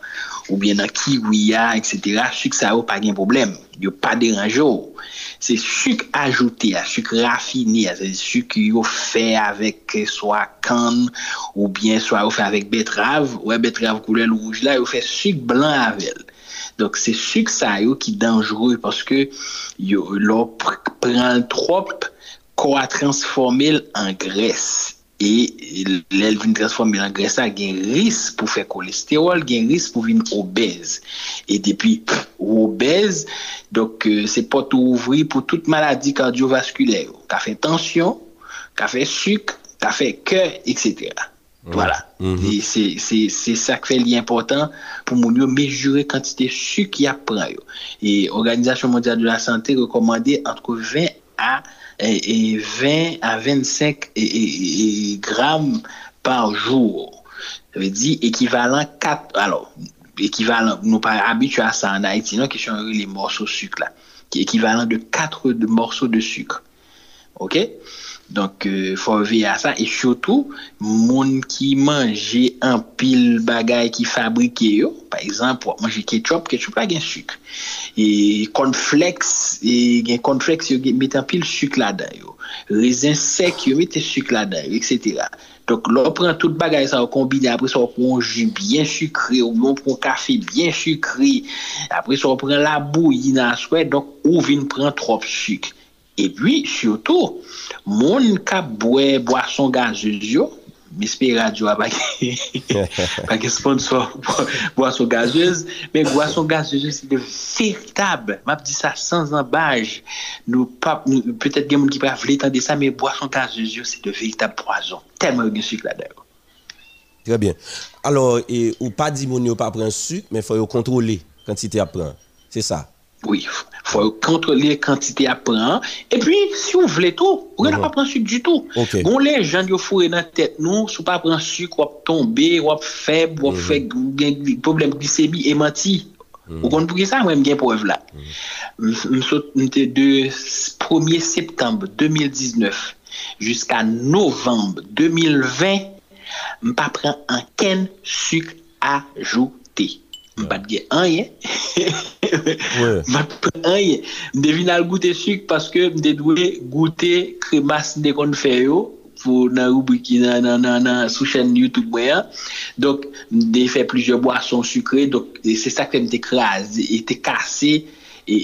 ou bien nan kiwiya, etc. Suk sa ou pa gen problem, yo pa deranjo. Se suk ajoute a, suk rafini a, se suk yo fe avèk swa kan, ou bien swa yo fe avèk betrav, ou e betrav koule louj la, yo fe suk blan avèl. Dok se fik sa yo ki danjrou paske yo lor pran trop kwa transformil an gres. E lèl vin transformil an gres sa gen ris pou fè kolesterol, gen ris pou vin obèz. E depi obèz, dok euh, se pot ouvri pou tout maladi kardiovaskulè yo. Ka fè tensyon, ka fè suk, ka fè kè, etc. Voilà. Et c'est ça qui fait l'important pour yo mesurer quantité de sucre qu'il y a prend yo. Et Organisation mondiale de la santé recommandait entre 20 à et, et 20 à 25 et, et- et grammes par jour. Ça veut dire équivalent 4 alors équivalent nous pas habitués à ça en Haïti non question les morceaux de sucre là qui est équivalent de 4 de morceaux de sucre. OK? Donk euh, fò ve a sa, e chotou, moun ki manje an pil bagay ki fabrike yo, par exemple, wap manje ketchup, ketchup la gen suk. E konfleks, e gen konfleks yo gen met an pil suk la dan yo. Rezen sek yo met suk la dan yo, etc. Donk lò pran tout bagay sa wap kombine, apre sa wap pran jus bien sukre, wap pran kafe bien sukre, apre sa wap pran la bou yina swè, donk ou vin pran trop suk. E pwi, syoto, moun kap bwe boason gazez yo, mispe radyo a baki, baki sponsor boason gazez, men boason gazez yo se de veritab, map di sa sans ambaj, nou pap, nou petet gen moun ki pa vle tande sa, men boason gazez yo se de veritab poason, teman gen suk la deyo. Trè bien. Alors, e, ou pa di moun yo pa pren suk, men fò yo kontrole kantite ap pren. Se sa. Oui, faut contrôler quantité à prendre. Et puis, si vous voulez tout, on n'a pas mhm. prendre sucre du tout. Okay. Bon, les gens qui fourré dans la tête, nous, si vous pas prendre sucre, on tomber, on faible, on fait problème glycémie et menti. Ou kon pou ki sa mwen gen pou ev la. Msote de 1er septembre 2019 jiska novembre 2020 mpa pren anken suk a jou Mbat gen anye. Mbat gen anye. Mde vinal goute suk paske mde dwe goute kremas de kon fè yo pou nan rubriki nan nan nan nan sou chen YouTube mwen. Dok mde fè plizye boason sukre. Dok se sa kwen te kras, te kase, te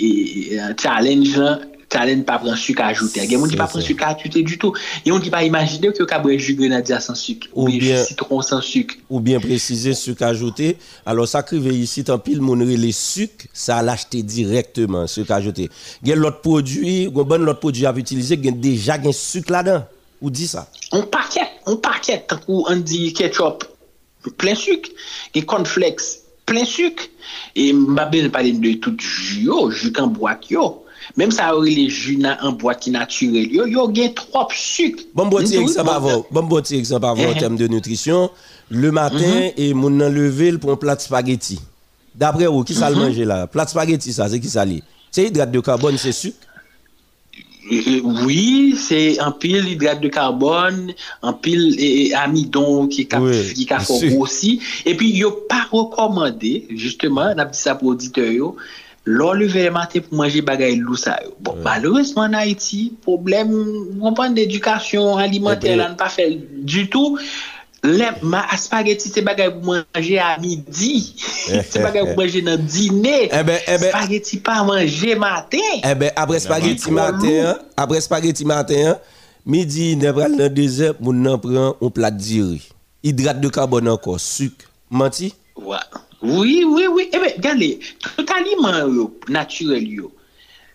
challenge lan. talen pa pran suk ajoute. Gen moun di pa pran suk ajoute du tout. Gen moun di pa imagine ou ki yo ka brej ju grenadja san suk. Ou bien citron san suk. Ou bien prezize suk ajoute. Alors sa krive yisi tan pil moun re le suk, sa l'achete direktman suk ajoute. Gen lot prodwi, gen bon lot prodwi ap utilize, gen deja gen suk la dan. Ou di sa? On paket, on paket. Ou an di ketchup, plen suk. Gen cornflakes, plen suk. E mbabe ne palen de tout ju oh, yo, ju kan boak yo. Mem sa ou li juna an boati naturel, yo yo gen trop suk. Bon boti eksemp avon, bon boti eksemp avon en eh, eh. tem de nutrisyon, le matin mm-hmm. e moun nan level pou an plat spaghetti. Dapre ou, ki sa l mm-hmm. manje la? Plat spaghetti sa, se ki sa li? Se hidrat de karbon, se suk? Oui, se an pil hidrat de karbon, an pil amidon ki ka fok osi. E pi yo pa rekomande, justement, nan pti sa prodite yo, lor leve mate pou manje bagay lousa yo. Bon, mm. maloresman na iti, problem, kompon d'edukasyon alimenter eh lan pa fel du tout, lem, ma aspageti se bagay pou manje a midi, eh, se bagay pou manje nan dine, eh ben, eh ben, spageti pa manje maten. Eh ben, apre spageti maten, apre spageti maten, midi, nevral nan dezer, moun nan pran, on plat diri. Hidrat de karbon anko, suk, manti? Wap. Ouais. Oui, oui, oui. Ebe, gale, tout aliman yo, naturel yo,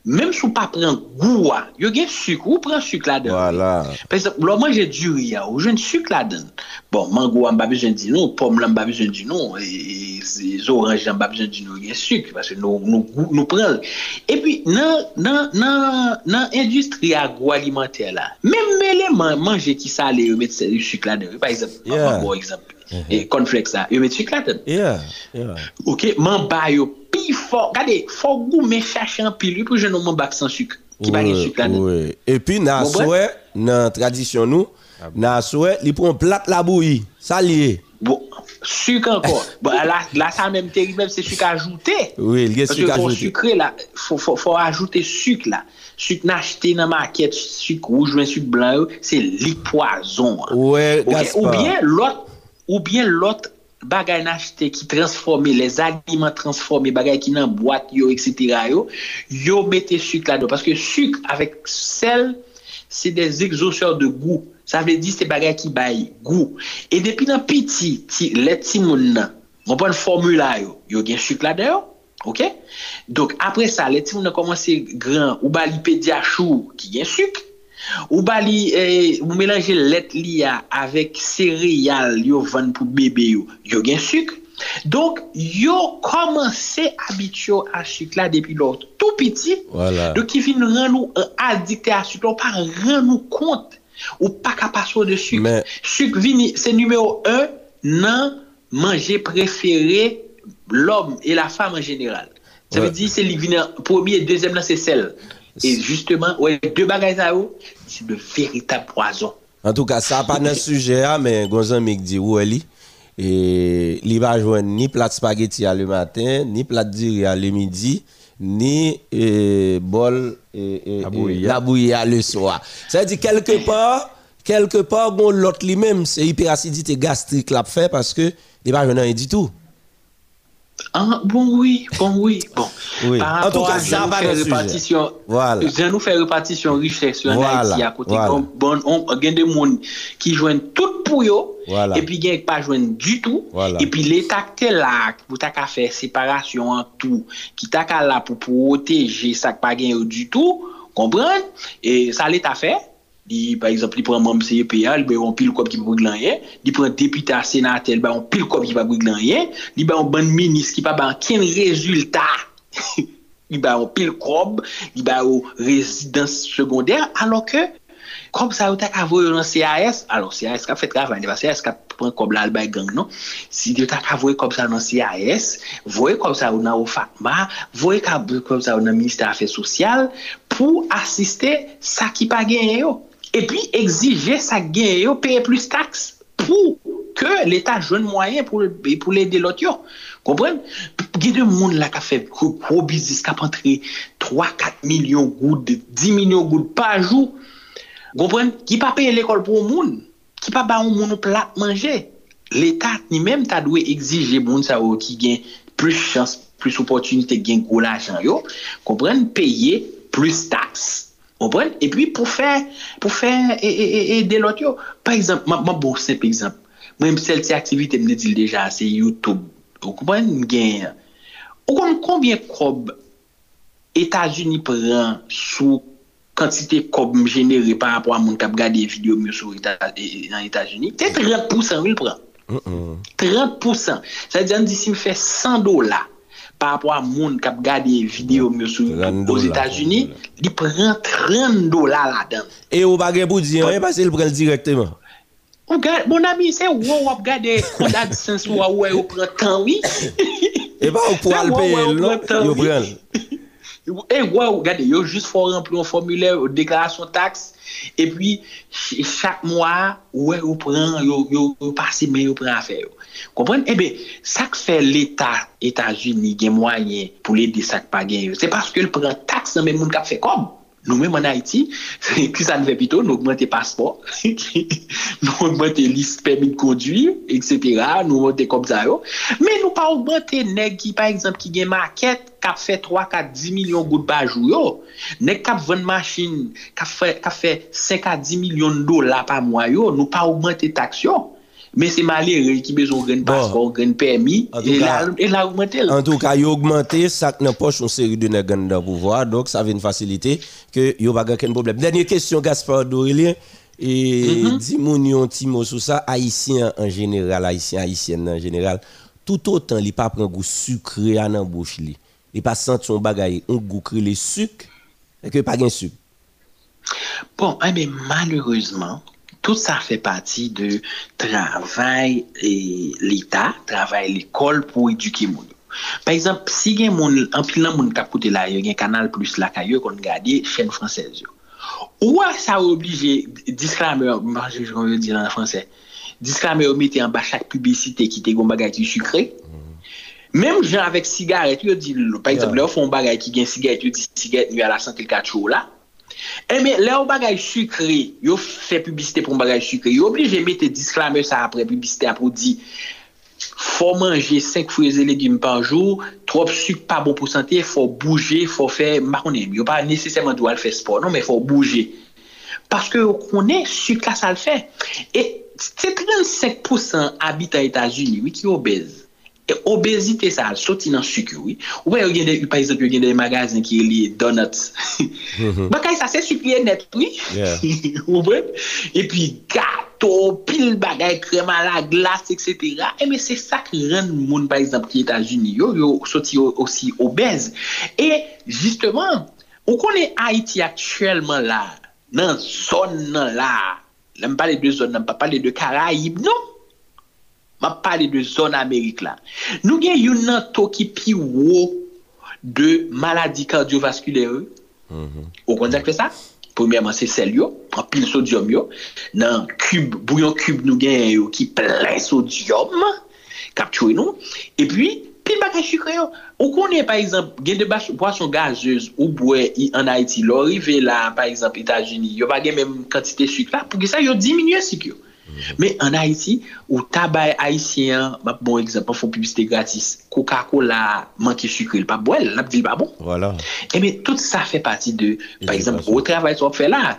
menm sou pa pren gouwa, yo gen suk, ou pren suk la den. Voilà. Pese, lo manje duri ya, ou jen suk la den. Bon, man gouwa mba bezon di nou, pom la mba bezon di nou, e zoranj la mba bezon di nou, gen suk, pase nou, nou, nou pren. E pi, nan, nan, nan, nan industri agroalimenter la, menm mele man, manje ki sa le yo met suk la den. Par exemple, yeah. man gouwa exemple. e konfleks sa, yo met chik la ten. Yeah, yeah. Ok, man ba yo pi fò, gade, fò gou men chache an pi, pou jenon man bak san chik, ki ba gen chik la ten. Oui. E pi nan souè, nan tradisyon nou, ah, bon. nan souè, li pon plat la bouyi, sa liye. Bon, suk ankon, bon, la, la sa mèm teri mèm se suk ajoute Oui, lge suk ajoute Fò ajoute suk la Suk nan achete nan maket, suk rouge, men suk blan yo Se lik poazon ouais, okay. Ou bien, lot ou bien lot bagay nan achete ki transforme, les aliment transforme, bagay ki nan boat yo, etc. yo, yo mette suk la do. Paske suk avek sel, se des exoseur de gou. Sa vle di se bagay ki bayi, gou. E depi nan piti, ti, let ti moun nan, repon formula yo, yo gen suk la do yo, ok? Donk apre sa, let ti moun nan komanse gran, ou bali pedi achou ki gen suk, Ou bali, eh, ou mélange let li ya avèk seriyal yo van pou bebe yo, yo gen suk. Donk, yo komanse abityo a suk la depi lor tout piti. Voilà. Donk, ki fin ren nou eh, adikte a suk, lor pa ren nou kont ou pa kapaso de suk. Mais... Suk vini, se numeo un nan manje preferé l'om e la fam en general. Sa ouais. ve di, se li vini, premier, dezem nan se sel. Et justement, ouais, deux bagages à eau, c'est de véritable poison. En tout cas, ça pas dans le sujet, hein, mais Gonzan Mik dit où elle est. Et il va joindre ni plat de spaghetti à le matin, ni plat de riz à le midi, ni eh, bol et, La et bouillie. la bouillie à le soir. Ça veut dire quelque part, quelque part, bon, l'autre lui-même, c'est hyperacidité gastrique l'a fait parce que il va joindre rien du tout. Ah, bon oui, bon oui, bon. Oui. Par rapport cas, à ça, va faire répartition, voilà. je nous fais répartition richesse en voilà. Haïti à côté. Voilà. Bon, on, y a des monde qui joignent tout pour eux, et puis qui pas joignent du tout. Voilà. Et puis l'État qui est là, pour ta faire séparation en tout, qui t'a là pour protéger ça qui pas gagné du tout, comprendre? Et ça l'État fait. Li, par exemple, li pren mèm CEPA, li bè yon pil kop ki pa brig lan yè, li pren depita senatel, bè yon pil kop ki pa brig lan yè, li bè yon ban minis ki pa bè an ken rezultat, li bè yon pil kop, li bè yon rezidans sekondèr, alò ke, kop sa yon tak avò yon CAS, alò CAS ka fè travay, ne va CAS ka pren kop la albay gang, non? Si yon tak avò yon kop sa yon CAS, vò yon kop sa yon nan OFACMA, vò yon kop sa yon nan Ministè Afè Sosyal, pou asiste sa ki pa gen yo. e pi exije sa gen yo peye plus taks pou ke l'Etat joun mwayen pou l'ede lot yo. Kompren? Gye de moun la ka fe pro bizis ka pantre 3-4 milyon goud, 10 milyon goud pa jou. Kompren? Ki pa peye l'ekol pou moun. Ki pa ba moun ou plat manje. L'Etat ni menm ta dwe exije moun sa ou ki gen plus chans, plus opotunite gen kou la jan yo. Kompren? Peye plus taks. Opren? E pi pou fè, pou fè, e, e, e, e delot yo. Par exemple, ma, ma bo, semp exemple, mwen msel ti aktivite mne dil deja, se YouTube. Opren? Mgen. Okon konbyen kob Etasuni pran sou kantite kob mjenere par apwa moun kap gade video mwen sou nan Etasuni? Te 30% mwen pran. 30%. Sa diyan disi mfe 100 dola. par apwa moun kap gade video myo sou YouTube os Etats-Unis, li pren 30 dola la dan. E ou bagen pou diyan, e bas el pren direktyman. Ou gade, moun ami, se ou wap gade konda disens ou a ou e ou pren tan, oui. E ba ou pou alpe el, yo pren. E wè, gade, yo jist fò rempli yon formulè, yon deklarasyon taks, e pi chak mwa, wè yo pran, yo yo, yo pasi men, yo pran afè yo. Kompren? Ebe, sak fè l'Etat, Etat-Unis gen mwanyen pou lè di sak pa gen yo. Se paske l pran taks nan men moun kap fè kom. Nou menm an Haiti, ki sa nou ve pito, nou augmente paspor, nou augmente list permis de konduir, etc. Nou augmente kom zaro. Men nou pa augmente neg ki, par exemple, ki gen maket, kap fe 3, 4, 10 milyon gout bajou yo. Neg kap ven machin, kap fe, kap fe 5 a 10 milyon dola pa mwa yo, nou pa augmente taks yo. Men se malere ki bezon gen pasport, gen permis, En tout e la, cas- e la augmente l. En tout cas, yo augmenté sak nan poche une série de nèg dans pouvoir, donc ça vient une facilité que yo pas aucun problème. Dernière question Gaspard Dorilien et dis moun yon ti mot sur ça haïtien en général, haïtien haïtienne en général, tout autant li pas prend goût sucré à bouche li. Il pas senti son bagay, on goût le sucre et pas gen sucre. Bon, eh bien, malheureusement, tout ça fait partie de travail l'État, travail l'école pour éduquer moun. Par exemple, si gen moun, anpil nan moun kapoute la yo, gen kanal plus la ka yo kon gade chen fransez yo. Ou a sa oblige, disklame, manje kon yo di nan fransè, disklame yo mette an ba chak publicite ki te gon bagay ki sukre, Mem jen avèk sigaret yo di, par exemple, yeah. lè ou fon bagay ki gen sigaret yo di sigaret nou a la 104 chou la, Eme, eh lè ou bagay sukri, yo fè publicite pou bagay sukri, yo oblige mette disklame sa apre publicite apou di, fò manje 5 fweze legume panjou, trop suk pa bon pou sante, fò bouje, fò fè, makonem, yo pa nesesèman dwa l fè sport, non men fò bouje. Paske yo konen, suk la sa l fè. E, se 35% habite a Etats-Unis, wiki obez. E obezite sa al soti nan suk yo. Ou wè yo gen de, par exemple, yo gen de magazin ki li donuts. Bakay sa se suk liye net, oui. Ou wè? E pi gato, pil bagay, kreman la, glas, etc. E me se sak ren moun, par exemple, ki Etats-Unis yo, yo soti yo osi obez. E, justement, ou konen Haiti aktuelman la, nan zon nan la, nan pa le de zon, nan pa pa le de Karaib, non? Ma pale de zon Amerik la. Nou gen yon nan to ki pi wou de maladi kardiovaskule. Mm -hmm. Ou kon zak fe sa? Premièman se sel yo, an pil sodyom yo, nan kub, bouyon kub nou gen yo ki plen sodyom, kapchou nou, e pi pil bakay chikre yo. Ou konen, par exemple, gen de boasyon gazeuse ou bouye an Haiti, lorive la, par exemple, Etats-Unis, yo va gen menm kantite chikre la, pou ki sa yo diminye sik yo. Mm-hmm. Men an Haiti, ou tabay Haitien, map bon ekzampan, fon publicite gratis, Coca-Cola, manke sukre, l pa boel, nap vil pa bon. Voilà. Eh e men, tout sa fe pati de, par exemple, ou travay so ap fe la,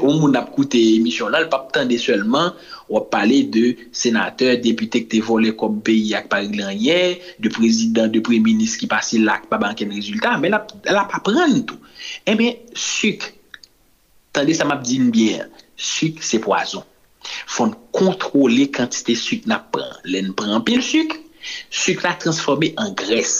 ou moun ap koute emisyon la, l pa ptande selman, ou ap pale de senateur, depute kte vole kom peyi ak pari glanyen, de prezident, de pre-ministre ki pasi lak pa banken rezultat, men la, la pa pran tout. E men, suk, tande sa map din bien, suk se poason. Fon kontrole kantite suk na pran. Len pran pil suk, suk la transforme an gres.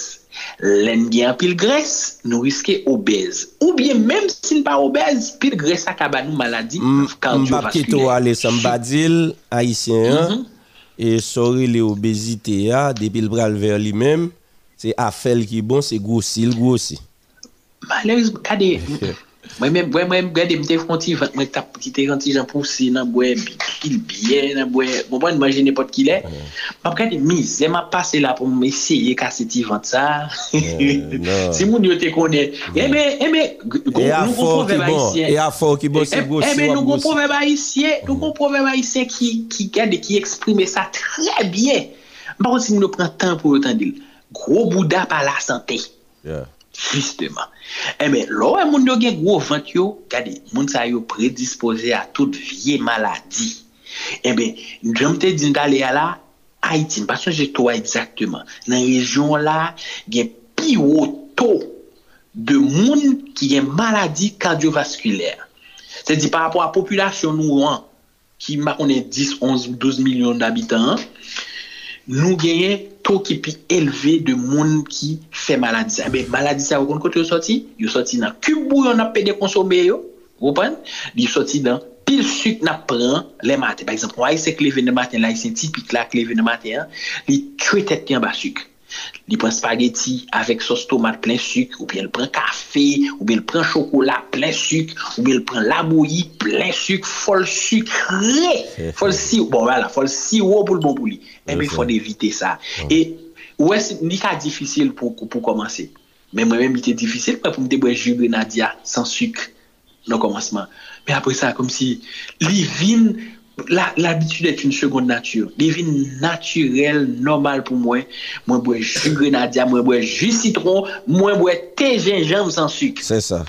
Len gen pil gres, nou riske obez. Ou bien, menm sin pa obez, pil gres akaba nou maladi kardiovaskuler. Mbap keto ale sambadil, haisyen, mm -hmm. e sori le obezite ya, depil bral ver li menm, se afel ki bon, se gousi, l gousi. Malerizm, kade... Mwen mwen mwen mwen gade mte fronti vat mwen tap ki te ganti jan pousi nan bwe bikil biye nan bwe mwen mwen manje nepot ki le. Mwen gade mize mwen pase la pou mwen esye kase ti vant sa. Si moun yo te konen ebe ebe nou kon prove ba isye ebe nou kon prove ba isye nou kon prove ba isye ki gade ki eksprime sa tre bien. Mwen kon si moun yo pren tan pou yo tan dil gro bouda pa la sante yeah. Justeman. Eh Eme, lò wè moun yo gen gwo vant yo, kade, moun sa yo predispose a tout vie maladi. Eh Eme, jom te din dalè ya la, Haiti, mpa son jè to wè exactement. Nan rejyon la, gen pi wò to de moun ki gen maladi kardiovaskulèr. Se di par rapport a populasyon nou an, ki ma konen 10, 11, 12 milyon d'abitant an, nou genyen to ki pi eleve de moun ki fe maladi sa. Be, maladi sa, wou kon kote yo soti? Yo soti nan kubou yon ap pede konsome yo, wopan? Yo soti nan pil suk nap pran le maten. Par exemple, wak se kleve ne maten la, yon se tipik la kleve ne maten, li tue tet yon ba suk. Il prend spaghetti avec sauce tomate plein sucre, ou bien il prend café, ou bien il prend chocolat plein sucre, ou bien il prend la bouillie plein sucre, folle sucré, folle sirop, bon voilà, folle sirop pour le bon pour lui. Eh bien, il faut éviter ça. Et ouais, c'est ni cas difficile pour, pour commencer? Mais moi-même, il était difficile pour me boire jus Nadia sans sucre dans le commencement. Mais après ça, comme si les vins, la- l'habitude est une seconde nature. Devine naturel, normal pou mwen. Mwen bwe jus grenadia, mwen bwe jus citron, mwen bwe te jenjam sans suk. C'est ça.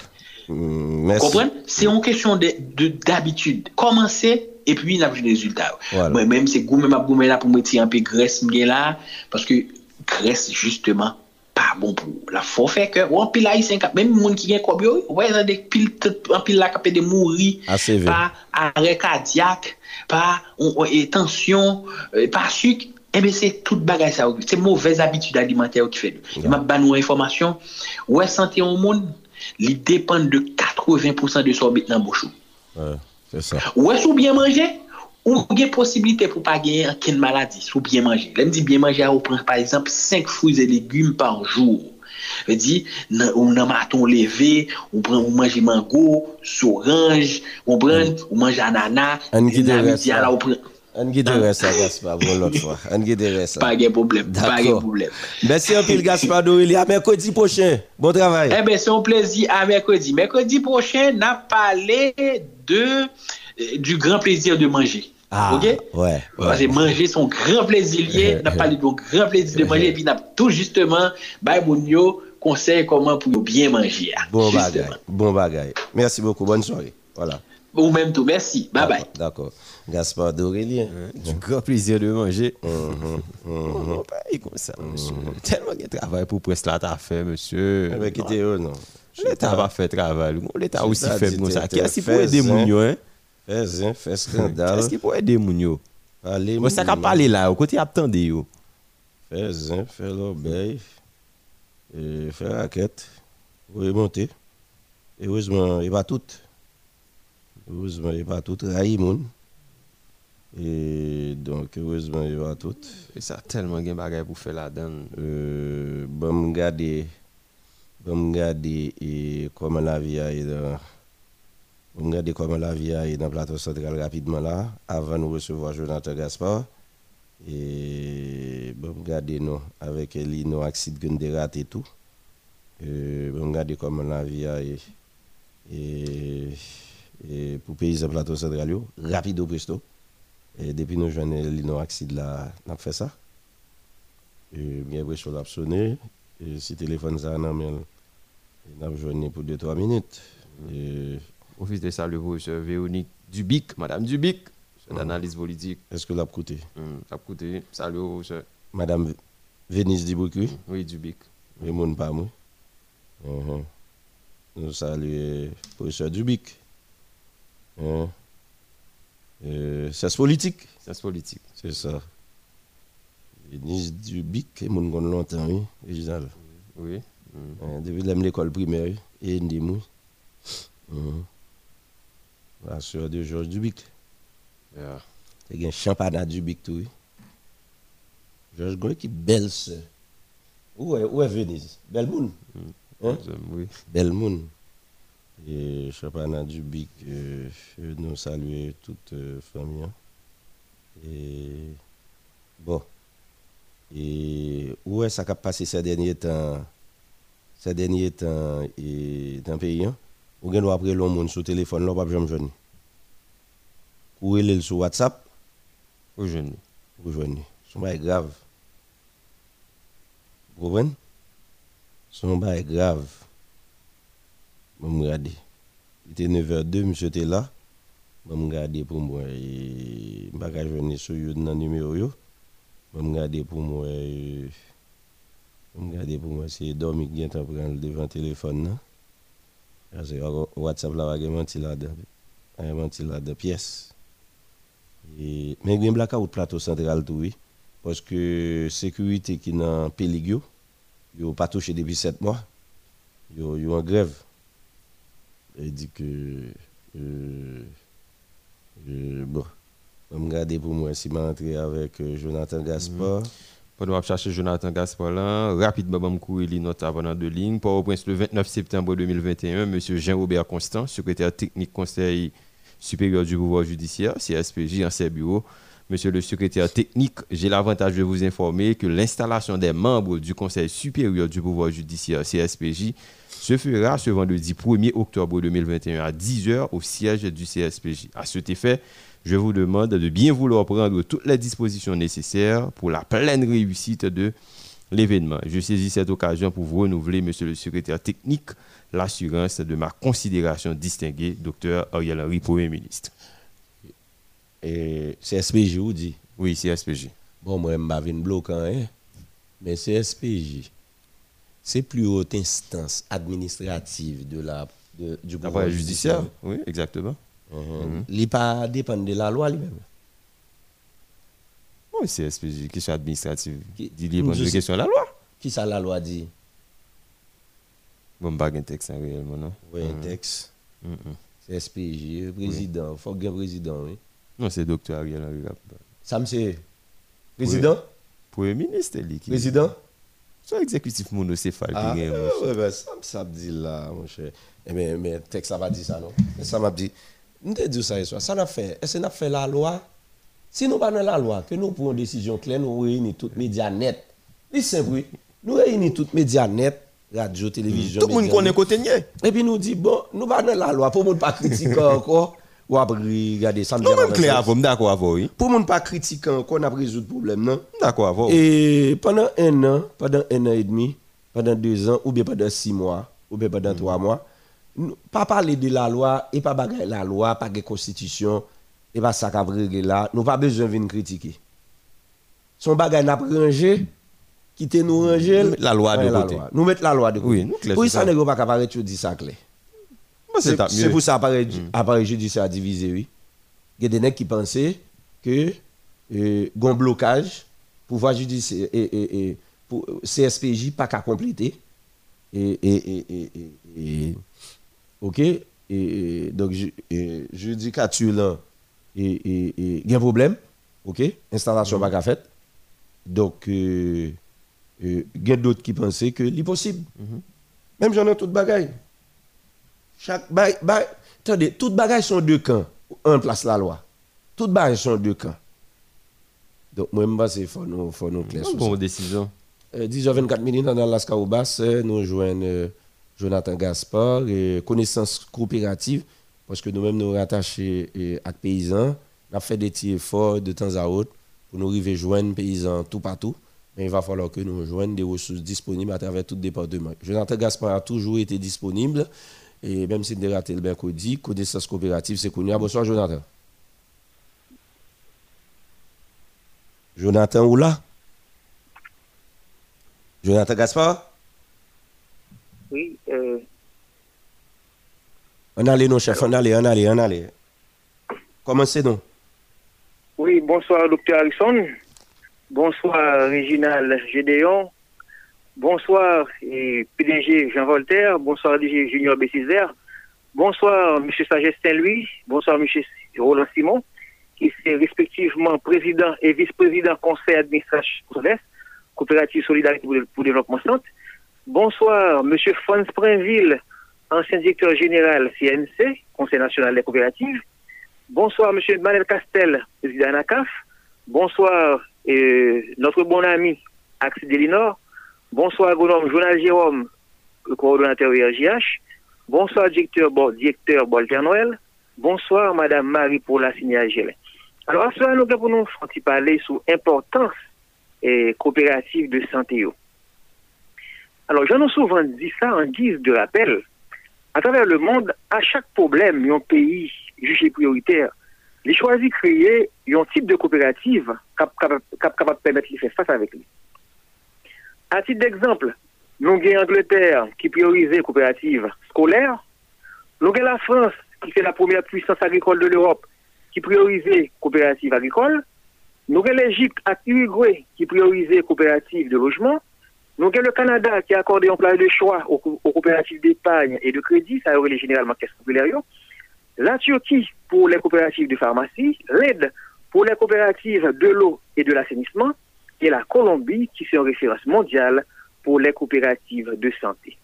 Mm, Kompren? C'est une question d'habitude. Komanse, et puis n'apje de résultat. Voilà. Mwen mèm se goumen ap goumen la pou mwen ti anpe gres mwen la, parce que gres, justement, pa bon pou la fò fè kè, ou an pil la yi sen kap, mèm moun ki gen kob yo, wè zan dek pil, an pil la kapè de mouri, pa arè kadiak, pa etansyon, pa syk, ebe eh se tout bagay sa ou, se mouvez abitud alimentè ou ki fè. Yeah. Mab ban nou informasyon, wè sante yon moun, li depan de 80% de sorbet nan bouchou. Wè sou bien manje, ou gen posibilite pou pa gen ken maladi sou bien manje. Lem di bien manje a ou pren par exemple 5 fouy e legume par jour. Ve di, nan, ou nan maton leve, ou, pren, ou manje mango, soranj, ou pren, mm. ou manje anana, an gide resa, an gide resa Gaspar, bon lot fwa, an gide resa. Pa gen problem, pa gen problem. Mersi an pil Gaspar Dorili, a mèkodi pochè, bon travay. E eh ben son plezi, a mèkodi. Mèkodi pochè, nan pale de, euh, du gran plezir de manje. Ah, OK? ouais. Parce que manger son grand plaisir lié, on a parlé de grand plaisir de manger, et puis on a tout justement, bah, yo, conseil comment pour bien manger. Bon Justement. bagay. Bon bagay. Merci beaucoup. Bonne soirée. Voilà. Ou même tout, merci. Bye bye. D'accord. Gaspard Dorélien. Du grand plaisir de manger. Mhm, On va pas comme ça, monsieur. Tellement de travail pour presque là, t'as fait, monsieur. Eh ben, quittez eux, non? L'État va faire travail. L'État aussi fait comme ça. t'es- Qu'est-ce qu'il faut fais aider yo, hein? Fè zin, fè skandal. Eski pou ede moun yo? Ale moun. Mwen sa ka pale la yo, kote ap tande yo. Fè zin, fè lobey, fè raket, ou e monte. E ouzman, e ba tout. Ouzman, e ba tout, rayi moun. E donk, ouzman, e ba tout. E sa telman gen bagay pou fè la dan. E, euh, ban mwen gade, ban mwen gade, e koman la vi a e dan. Bon, me garder comment la vie a été dans le plateau central rapidement là, avant de recevoir Jonathan Gaspard. Et bon, me garder nous, avec nous avons raté et tout. Euh, bon, me garder comment la vie a été. Et, et pour payer ce plateau central, rapide au presto. Et depuis nous Eli, nous, accident là, nous avons fait ça. Et bien après, je l'ai sonné. Et si le téléphone ça il n'a joigné pour 2-3 minutes. Et Office de salut pour M. Véronique Dubic, Madame Dubic, c'est d'analyse politique. est-ce que l'a coûté Ça a coûté. Madame Vénice Diboucui, Oui, Dubic. pas moi. Mhm. Nous saluons professeur Dubic. Hein? Euh, c'est politique? C'est politique. C'est ça. Vénice Dubic, et mon connaît longtemps, oui, Réginald. Oui. Hein, depuis l'école primaire, et Ndimou. Mhm. La sœur de Georges Dubic. Yeah. C'est un championnat Dubic tout. Georges Goy qui belle sœur. Où est, où est Venise? Belle moun. Hein? Oui. Belle moun. Et championnat Dubic, euh, nous saluer toute euh, famille. hein. Et bon. Et où est ça qui a passé ces derniers temps? Ces derniers temps et dans le pays, hein? Ou bien après l'homme moun sur téléphone, là, pas jamais joindre. Ou il est sur WhatsApp, Ou jeune. ou joindre. C'est pas grave. Vous comprenez? C'est pas grave. Je me regarde. Il était 9h02, monsieur était là. Je me regarde pour moi. Et je ne vais pas joindre sur le numéro. yo. Je me regarde pour moi. et- Je me regarde pour moi. C'est dormi qui est en prendre Parce que WhatsApp là, il y a menti là-dedans. Il y a menti là-dedans. Pièce. Mais il y a un plateau central. Parce que sécurité qui dans le pays, yo, yo pas touché depuis 7 mois. Yo, yo en grève. Il dit que. Euh, euh, bon. Je vais regarder pour moi si je avec euh, Jonathan Gaspard. Pendant que chercher Jonathan Gaspard là, rapidement, vais les notes avant de ligne. Pour au prince le 29 septembre 2021, M. Jean-Robert Constant, secrétaire technique conseil supérieur du pouvoir judiciaire, CSPJ, en ses bureaux. Monsieur le secrétaire technique, j'ai l'avantage de vous informer que l'installation des membres du Conseil supérieur du pouvoir judiciaire, CSPJ, se fera ce vendredi 1er octobre 2021 à 10h au siège du CSPJ. À cet effet, je vous demande de bien vouloir prendre toutes les dispositions nécessaires pour la pleine réussite de l'événement. Je saisis cette occasion pour vous renouveler, monsieur le secrétaire technique, l'assurance de ma considération distinguée, docteur Ariel Henry, Premier ministre. Et CSPJ, vous dit? Oui, CSPJ. Bon, moi, je ne suis bloquant, hein? mais CSPJ, c'est plus haute instance administrative de la, de, du pouvoir judiciaire. Oui, exactement. Mhm. Il pas dépend de la loi lui-même. Oui, c'est une question administrative. Qui dit une question de la loi. Qui ça la loi dit? Bon, pas un texte réellement, non? Oui, un mhm. texte. Mhm. C'est SPJ, président. Il faut un président, oui. Non, c'est docteur Ariel Henry. Ça me c'est président Premier ministre, lui. Président? C'est exécutif monocéphale. Ah, oui, ça, me dit là, mon cher. Mais, eh mais texte, ça va dire ça, non? Ça m'a dit. Nous te dit ça, ça n'a fait. Est-ce qu'on a fait la loi? Si nous pas dans la loi, que nous prenons une décision claire, nous réunissons toutes les médias nets. C'est simple, nous réunissons toutes les médias nets, radio, télévision. Tout le monde connaît côté Et puis nous dit, bon, nous pas dans la loi, pour ne pas critiquer encore. Ou après, regardez, ça me dit. clair avant, d'accord oui. Pour ne pas critiquer encore, on a résolu le problème, non? D'accord Et pendant un an, pendant un an et demi, pendant deux ans, ou bien pendant six mois, ou bien pendant trois mois, pas parler de la loi et pas bagaille la loi, pas de constitution et pas ça là, nous pas besoin de critiquer. Son bagage n'a pas rangé, quitter nous ranger, la loi de côté. Nous mettre la loi de côté. Oui, oui ça n'est pas capable de dire ça clair. C'est pour ça appareil mm. appareil judiciaire divisé oui. Il y a des gens qui pensaient que euh, un blocage pouvoir judiciaire et, et, et pour CSPJ pas qu'à compléter et OK? Et, donc judicature là et il y a un problème OK? Installation pas mm faite donc euh, euh, il y a d'autres qui pensaient que c'est possible. Mm-hmm. même j'en ai toute bagaille. Chaque bail attendez toutes bagaille sont deux camps. En place la loi. Toutes bagaille sont deux camps. Donc moi je pense qu'il faut nous faut nous clair décision. 10h24 minutes dans l'Alaska au Basse nous joignons Jonathan Gaspard, et connaissance coopérative, parce que nous-mêmes nous rattachés à paysans, nous fait des petits efforts de temps à autre pour nous arriver à joindre paysans tout partout. Mais il va falloir que nous joignions des ressources disponibles à travers tout le département. Jonathan Gaspard a toujours été disponible, et même si nous raté le mercredi, connaissance coopérative, c'est connu. Bonsoir, Jonathan. Jonathan, où là? Jonathan Gaspard oui. Euh... On allait, non, chef, on allait, on allait, on allait. Commencez donc? Oui, bonsoir, docteur Harrison. Bonsoir, Réginal Gédéon. Bonsoir, PDG Jean Voltaire. Bonsoir, DG Junior Bessizer. Bonsoir, M. Sagesse Saint-Louis. Bonsoir, M. Roland Simon, qui est respectivement président et vice-président conseil administratif coopérative Solidarité pour le Développement Centre. Bonsoir, M. Franz Prinville, ancien directeur général CNC, Conseil national des coopératives. Bonsoir, M. Manel Castel, président ANACAF. Bonsoir, notre bon ami Axel Delinor. Bonsoir, agronome Jonas Jérôme, le coordonnateur RJH. Bonsoir, directeur, directeur Bolter Noël. Bonsoir, Madame Marie pour la signagelle. Alors, à ce moment, nous allons parler sur l'importance et coopérative de santé. Alors, j'en ai souvent dit ça en guise de rappel. À travers le monde, à chaque problème, un pays jugé prioritaire, les choisis créer un type de coopérative capable de permettre de faire face avec lui. À titre d'exemple, nous avons l'Angleterre qui priorisait coopérative scolaire. Nous avons la France qui fait la première puissance agricole de l'Europe qui priorisait coopérative agricole. Nous avons l'Égypte à Uruguay qui priorisait coopérative de logement. Nous avons le Canada qui a accordé un plan de choix aux, coopératives d'épargne et de crédit, ça aurait généralement caisse populaire. La Turquie pour les coopératives de pharmacie, l'aide pour les coopératives de l'eau et de l'assainissement, et la Colombie, qui sont en référence mondiale pour les coopératives de santé.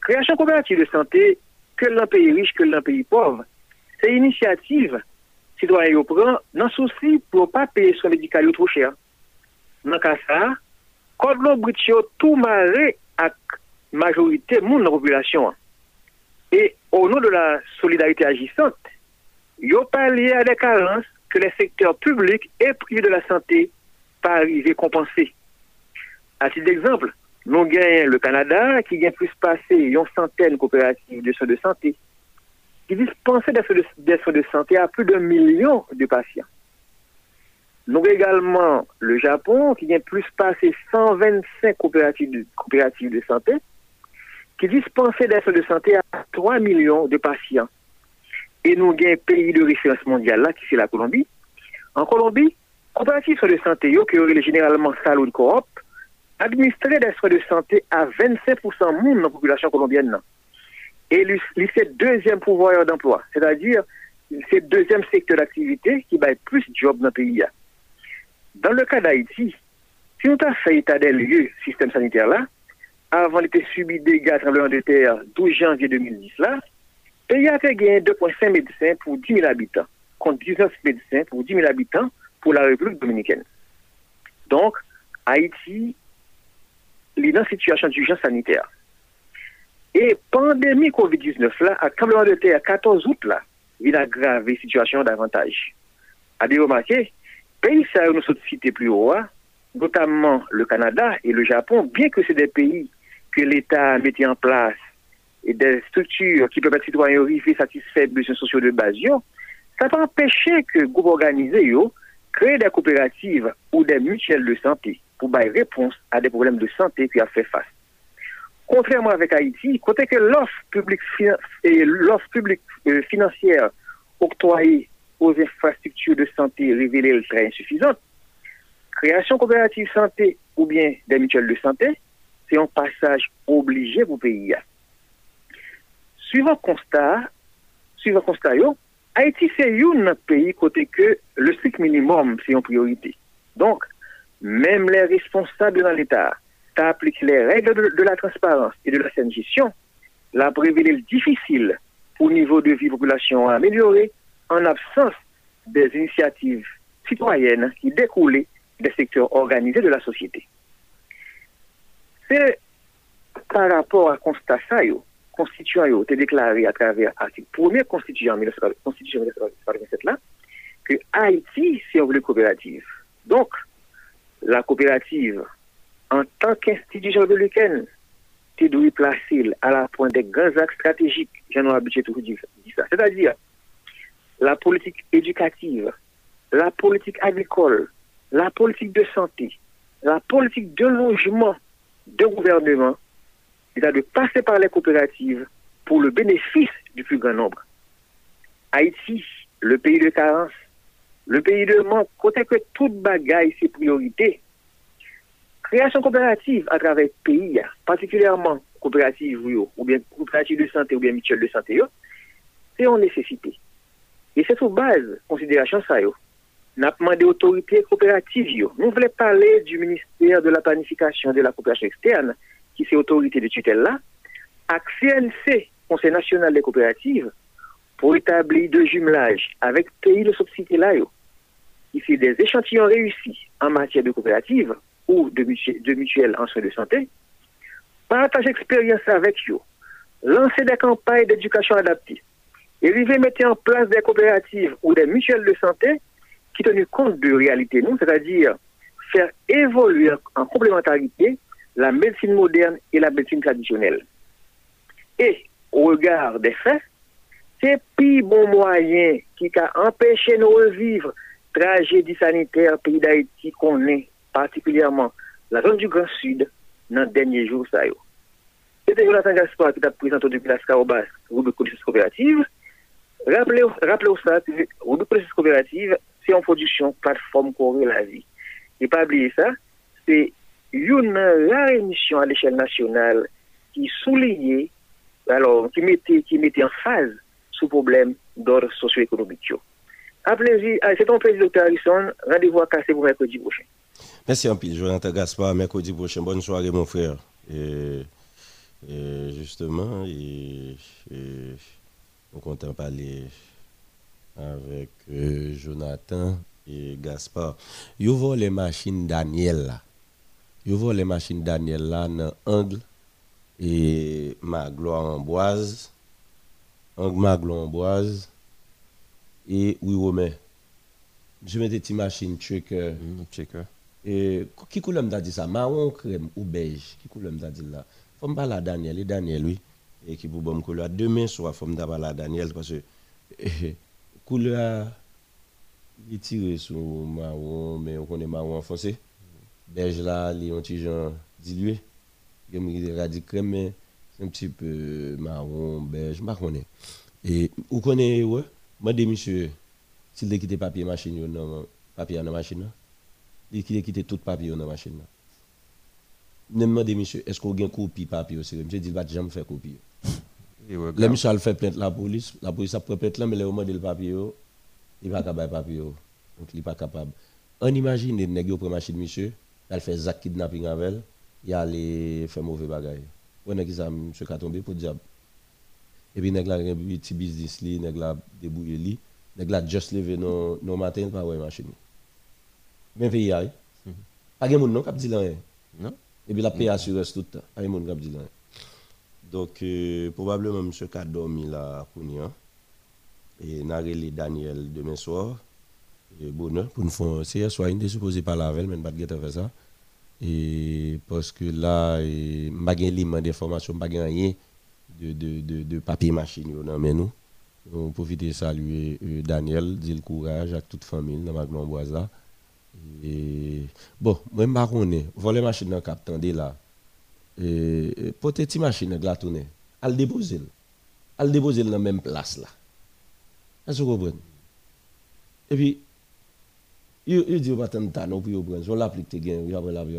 Création coopérative de santé, que l'un pays riche, que l'un pays pauvre, c'est une initiative citoyen prend nan souci pour pas payer son médical trop cher. Dans cas ça, quand l'on brite yo tout maré avec majorité moun la population. Et au nom de la solidarité agissante, yo pallié à des carences que les secteurs publics et privés de la santé pas arrivé compenser. À titre d'exemple, nous gagnons le Canada qui gagne plus passé une centaine coopératives de soins de santé qui de, des soins de santé à plus d'un million de patients. Nous avons également le Japon qui gagne plus passé 125 coopératives de, coopératives de santé qui dispensait des soins de santé à 3 millions de patients. Et nous avons un pays de référence mondiale là, qui c'est la Colombie. En Colombie, coopérative soins de santé, qui aurait généralement Salud Coop, administrer des soins de santé à 25% monde dans la population colombienne. Et c'est deuxième pouvoir d'emploi, c'est-à-dire c'est deuxième secteur d'activité qui va plus de job dans le pays. Dans le cas d'Haïti, si on a fait état des lieux, système sanitaire là, avant d'être subi des dégâts tremblements de terre 12 janvier 2010 là, pays a fait gagner 2,5 médecins pour 10 000 habitants, contre 19 médecins pour 10 000 habitants pour la République dominicaine. Donc, Haïti, est dans une situation d'urgence sanitaire. Et pandémie COVID-19 là, à tremblement de terre 14 août là, il a aggravé la situation davantage. Bien remarquer, pays ça nous sommes cités plus haut, hein, notamment le Canada et le Japon, bien que c'est des pays que l'État mis en place et des structures qui permettent aux citoyens arriver satisfaire les besoins sociaux de base, ça peut empêcher que groupe organisé yo, créer des coopératives ou des mutuelles de santé pour bailler réponse à des problèmes de santé qui a fait face. Contrairement avec Haïti, côté que l'offre publique et l'offre publique euh, financière octroyée aux infrastructures de santé révélée très insuffisante, création coopérative santé ou bien des mutuelles de santé, c'est un passage obligé pour le pays. Suivant constat, suivant constat, yo, Haïti c'est un pays côté que le strict minimum c'est une priorité. Donc, même les responsables dans l'État appliquent les règles de, la transparence et de la saine gestion, la prévélé difficile au niveau de vie population à améliorer en absence des initiatives citoyennes qui découlaient des secteurs organisés de la société. C'est par rapport à constat ça, constituant yo, été déclaré à travers l'article 1er constituant 1900 constitution 1987 là, que Haïti, c'est une coopérative. Donc, la coopérative, en tant qu'institution républicaine, tu dois placer à la pointe des grands axes stratégiques, j'en ai habitué toujours dire ça. C'est-à-dire, la politique éducative, la politique agricole, la politique de santé, la politique de logement, de gouvernement, c'est de passer par les coopératives pour le bénéfice du plus grand nombre. Haïti, le pays de carence, le pays de manque, côté que toute bagaille, c'est priorité. Création coopérative à travers le pays, particulièrement coopérative ou bien coopérative de santé ou bien mutuelle de santé, c'est en nécessité. Et c'est sur base, considération ça, yo, n'a demandé autorité coopérative, yo. Nous voulons parler du ministère de la planification de la coopération externe, qui c'est autorité de tutelle là, à CNC, Conseil national des coopératives, pour établir de jumelage avec pays de subsidié là, yo, fait des échantillons réussis en matière de coopérative ou de, mutu- de mutuelle en soins de santé, partage expérience avec eux, lancer des campagnes d'éducation adaptée, et à mettre en place des coopératives ou des mutuelles de santé qui tiennent compte de réalité, nous, c'est-à-dire faire évoluer en complémentarité la médecine moderne et la médecine traditionnelle. Et au regard des faits, c'est plus bon moyen qui a empêché nous revivre tragédie sanitaire pays d'Haïti qu'on est, particulièrement la zone du Grand Sud, dans les derniers jours. C'était Jonathan Gaspard qui t'a présenté depuis la Scarobas, rubrique politique coopérative. Rappelez, rappelez ça, que rubrique politique coopérative, c'est en production plateforme Corée la vie. Et pas oublier ça, c'est une rare émission à l'échelle nationale qui soulignait, alors, qui mettait, qui mettait en phase sous problème d'ordre socio-économique. c'est ton plaisir, Dr. Harrison. Rendez-vous à casser pour mercredi prochain. Merci un peu, Jonathan Gaspard. Mercredi prochain, bonne soirée, mon frère. Et, justement, et, on compte en parler avec euh, Jonathan et Gaspard. Yo vois les machines Daniel là. Yo vois les machines Daniel là dans angle et ma gloire amboise. Angle ma gloire amboise et oui Romain. Je mets des petites machines checker. checker. Et qui couleur m'a dit ça? Marron, crème ou beige? Qui couleur m'a dit là? Faut me parler à Daniel. Et Daniel, oui? Et qui pour bon couleur. Demain soir, faut me parler à Daniel parce que eh, couleur il tire sur marron, mais on connaît marron foncé. Beige là, il un petit genre dilué. Il a dit crème, mais un petit peu marron, beige, ne connais Et vous connaissez, ouais? Moi, dis monsieur, s'il a quitté papier machine, non, papier dans machine, il a quitté tout papier dans machine. Je me demande, monsieur, est-ce qu'on a une copie papier aussi? Je dis, il va jamais faire copie. Le monsieur a fait plainte la police, la police a fait plainte là, mais le moment de le papier, il va pas capable papier. Donc il n'est pas capable. On imagine, les nègres prennent machine monsieur, il fait zak kidnapping avec elle, il allait faire mauvais bagaille. On a qui ça monsieur a tombé pour diable. Et puis nèg la un petit business li, nèg la débouillé li, nèg la just levé non non matin pas ouais machine. Même pays aïe. Pas de monde non qui dit rien. Non. Et puis la paye assurance tout le temps. Pas de monde qui dit rien. Donc, euh, probablement, M. a dormi là, Kounia. Et Nareli Daniel demain soir. Et bonheur pour nous faire. Hier soir, il est supposé parler avec elle, mais pas de faire ça. Et parce que là, je n'ai pas d'informations, je n'ai rien de, de, de, de papier machine dans nous. On profite de saluer euh, Daniel, dire le courage à toute famille dans ma glamboise là. Et bon, moi, je ne sais pas, voler machine dans le cap, là et pour tes machine de la tourner, elle déposer. Elle déposer dans la même place là. Est-ce que vous comprenez Et puis, il dit pas tant de temps pour prendre. Je l'applique te gain, il après la vie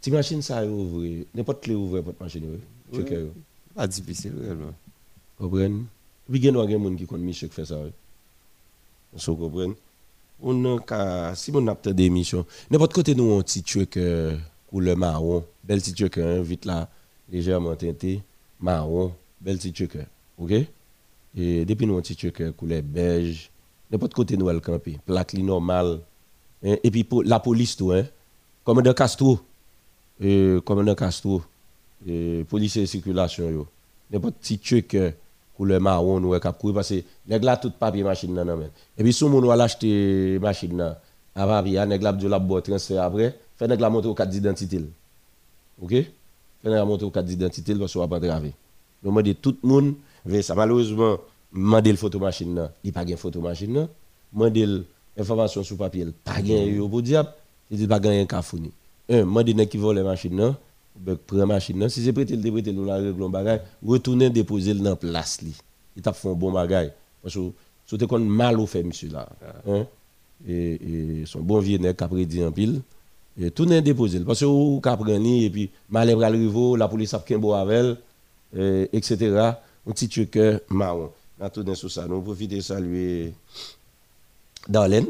Ti machine ça ouvre, n'importe clé ouvre pour machine. Checker. Pas difficile réellement. Vous comprenez Puis il y a des gens qui connaissent monsieur qui fait ça. Vous comprenez On a si on a des missions, n'importe côté nous on petit truc couleur marron, belle petite choker, vite là, légèrement teinté, marron, belle petite choker. OK? Et depuis nous, un petit choker couleur beige, n'importe côté nous, elle camper, plaque normale. Hein? Et puis la police, tout, hein? Commandant Castro, euh, commandant Castro, euh, policier de circulation, yo. N'importe petit choker couleur marron, nous, cap courir parce que nèg là tout papier machine nan men. Et puis si on va acheter machine nan, à papier, nèg là de la transfert après, nèg la monter au carte d'identité. OK? Nèg monter au carte d'identité parce qu'on va pas traver. Dis tout le monde ça malheureusement mandé le photo machine là, il pas gain photo machine là. Mandé information sur papier, pas gain yo pour diable, il dit pas gain cafouni. Un, mandé nèg qui vole la machine là, ben prend machine là, si c'est prêté le déprêter la règle bagage, retourner déposer dans place li. Il t'a fait un bon bagage parce que c'était kon mal au fait monsieur là. Hein? Et, et son bon vieux nèg qui a prédit en pile et tout n'est déposé. Parce que vous comprenez et puis malheur le rivo la police a kembo avec elle etc un petit truc marron. On tout ça nous profiter de saluer Darlene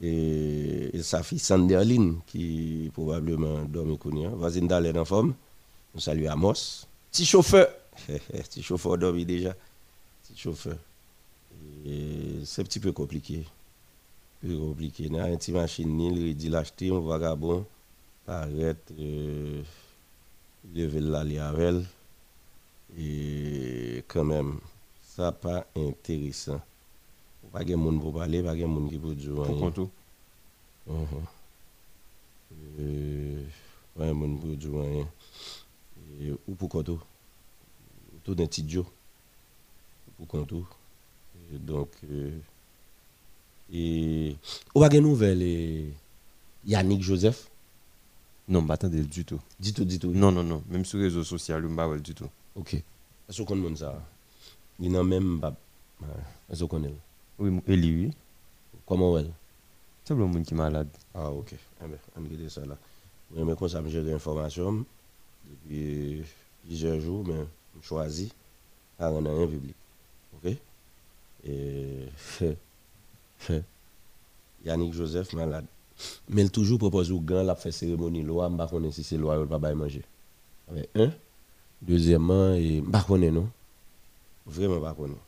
et, sa fille Sanderline qui probablement dormi connaît voisine Darlene en forme. Nous saluons Amos. Petit chauffeur. Petit chauffeur dormi déjà. Petit chauffeur. C'est un petit peu compliqué compliqué. Dans une petite machine, il dit l'acheter, un vagabond, paraître, euh, lever l'aller avec Et quand même, ça pas intéressant. Pas de monde pour parler, pas de monde qui peut jouer. Pour compte uh -huh. euh, Pas de monde pour jouer. Ou pour compte Tout d'un petit Joe. Pour compte Donc, euh, et on va nouvelle Yannick Joseph? Non, pas attendez du tout. Du tout, du tout. Non, non, non. Même sur les réseaux sociaux, je ne pas du tout. Ok. Est-ce qu'on connaît ça Il n'a même pas. Est-ce qu'on connaît Oui, oui. Comment elle? C'est le monde qui est malade. Ah, ok. Eh bien, on va ça là. Mais comme ça, j'ai des informations depuis plusieurs jours, mais je choisis à rendre un public. Ok? Et. Yannick Joseph malade. Mais il toujours propose au grand la faire cérémonie loi, je ne sais pas si c'est loi ou pas manger. Un. Deuxièmement, et je ne sais non. Vraiment pas connaître.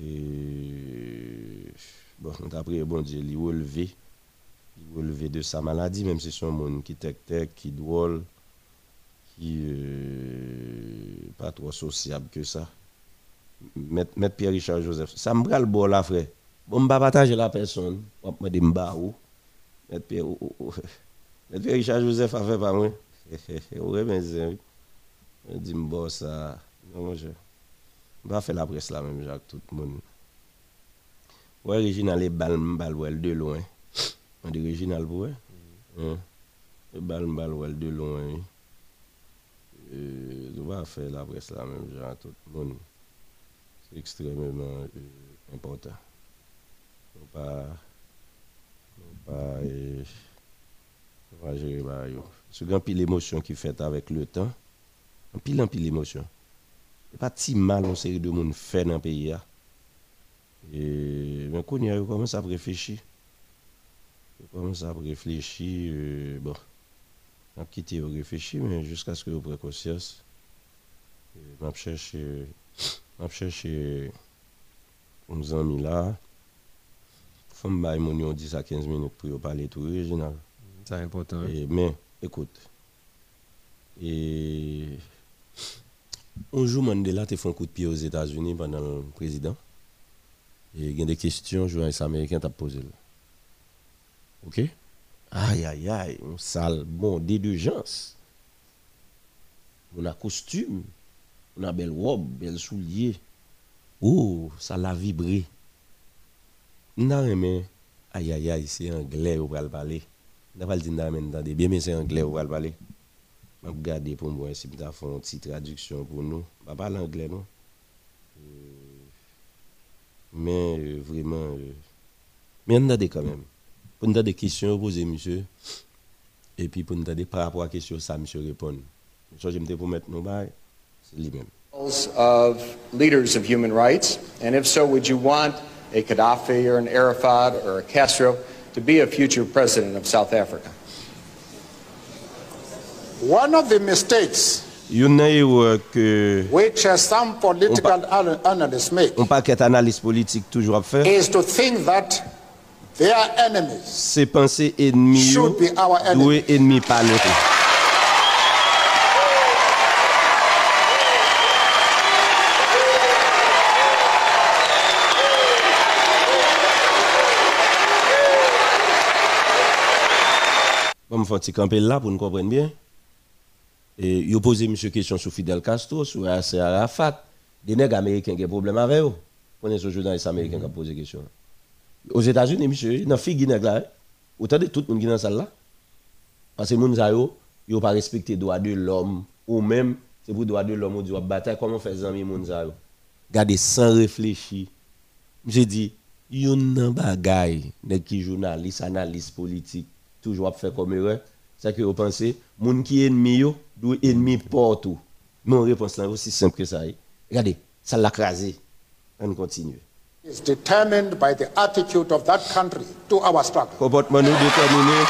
Et bon, d'après bon Dieu, il relevé, il relevé de sa maladie, même si c'est un monde qui tec tec, qui drôle, qui euh, pas trop sociable que ça. Mettre Pierre Richard Joseph, ça me le bol là, frère. Bon, je pas partager la personne, on me dit m'ba ou. Mettre Pierre Richard Joseph a fait pas moi. Ouais, mais je dis m'ba ça. Non, je va faire la presse là même, Jacques, tout le monde. Ouais, Réginal est bal bal de loin. On dit Réginal pour ouais. Hein? Bal bal de loin. Euh, on va faire la presse là même, Jacques, tout le monde. C'est extrêmement euh, important. On pas on pas euh, on gérer bah, grand pile l'émotion qui fait avec le temps. Un pile en pile l'émotion pas si mal une série de monde fait dans le pays. Et mais quand on commence à réfléchir, on commence à réfléchir, euh, bon, on quitter réfléchir, mais jusqu'à ce que vous preniez conscience, je cherche, je cherche uns amis là, faut me mon 10 à 15 minutes pour parler tout original. C'est important. mais écoute, et un jour, Mandela a fait un coup de pied aux États-Unis pendant le président. Et il y a des questions, journaliste américain t'a posé. OK? Aïe, aïe, aïe, un sale bon d'urgence. On a costume, on a belle robe, belle soulier. Oh, ça l'a vibré. Non, mais, aïe, aïe, aïe, c'est anglais, on va le parler. Va le dire, bien, mais c'est anglais, on va le parler. Vais regarder pour moi si je faire une petite traduction pour nous. Pas l'anglais, non? Euh, mais euh, vraiment. Euh, mais on a des quand même. Pour nous des questions poser, monsieur. Et puis pour nous des par rapport à question, ça, monsieur répond. Je vais pour mettre nos bails, c'est lui-même. Of leaders of human rights, and if so, would a Gaddafi or an Arafat or a Castro to be a future president of South Africa? One of the mistakes que which uh, some political analysts make on paquet analyse politique toujours à faire is to think that their enemies c'est penser ennemi should be our ennemis. ennemi pas nous Il faut camper là pour nous comprendre bien. Et il a posé une question sur Fidel Castro, sur Yasser Arafat. Des nègres américains qui ont des problèmes avec eux. Vous ce journaliste américain qui a posé la question. Aux États-Unis, monsieur, il y a une fille là. Autant de tout le monde qui est dans salle là? Parce que les gens ils n'ont pas respecté les droits de l'homme. Ou même, c'est pour les droits de l'homme, ou doit bataille. Comment faire ça, les gens Regardez sans réfléchir. J'ai dit, il y a un bagaille, qui journaliste, analyste politique, toujours faire comme erreur. C'est que vous pensez, les qui est ennemi, d'où ennemi partout. Mon réponse là aussi simple que ça. Regardez, ça l'a crasé. On continue. Is determined by the attitude of that country to our struggle. Comportement nous déterminé.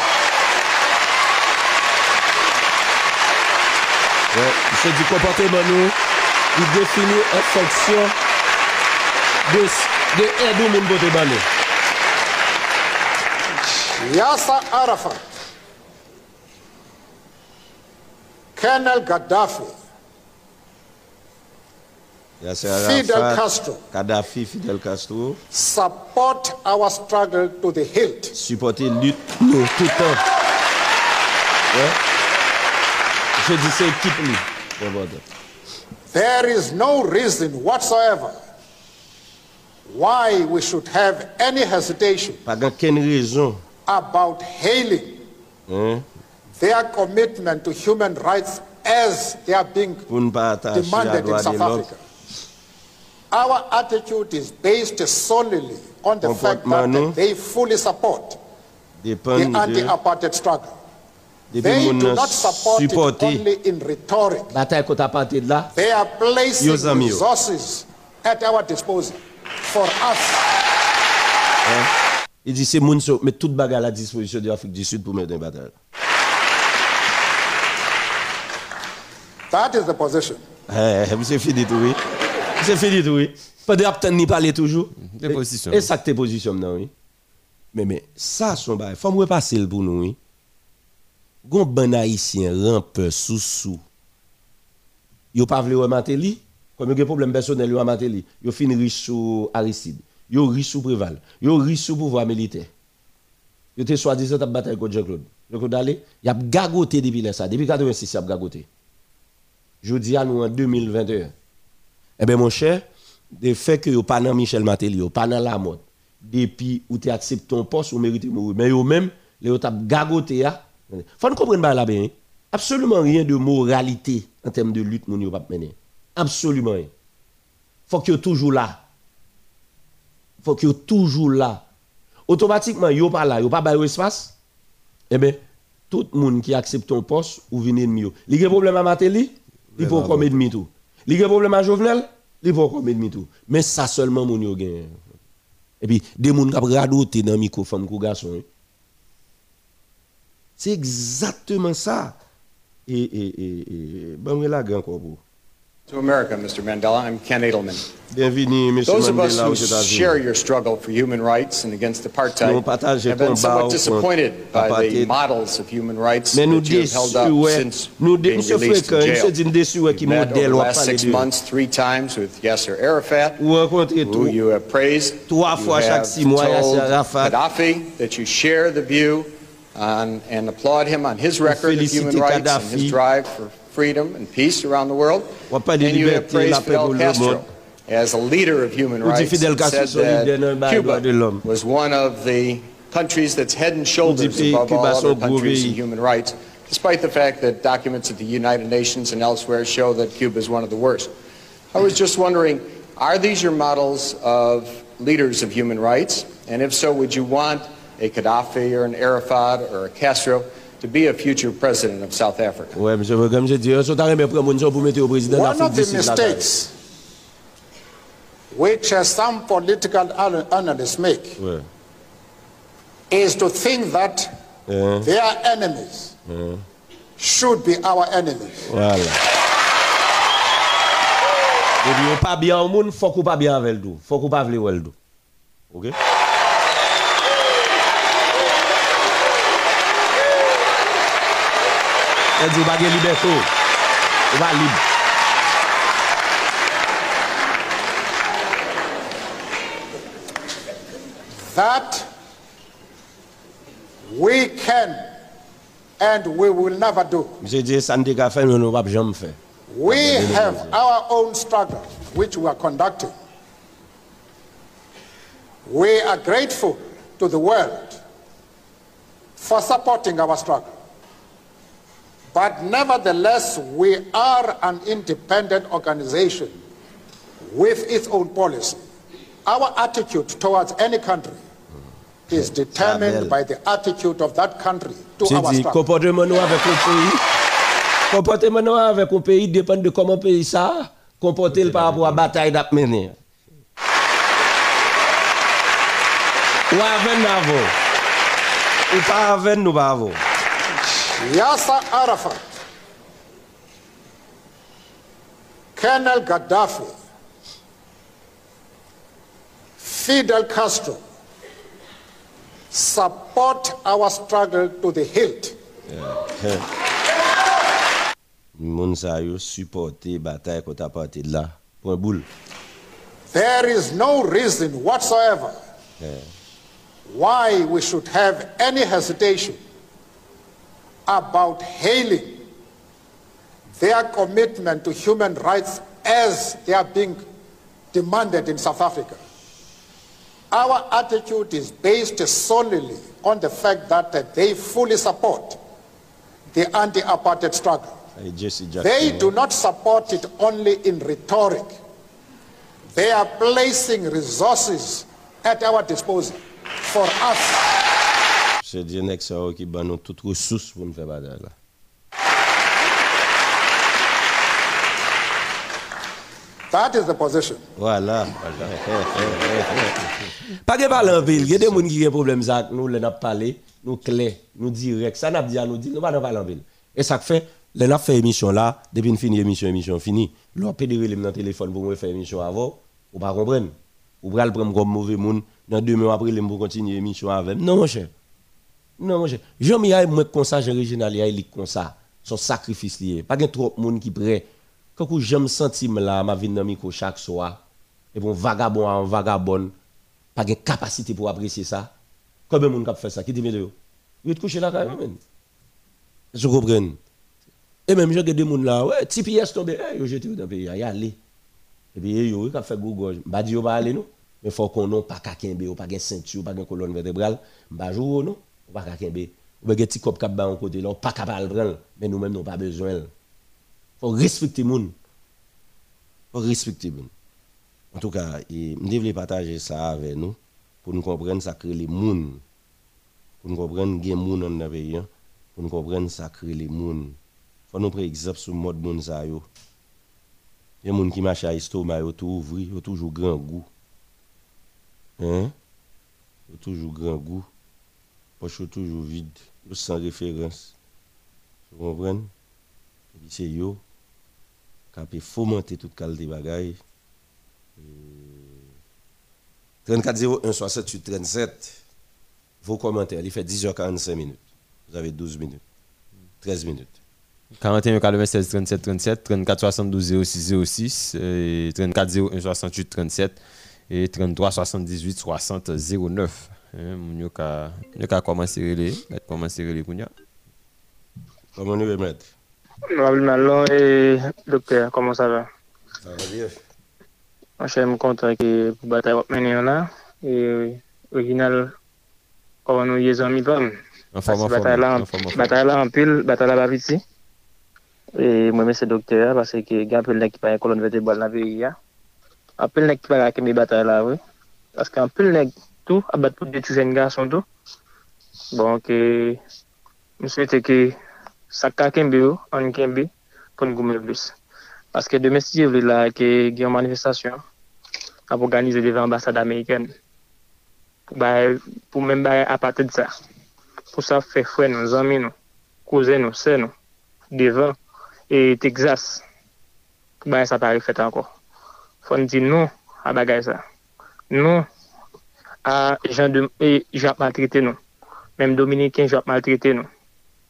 C'est du comportement nous qui définit en fonction de, de aide de Yasser Arafat Colonel Gaddafi, Fidel Castro, Gaddafi, Fidel Castro, support our struggle to the hilt. Supporter lutte nous tout le temps. Ouais. Je dis c'est équipe There is no reason whatsoever why we should have any hesitation. Pas aucune raison about hailing hein? their commitment to human rights as they are being demanded in South Africa. Our attitude is based solely on the fact that they fully support the anti-apartheid struggle. They do not support it only in rhetoric. They are placing resources at our disposal for us. Il dit c'est moun met toute bagarre à la disposition de l'Afrique du Sud pour mettre un bataille. That is the position. Eh, c'est fini tout, oui. C'est fini tout, oui. Pas de ni parler toujours. Des positions. Et ça que tes positions, non, oui. Mais, mais, ça, son bail, faut me repasser pour nous, oui. Gon bon haïtien rampe sous sous. Yo pas vle remonter li, comme un problème personnel yo remonter li. Yo fin riche sous Aristide. Yo riche sous Préval. Yo riche sous pouvoir militaire. Yo te soi-disant t'a bataille contre Jean-Claude. Jean-Claude y a gagoté depuis là ça. Depuis 86 y a gagoté. Je dis à nous en 2021. Eh bien, mon cher, de fait que yo pas dans Michel Matéli, yo pas dans la mode. Depuis où tu acceptes ton poste, ou mérite mourir. Mais yo même, les t'a gagoté ya. Faut nous comprendre là bien. Absolument rien de moralité en termes de lutte mon yo pas mener. Absolument rien. Faut que toujours là. Faut que toujours là. Automatiquement yo pas là, yo pas bail espace. Eh bien, tout le monde qui accepte ton poste ou vient ennemi. Il y a un problème à Matéli, il faut comme ennemi tout. Il y a un problème à Jovenel, il faut comme ennemi tout. Mais ça seulement mon yo gagne. Et puis des gens qui ont radoté dans le micro femme ou garçon. hein. C'est exactement ça. Et, et, et, et bon, là, encore pour. To America, Mr. Mandela. I'm Ken Edelman. Bienvenue. Those of us Mandela who share your struggle for human rights and against apartheid have been somewhat disappointed by the models of human rights that you have held up since being released from jail. sommes déçus, ouais, qui You've met over the last six months three times with Yasser Arafat, who you have praised. You have told Gaddafi that you share the view on, and applaud him on his record of human rights and his drive for freedom and peace around the world. And you have praised la paix pour Fidel Castro as a leader of human rights. Fidel and Castro said that solidaire dans le droit de l'homme. Cuba was one of the countries that's head and shoulders above all other countries in human rights, despite the fact that documents at the United Nations and elsewhere show that Cuba is one of the worst. I was just wondering, are these your models of leaders of human rights? And if so, would you want a Gaddafi or an Arafat or a Castro to be a future president of South Africa? Ouais, monsieur, comme je dis, on t'a remis prendre mon job pour mettre au président de One of the mistakes which uh, some political analysts make Ouais. is to think that their enemies should be our enemies. Voilà. Et puis, ou pas bien au monde, faut qu'on pas bien avec le tout. Faut qu'on pas vle ou le. OK? Elle dit, ou pas de liberté. Ou pas libre. That we can and we will never do. Monsieur dit, ça ne te fait, nous ne pas jamais faire. We have our own struggle which we are conducting. We are grateful to the world for supporting our struggle. But nevertheless, we are an independent organization with its own policy. Our attitude towards any country hmm. is determined by the attitude of that country to our dit, comportement avec le pays, comportement avec le pays dépend de comment pays ça comporter par rapport à la bataille d'ap mener. Ou avec nous. Ou pas avec nous pas. Yasser Arafat, Colonel Gaddafi, Fidel Castro support our struggle to the hilt. Moun sa yo supporter bataille contre apartheid là. Point boule. There is no reason whatsoever Eh. why we should have any hesitation about hailing their commitment to human rights as they are being demanded in South Africa. Our attitude is based solely on the fact that they fully support the anti-apartheid struggle. They do not support it only in rhetoric. They are placing resources at our disposal for us. Nek sa yo qui ban nous toutes ressources pour nous faire bataille là. That is the position. Voilà. Pas de parler en ville. Il y a des gens qui ont des problèmes avec nous, les n'a parlé, nous clair, nous direct. Ça n'a pas dit à nous dire, nous pas parler en ville. Et ça fait, les n'a fait émission là, depuis une finie émission, émission finie. L'on peut dire le téléphone pour me faire émission avant, ou pas comprendre. Ou le comme mauvais monde, dans deux mois après, pour continuer l'émission avec. Non, mon cher. Non, cher. J'aime y a moi comme ça, Jean Réginal, il y a comme ça. Son sacrifice lié. Pas de trop de monde qui prêt quand j'aime sentir là, ma vie dans micro chaque soir, et bon, vagabond en vagabond, pas de capacité pour apprécier ça. Combien de monde fait ça? Qui dit, mais il est couché là quand même. Je comprends. Et même, j'ai des gens là, ouais, TPS tombé, yo, j'étais dans pays, y aller. Et puis, yo, il a fait Google. Je dis, va aller, non? Mais faut qu'on n'ait pas de pas de ceinture, pas de colonne vertébrale. Je jour, non? Pas kakembe. Ou de petit cop cap en côté, là, pas capable prendre. Mais nous pas besoin faut respecter les gens. faut respecter les gens. En tout cas, je voulais partager ça avec nous pour nous comprendre ça crée les gens. Pour nous comprendre des gens dans le pays. Pour nous comprendre ça crée les gens. faut nous prendre exemple sur le mode monde ça Il y a gens qui marchent à l'estomac, ils tout toujours grand goût. Hein? Toujours grand goût. Poche toujours vide, sans référence. Vous comprenez? Et puis c'est eux qui peut fomenter toute qualité de bagaille. 34 01 68 37. Vos commentaires, il fait 10h45 minutes. Vous avez 12 minutes. 13 minutes. 41 96 37 37, 34 72 06 06, 34 01 68 37 et 33 78 60 09. Moun yo ka, yo ka komanse rele, et komanse rele koun ya. Koman nou e met? Mabli Malon e doktor, koman sa va? Sa va diye. Mwen chè m kontra ki pou batay wap menen yon la, e original koman nou ye zon mi pam. Anforman, anforman. Batay la anpil, batay la baviti. E mwen mè se doktor ya, basè ki gen apil nek ki paye kolon vete bol na veri ya. Apil nek ki paye akemi batay la, wè. Aske anpil nek... tou, a bat pou de ti jen ganson tou. Bon, ke mwen souwete ke sakta kembe yo, an kembe, pou nou goume plus. Paske demen si je vle la ke gen manifestasyon, ap organize deve ambasade Ameriken. Pou men baye apate de sa. Pou sa fe fwe nou, zami nou, kouze nou, se nou, devan, e Texas. pou Baye sa pari fete anko. Fon di nou, a bagay sa. Nou, a jap e, maltrete nou. Mem Dominikin jap maltrete nou.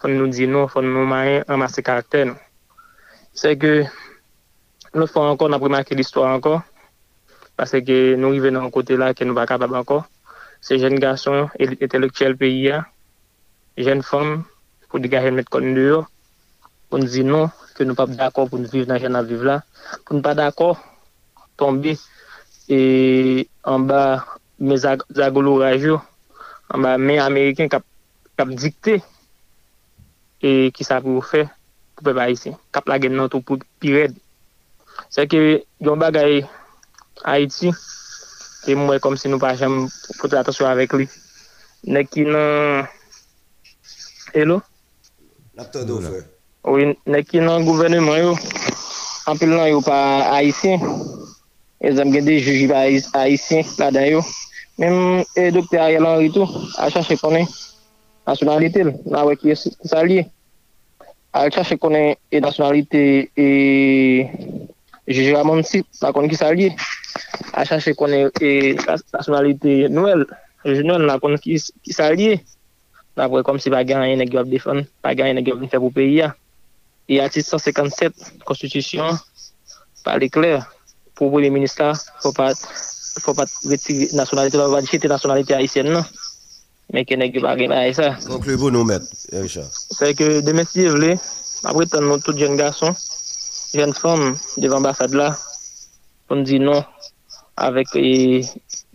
Fon nou di nou, fon nou mayen amase karakter nou. Se ke nou fon ankon apre maki l'histoire ankon. Pase ke nou rive nan kote la ke nou va kapab ankon. Se jen gason etelektuel peyi ya. Jen fom pou diga jen met kon diyo. Pou nou di nou ke nou pap d'akor pou nou vive nan jen aviv la. Pou nou pa d'akor tombe e an ba me zagolo raj yo, an ba men Ameriken kap, kap dikte, e ki sa pou fè, pou pe ba isi, kap la gen nan tou pou pi red. Se ke yon bagay Haiti, e mwen kom se nou pa jam pote atasyon avèk li. Nè ki nan... Hello? Naptan do fè. Ouye, nè ki nan gouvernement yo, anpil nan yo pa Haitien, e zanm gen de juji pa Haitien la dan yo, Mem e dokte a yalan ritou, a chache konen nasyonalite l, nan wè ki sa liye. A chache konen e nasyonalite e jeje ramon sit, nan konen ki sa liye. A chache konen e nasyonalite nouel, jeje nouel nan konen ki sa liye. Nan wè kom si bagan yon e gyop defon, bagan yon e gyop defon pou peyi ya. E ati 157 konstitusyon, pali kler, pou pou le minister, pou pat... fò pat retire nasyonalite, la wad chete nasyonalite Haitien nan. Men ke neg yo bagen a Haitien. Konklu pou nou met, Richard. Se ke demen si ye vle, apre tan nou tout jen gason, jen fòm devan ambasade la, pou nou di non avèk e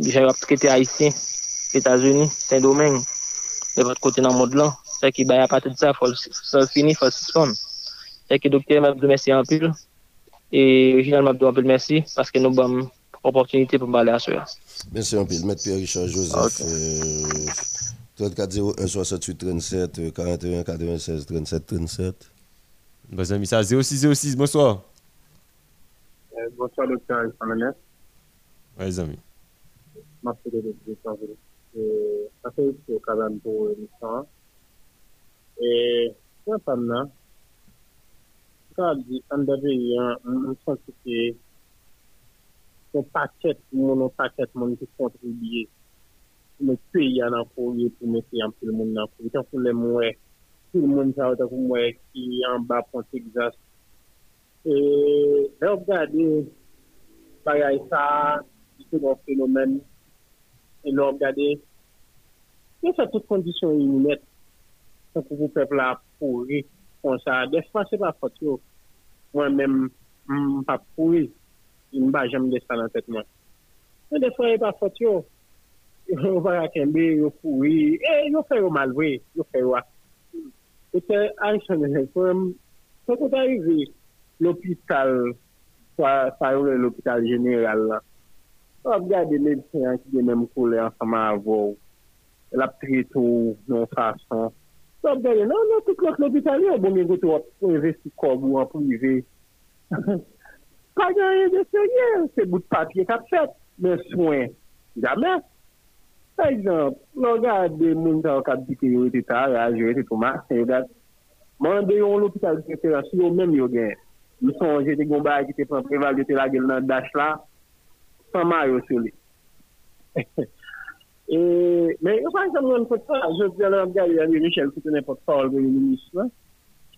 jen wap trete Haitien, Etats-Unis, Saint-Domingue, de vòt kote nan mod lan. Se ki bayan pati di sa, fòl fini, fòl sifon. Se ki dokte mèp de mersi anpil, e Reginald mèp de anpil mersi, paske nou bom opokinite pou mbale asweyans. Bensi anpil, Met Pierre Richard Joseph, okay. euh, 34-01-68-37, 41-96-37-37. Bazan misa, 06-06, bonsoir. Euh, bonsoir, doktor Alexandre. Wè, zami. Mase de l'Eglise, anpil. Ase yon se kadan pou misan. E, yon pan nan, ka di an dade yon, mwen san se se son paket moun, son paket moun ki kontribuye pou mwen peyi an anpoye, pou mwen peyi anpoye moun anpoye. Tan pou mwen mwen, pou mwen sa wotan pou mwen ki anba pon Texas. E, lè wap gade, bagay sa, di se gwa fenomen, e lè wap gade, yon sa tout kondisyon yon net, tan pou pou pepla apore, kon sa, defman se pa fote yo, mwen men, mwen pa apore, mba jem de sa nan tet mwen. Mwen defwa e pa fot yo. Yo vara kembe, yo furi, e yo fè yo malwe, yo fè yo a. E te an chan de jen fèm, se kon ta yive l'opital, sa yo le l'opital jeneral la. Wap gade medisyen ki de menm koule ansama avou, lap tritou, non fason. Wap gade, nan, nan, tout l'opital yo, bon men gote wap investi kob ou an pou yive. pa gen yon de serye, se bout papye kap fet, men souen, jamen. Par exemple, lò gade moun ta wakap di ki yo ete ta, yo ete touman, yo gade, mande yon l'opital de referansi yo men yo gen. Yo sonje te gomba ki te pran preval, yo te la gel nan dash la, san ma yo soli. Men yo fay san moun fote sa, yo fay san moun gade yon Michel Foutenet Potpol, yon ministre,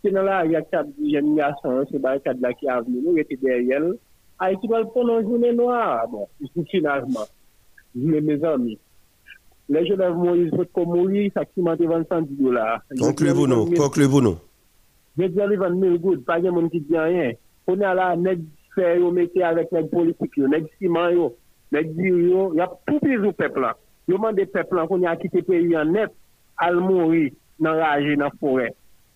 se nan la yak tab di jen yason, se barikad la ki avni nou, ete deryel, a eti wal ponon jounen noa, bon, sou finajman, jounen me zami. Le jenèv Moïse vot kon mouri, sa ki mante 25 dola. Konkle bono, konkle bono. Je di alivan mil goud, pa gen moun ki diyan yen. Konè ala, neg fè yo mette avèk neg politik yo, neg siman yo, neg dir yo, ya poupiz ou peplan. Yo man de peplan konè akite pe yon net, al mouri nan raje nan forey.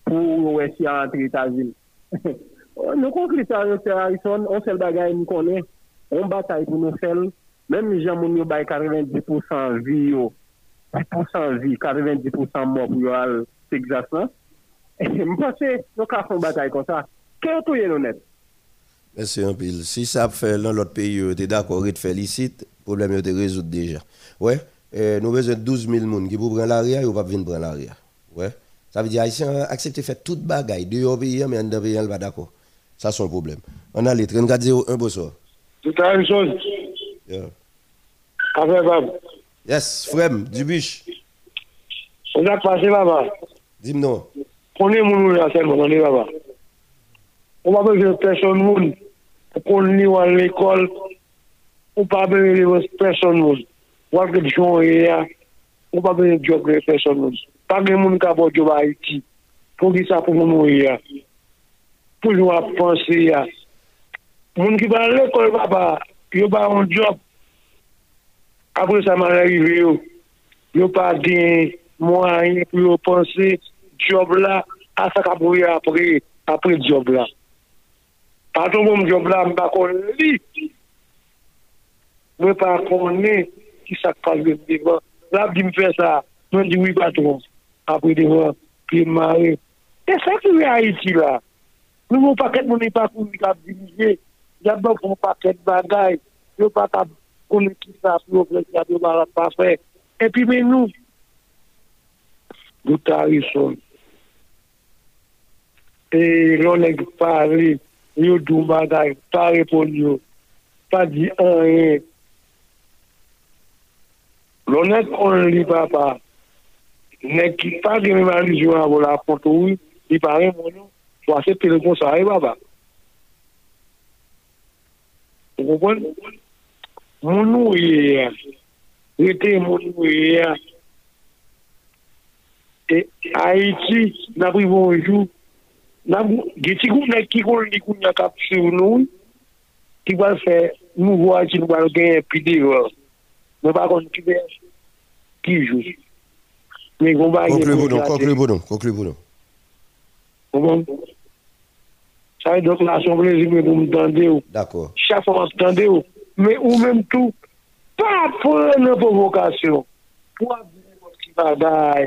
pou wè si an antre Etats-Unis. Oh, nou konklitaryo se Harrison, on sel bagay nou konen, on batay pou nou sel, menm jan moun yo bay 90% vi yo, 10% vi, 90% mò pou yo al Texas lan, e mpase nou ka fon batay kon sa, kè ou tou ye nou net? Mese yon pil, si sa ap fè lan lot peyi yo te da korit felisit, problem yo te rezout deja. Wè, ouais, eh, nou bezè 12.000 moun ki pou pren l'aria, yo pa vin pren l'aria. Wè. Ouais. Ça veut dire Haïtien accepter de faire toute bagaille. Au pays, mais en deux pays, pas d'accord. Ça, c'est un problème. On a les 34 01, bonsoir. Tout à une chose. Yeah. Bab. Yes, Frem, Dubiche. On a passé là-bas. Dis-moi. Prenez mon nom là seulement, on est là-bas. On va besoin de personne. Pour qu'on à l'école. On pas besoin de personne. On va besoin de gens On pas besoin de job personne. pa gen moun ka bo joba iti, pou ki sa pou moun mou ya, pou jou ap panse ya. Moun ki ba lekol ba ba, yo ba an job, apre sa man arrive yo, yo pa gen mwen yo panse, job la, asa ka pou ya apre, apre job la. Paton moun job la mba kon li, mwen pa konen ki sa kwa jwep devan. La di mwen fè sa, mwen di wè patron. apre devan piye mare. E sa ki ve a iti la. Nou moun paket moun e pa kouni kap dirije, jan nou kon paket bagay, yo pa kap kouni ki sa sou, yo yo ba la pa fe. E pi men nou, douta rison. E lonek pari, yo dou bagay, pa repon yo, pa di an e. Lonek kon li pa pa, Nè ki pa geni mali jwen avon la kontou yi, yi pare moun yo, sou ase telekon sa e baba. Ou konpon? Moun nou yi ya, rete moun nou yi ya, e Haiti, nabri bonjou, nabri, geti kou nè ki kon li kou nyak ap se ou nou, ki wal fè, nou waj, nou wal genye pide yo, nou bakon ki bej, ki joujou. Men kon ba gen pou plate. Konklu bonon, konklu bonon. Kon bon? Sa e dok nasyon plezi men pou mtande ou. D'akor. Chafon mtande ou. Men ou menm tou, pa pou ene provokasyon. Pou ap di moun ki baday,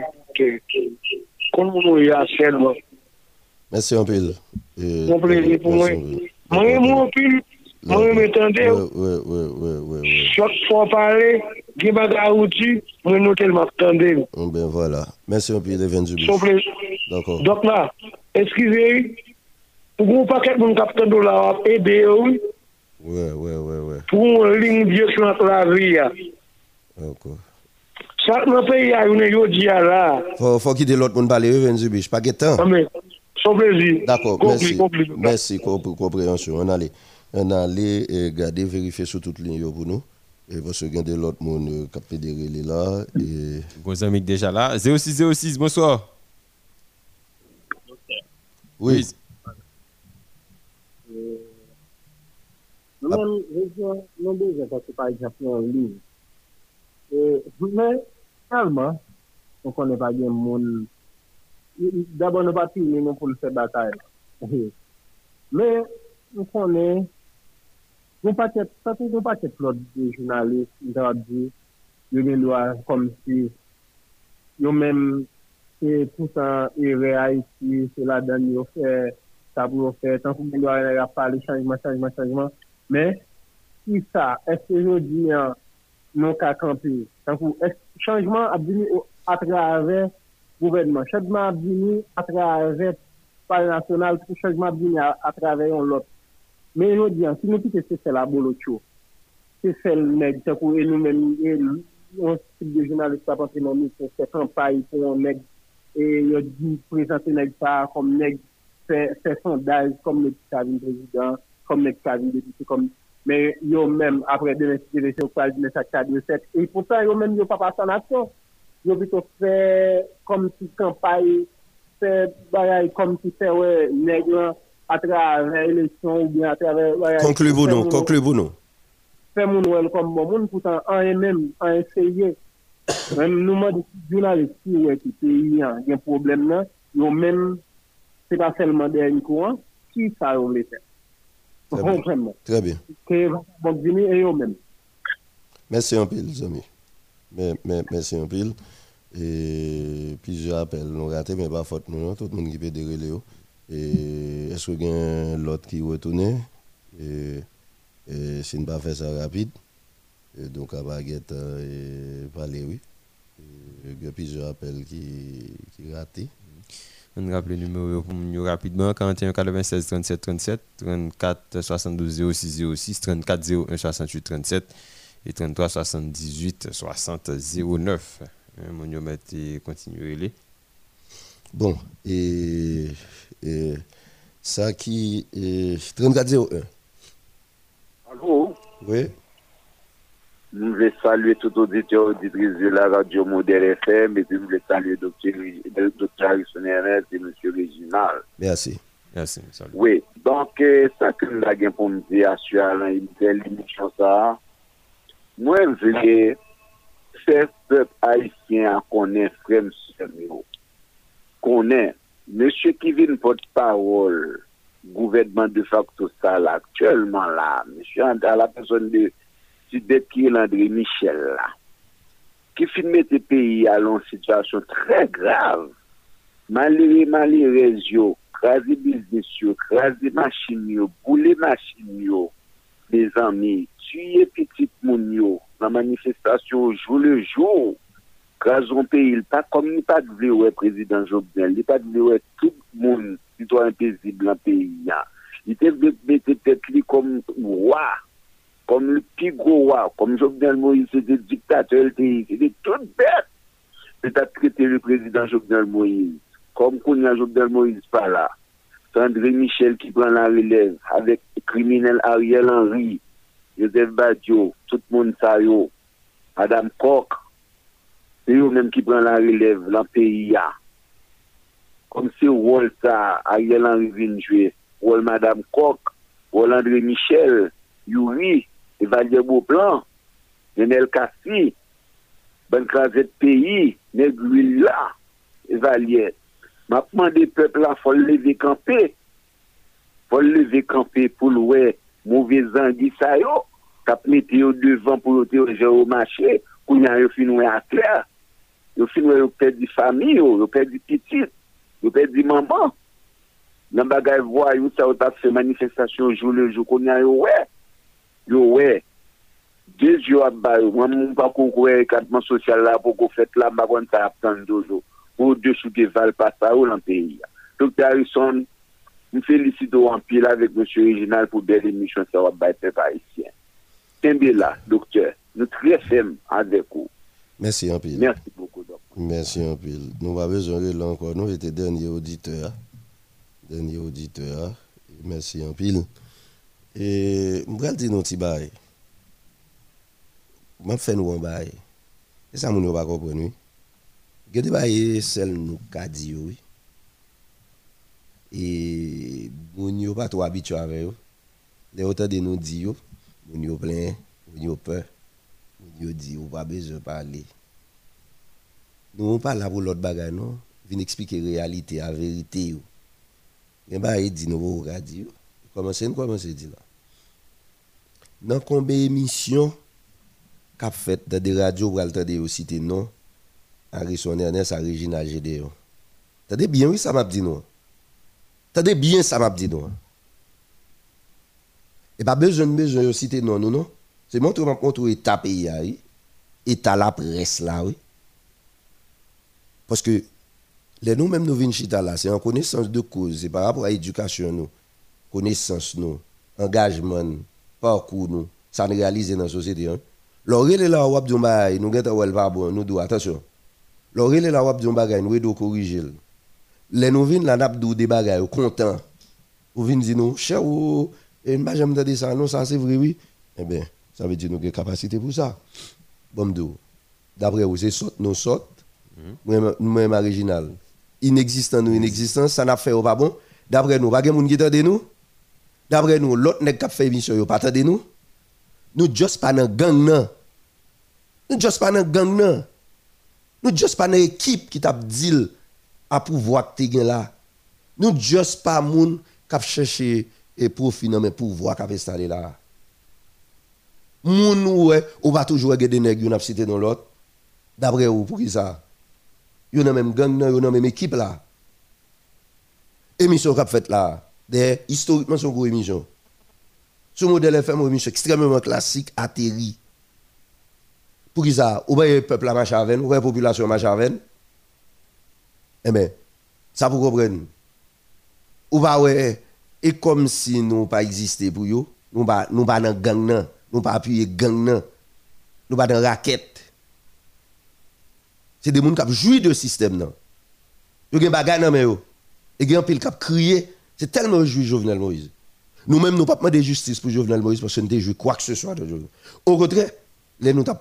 kon moun ou yasel moun. Mersi anpil. Moun plezi pou mwen. Mwen moun anpil, mwen mwen mtande ou. Chok pou pale, ki baga outi, mwen nou telman tende ou. Oh, Ben voilà. Merci un peu, Leven Zubi. Son ple. D'accord. Dok la, eskize yi, pou goun paket moun kap tende ou la wap ou, Oui, oui, oui, oui. pou moun ling diyo klant la vi ya. D'accord. Sak nan pe ya yon yo di ya la. Faut, quitter l'autre monde parler, Leven Zubi. Je pas temps. Amen. Son plaisir. D'accord, Compris, merci. Merci pour compréhension. On allait, on allait euh, garder, vérifier sur toute E vwosyo gen de lot moun kap federe li la. E... Gonzan mik deja la. 0606, bonsoir. Oui. oui. Mwen, mwen dejen pati pa ekjapte an li. Mwen, kalman, mwen konen pa gen moun. Dabon nou pati, mwen pou l se batay. Mwen, mwen konen, Gon paket, paket, pa ket lot de jounalist, interdi, yo gen lwa kom si yo men, se poutan ere a iti, se la dan yo fe, sa pou yo fe, tan pou gen lwa ene a pale, chanjman, chanjman, chanjman, men, si sa, eske yo di an, non ka kampi, tan pou, chanjman ap dini atrave gouvenman, chanjman ap dini atrave pale nasyonal, chanjman ap dini atrave yon lot. Men yo diyan, si nou pite se sel a bolo tcho, se sel neg, se kou e nou men, yon stil de jounalist apansi nan mi, se kampay pou yon neg, e yo di prezante neg pa, kom neg se sondaj, kom neg kavin prezident, kom neg kavin depite, kom, men yo men apre de nesite de se di men sa di de set, e pou sa yo men yo pa pasan atyon, yo bito fe, kom si kampay, fe bagay, kom si fe we, neg lan, atra re eleksyon ou bien bounou, konklu bounou fe moun wel kom bon moun pou san an e men, an e seye men nouman di jounalist ki we ki peyi an, gen problem nan yo men, se pa selman de yon kouan, ki sa yo le fe Très bien. Très bien. Merci un pile, amis. Merci un pile. Et plusieurs appels nous ratés, mais pas faute nous, tout le monde qui peut dérouler. Et est-ce qu'il y a l'autre qui retourne? Et, et si ne pas faire ça rapide, et donc à baguette et parler, oui. Il y a plusieurs appels qui, qui ratés. On rappelle le numéro pour nous rapidement 41 96 37 37 34 72 06 06 34 01 68 37 et 33 78 60 09. Mon numéro est continuer Bon, et, et ça qui est 34 01. Allô? Oui. Nous voulons saluer tout auditeur auditrice de la radio Modèle FM et puis nous voulons saluer le docteur Harrison Ernest et M. Réginal. Merci. Merci. Salut. Oui, donc ça que nous avons pour nous dire sur une telle émission ça, moi je voulais faire peuple haïtien connaître frère connaît monsieur vient porte-parole gouvernement de facto ça là, actuellement là, monsieur à la personne de si qui André Michel là, qui filme tes pays à une situation très grave. Malgré, malgré, yo, crasé business yo, crasé machine yo, boulé machine yo, mes amis, tuer petit moun yo, la manifestation jour le jour, un pays, pas comme ni pas de ouais, président Jovenel, il pas de ouais, tout monde, citoyen paisible dans le pays. Il était mettre tête comme roi comme le plus gros roi, comme Jovenel Moïse, c'était dictateur, c'était tout bête. C'est à traiter le président Jovenel Moïse. Comme qu'on a Jovenel Moïse pas là. C'est André Michel qui prend la relève avec le criminel Ariel Henry, Joseph Badio, tout le monde ça yo, Adam Koch. se yo menm ki pren la relèv lan PIA. Kom se wòl sa Ariel Henry Vinjwe, wòl Madame Koch, wòl André Michel, Yuri, Evalier Beauplan, Nenel Kassi, Ben Krasette P.I., Neg Lula, Evalier. Mapman de pepla fol leve kampe, fol leve kampe pou lwe mouve zangi sayo, kap mete yo devan pou yo te yo jero mache, kou nyan yo finwe akler. Yo fin yo perdu famille, yo perdu petite, yo perdu maman. Dans bagay voyou ça ou fait manifestation jour le jour qu'on y a yo ouais. yo wè, dez yo ap bay, mwen moun pa kou kwe katman sosyal la pou kou fèt la, sa ap tan dozo, pou de sou de val pa sa ou lan peyi ya. Dr. Harrison, mwen felisito an pil avèk M. Reginald pou bel emisyon sa wap bay. Tembe la, doktor, nou tre an dekou. Merci Mersi anpil. Nou wabè zonre lankon. Nou ete denye auditeur. Denye auditeur. Merci Mersi anpil. E mbral di nou ti baye. Mwen fè nou an baye. E sa moun yo pa kompren nou. Gede baye sel nou kadi yo. E moun yo pa tou abityo avè yo. Le otan de nou di yo. Moun yo plen. Moun yo pe. Moun yo di yo wabè zon pale. Nou moun pa la pou lot bagay nou. Vin ekspike realite, a verite yo. Gen bay di nou wou kadi yo. Komanse nou komanse di la. Nan konbe emisyon kap fet da de radyo wal tade yo site non? Ari Sonernes a Regina Gedeon. Tade bien wè sa map di nou. Tade bien sa map di nou. E pa bezon bezon yo site non nou non. Se montrou map montrou eta peyi a yi. Eta la pres la wè. Paske le nou menm nou vin chita la. Se an konesans de kouz. Se par rapport a edukasyon nou. Konesans nou. Engajman nou. parcours nous, ça ne réalise dans la société. Hein. L'orel est là, wap nous avons pas bon, nous devons, attention. L'orel est là, wap bagay, nous devons corriger. Les nous venons là, nous des bagages, content. Ou venons dire nous, cher ou, et nous jamais dit ça, non, ça c'est vrai, oui. Eh bien, ça veut dire nous avons capacité pour ça. Bon, d'après vous, c'est saute, nous saute, nous même original. Inexistant, nous inexistant, ça n'a fait pas bon. D'après nous, pas de monde qui de nous. D'après nous, l'autre nèg qui fait émission, yo pas de nous. Nous juste pas dans gang nan. Nous juste pas dans gang nan. Nous juste pas dans équipe qui t'a dit à pouvoir te là. Nous juste pas moun qui chercher et profit dans mes pouvoir qui installé là. Moun ouais, ou va toujours des nèg yo n'a cité dans l'autre. D'après vous pour ça? Yo dans même gang yo dans même équipe là. Émission qu'a fait là des historiquement son gros émission. Ce modèle FM émission extrêmement classique, atterri. Pour qui ça Ou bien le peuple à Machaven, ou bien la population à Machaven. Eh bien, ça vous comprenez. Ou ouais, et comme si nous pas existé pour vous, nous pas nous pas dans gang nous pas appuyer gang nous pas dans raquette. C'est des gens qui jouent de système nan. Yo gen bagay nan men yo. Et gen pile qui crié c'est tellement joué Jovenel Moïse. Nous-mêmes, nous pas de justice pour Jovenel Moïse parce que nous joué quoi que ce soit. Au contraire, les nous avons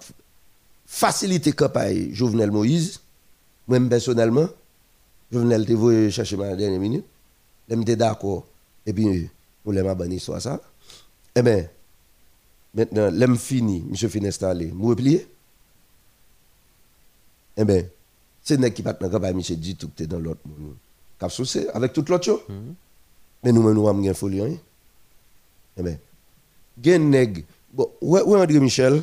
facilité campagne Jovenel Moïse. Moi-même, personnellement, Jovenel te voulu chercher ma dernière minute. Je suis d'accord. Et puis, on l'a banni soit ça. Eh bien, maintenant, l'aime fini, monsieur fin installé, je replier. Eh bien, c'est n'est qui pas dans campagne, monsieur dit tout que dans l'autre monde. Cap avec toute l'autre chose. Mm-hmm. Mais nous-mêmes, nous avons une folie. Hein? Eh bien, gen nèg. Bon, ouais, ouais, André Michel?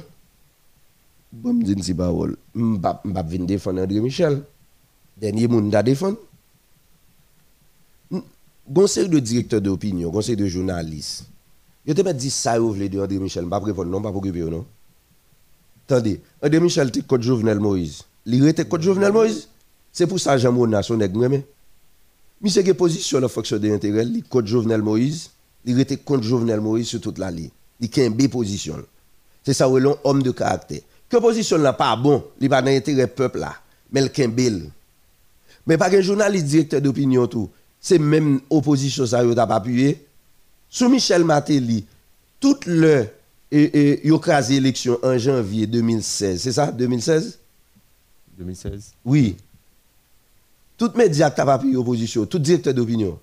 Bon, je ne sais pas, je ne vais pas défendre André Michel. Dernier monde à défendre. Conseil de directeur d'opinion, conseil de journaliste. Je te pas dit ça, vous voulez de André Michel. Je ne vais pas répondre, non, pas pour non. Attendez, André Michel, tu code Jovenel Moïse. Il était code Jovenel Moïse. C'est pour ça que Jean Mona, son nègre, Monsieur qui position la fonction d'intérêt, il contre Jovenel Moïse, il était contre Jovenel Moïse sur toute la ligne. Il a une position. C'est ça où est homme de caractère. Que position n'est pas bon, il pas dans l'intérêt peuple là, mais il bel. Mais pas un journaliste directeur d'opinion tout, c'est même opposition ça yo t'a appuyé. Sous Michel Matéli, toute le et, et élection en janvier 2016, c'est ça 2016 2016. Oui. Tout média qui a pris opposition, tout directeur d'opinion.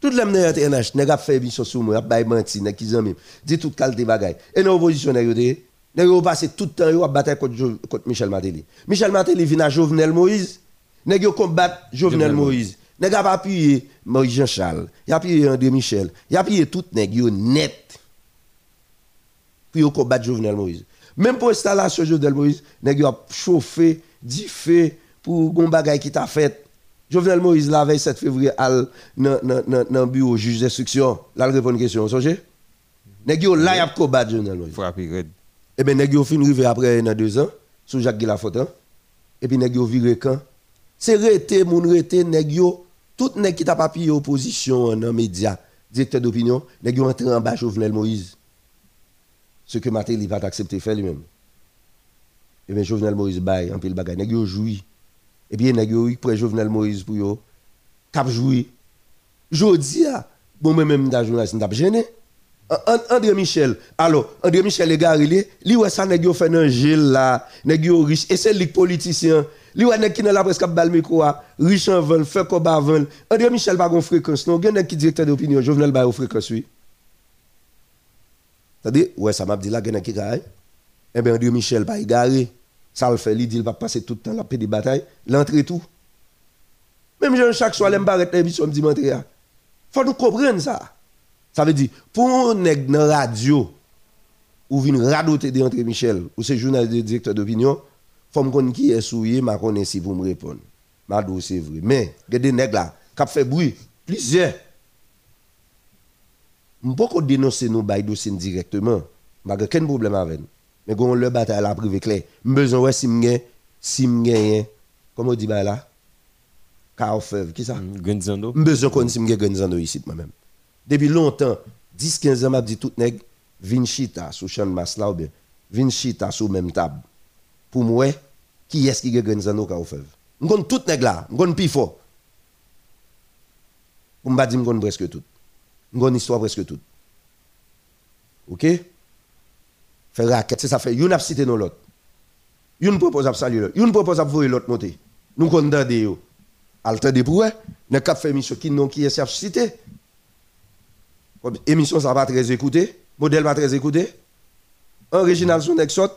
Tout les gens qui ont n'a fait émission sur moi, n'a menti, n'a qui amis, dit toute qualité bagaille. Et dans l'opposition, n'a ont passé tout le temps à battre contre, contre Michel Matéli. Michel Matéli vient à Jovenel Moïse, n'a combattre Jovenel Moïse. N'a pas appuyé Moïse Jean-Charles, il a appuyé André Michel, il a appuyé tout nèg net. Pour combattre Jovenel Moïse. Même pour l'installation de Jovenel Moïse, nèg a chauffé, fait pour gon bagay qui t'a fait. Jovenel Moïse la veille 7 février al dans le bureau juge d'instruction, là répond une question, songez Nèg yo là y a combat Jovenel Moïse. Frapper red. Eh ben nèg yo fin rivé après dans deux ans sous Jacques Guilafotte. hein. Et puis nèg yo viré quand? C'est rété moun rété nèg yo tout nèg qui t'a papier opposition dans média, directeur d'opinion, nèg yo entré en bas Jovenel Moïse. Ce que Matéli pas accepté faire lui-même. Et bien Jovenel Moïse bail en pile bagay nèg yo. Et bien nèg yo près Jovenel Moïse pour yo cap joui. Jodi a bon moi même dans journaliste n'a gêné. An- André Michel, alors, André Michel est garé, li, li wè sa nèg yo fait nan gel là, nèg yo riche, et c'est lik politicien, li wè nèg ki nan la presque ap bal micro riche en vol, fait koba vol. André Michel pa gon fréquence, non, gen nèg ki directeur d'opinion, Jovenel ba yo fréquence, oui. C'est-à-dire, ouais, ça m'a dit là, nèg ki gagne. Eh bien, André Michel pa y garé, ça le fait, li dit, il va passer tout le temps la paix des batailles, l'entrée tout. Même Jean chaque soir, l'aime barrette l'émission, me dit, m'entrer. Faut nous comprendre ça. Ça veut dire, pour un dans radio, ou vin radoter de André Michel, ou c'est journaliste de directeur d'opinion, faut me connaître qui est souillé, ma connaître si vous me répondre. Ma c'est vrai. Mais, il y a des nègres là, qui fait bruit, plusieurs. Je ne peux pas dénoncer nos bails dossiers directement. Je n'ai aucun problème avec. Mais quand on le bataille à la privé clair, je besoin ouais si je si je comment on dit là? Carfev, qui ça? Gonzando. Je besoin qu'on si je Gonzando ici moi-même. Depuis longtemps, 10-15 ans, je dit tout nèg vin chita sous champ de masse là ou bien vin chita sous même table. Pour moi, qui est-ce qui a Gonzalo Carfev? Je connais tout nèg là, je connais plus fort. Pour me dire je connais presque tout. Je connais histoire presque tout. OK? Faire raquette, c'est ça fait une a cité non l'autre. Une propose à saluer l'autre, une propose à voir l'autre monter. Nous yo. Alter de pour ne cap fait mission qui non qui est cité. Émission ça va très écouté, modèle va très écouté. Original son ex sort.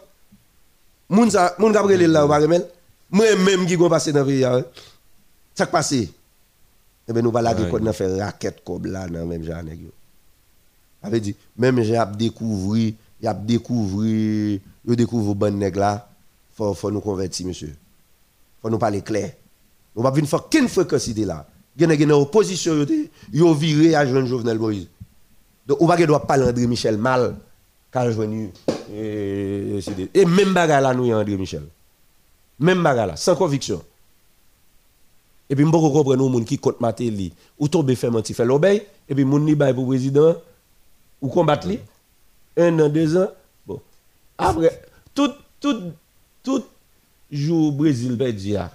Moun sa moun Gabriel là remel? Moi même qui gon passer dans pays hein. Ça qui passé. Eh ben nous va la code nan faire raquette comme là dans même genre nèg. Avait dit même j'ai ap découvrir, y a découvrir, yo découvre bon nèg là, faut faut nous convertir monsieur. Faut nous parler clair. Nous pas venir faire qu'une fréquence idée là. Gen gen opposition yo yo viré à joindre Jovenel Moïse. Donc on que doit parler André Michel mal quand joindre et, et même bagarre là nous a André Michel. Même bagarre là sans conviction. Et puis, je comprends comprendre moun qui compte Matéli, ou tombe fait menti fait l'obéi, et puis moun ni bay pour président, ou combattre li, un an, deux ans. Bon. Après, tout, tout, tout jour Brésil perdu a,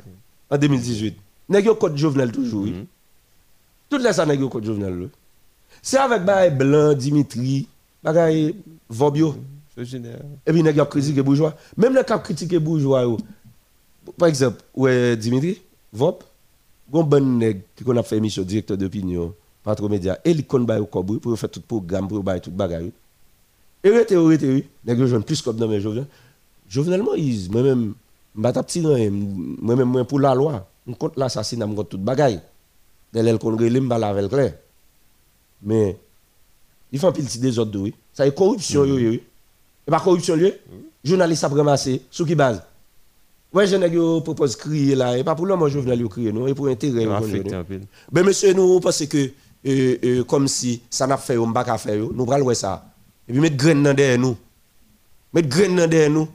en 2018, nèg yo contre Jovenel toujours, oui. Tout les ça nèg yo contre Jovenel. là. C'est avec bay Blanc, Dimitri, bagay Vobio. Et puis nèg yo critiqué bourgeois. Même les cap critiqué bourgeois. Par exemple, ouais Dimitri, Vop, gon bon nèg qui qu'on a fait émission directeur d'opinion, patron média, et li kon bay pour faire tout programme pour bay tout bagay. Et rete ou rete oui, nèg joine plus comme dans mes Jovenel. Jovenel Moïse, moi-même, ti ran, moi-même moi pour la loi, on compte l'assassinat, on compte tout bagay. De l'el kon relé m'ba lavel clair. Mais il fait un petit des autres oui. Ça est corruption yo. oui. Et pas corruption lieu. Journaliste a ramassé sous qui base Ouais, je n'ai propose crier là, et pas pour l'homme Jovenel crier, non, et pour intérêt. Un. Ben monsieur, nous pensons que, euh, euh, comme si ça n'a fait, on pas faire, nous prenons ça. Et puis mettre graine dans derrière nous. Mettre graine dans derrière nous.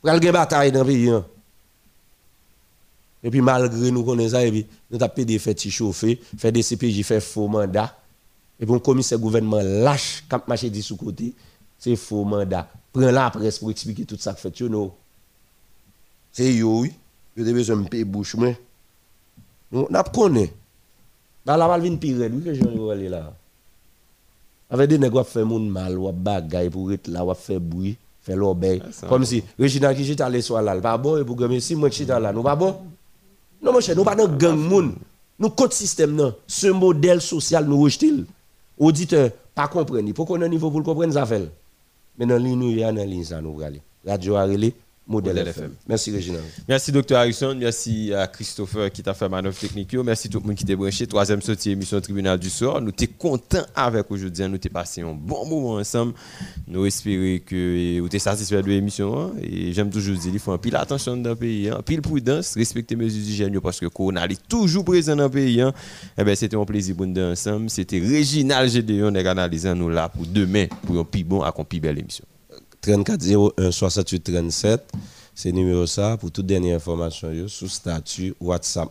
Pour aller bataille dans le pays. hein. Et puis malgré nous connaissons ça, et puis nous avons des fêtes chauffer, faire des CPJ, faire faux mandat. Et puis on commissaire gouvernement lâche, quand marché dit sous côté, c'est faux mandat. Prends la presse pour expliquer tout ça que fait, you know. C'est yo, oui. Yo te besoin de payer bouche, mais. Nous, n'a connaît. Dans la valvine pire, oui, que j'en ai là. Avec des nègres qui moun mal, ou bagay pour être là, ou faire bruit, faire l'obéi. ça Comme va. si Regina qui chita le soir là, pas bon, et pour gagner si moi chita là, nous pas bon. Non, mon cher, nous pas dans gang moun. Nous code système non. Ce modèle social nous rejetons. Auditeur, pas comprendre. Pour qu'on ait un niveau pour comprendre, ça fait. Mais dans ligne, nous, il y a dans ça nous aller. Radio a Modèle, FM. Merci, Réginald. Merci, Dr. Harrison. Merci à Christopher qui t'a fait manœuvre technique. Merci tout le monde qui t'a branché. Troisième sortie émission Tribunal du soir. Nous sommes contents avec aujourd'hui. Nous avons passé un bon moment ensemble. Nous espérons que vous êtes satisfait de l'émission. Hein. Et j'aime toujours dire, il faut un pile attention dans le pays, un hein. pile prudence, respecter mes mesures d'hygiène parce que Corona est toujours présent dans le pays. Hein. Eh ben, c'était un plaisir pour nous ensemble. C'était Réginal Gédéon. Nous analysé nous là pour demain pour un plus bon et plus belle émission. 34 01 68 37. C'est numéro ça pour toute dernière information sous statut WhatsApp.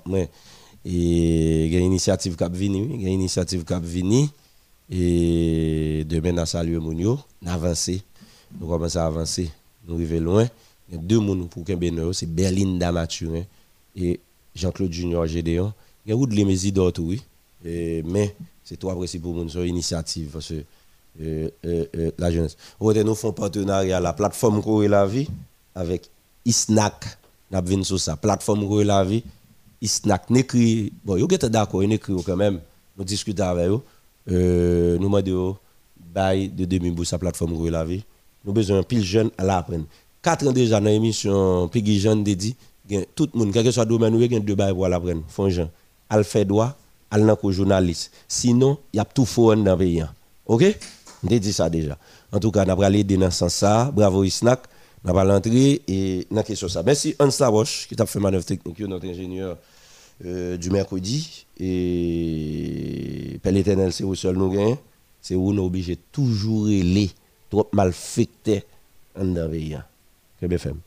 Et il y a une initiative venu, il y a une initiative et demain à saluer avancé. Nous commençons à avancer. Nous arrivons loin. Il y a deux personnes pour qu'un c'est Berlinda Mathurin et Jean-Claude Junior Gédéon. Il y a de d'autres, oui. mais c'est trois principaux pour une initiative parce que la jeunesse. Nous faisons partenariat à la plateforme Corée la vie avec Isnac. Nous sur ça. Plateforme Corée la vie. Isnac. N'écrit. Bon, vous êtes d'accord, écrit quand même. Nous discutons avec eux. Euh, nous demandons bail de 2000 pour sa plateforme Corée la vie. Nous avons besoin pile jeune à l'apprendre. Quatre ans déjà dans l'émission Piggy Jeune dit tout le monde, quel que soit le domaine, nous avons deux bails pour l'apprendre. Font Jean. Al fait droit, al nan journaliste. Sinon, il y a tout faux dans le pays. OK? Je dit ça déjà. En tout cas, nous allons aider dans ce sens Bravo Isnak. Nous allons entrer et dans question ça. Merci Hans Laroche qui t'a fait manœuvre technique, notre ingénieur euh, du mercredi. Et Père l'éternel, c'est où seul nous gagnons. C'est où nous obligés toujours les trop mal fait en pays. Que BFM.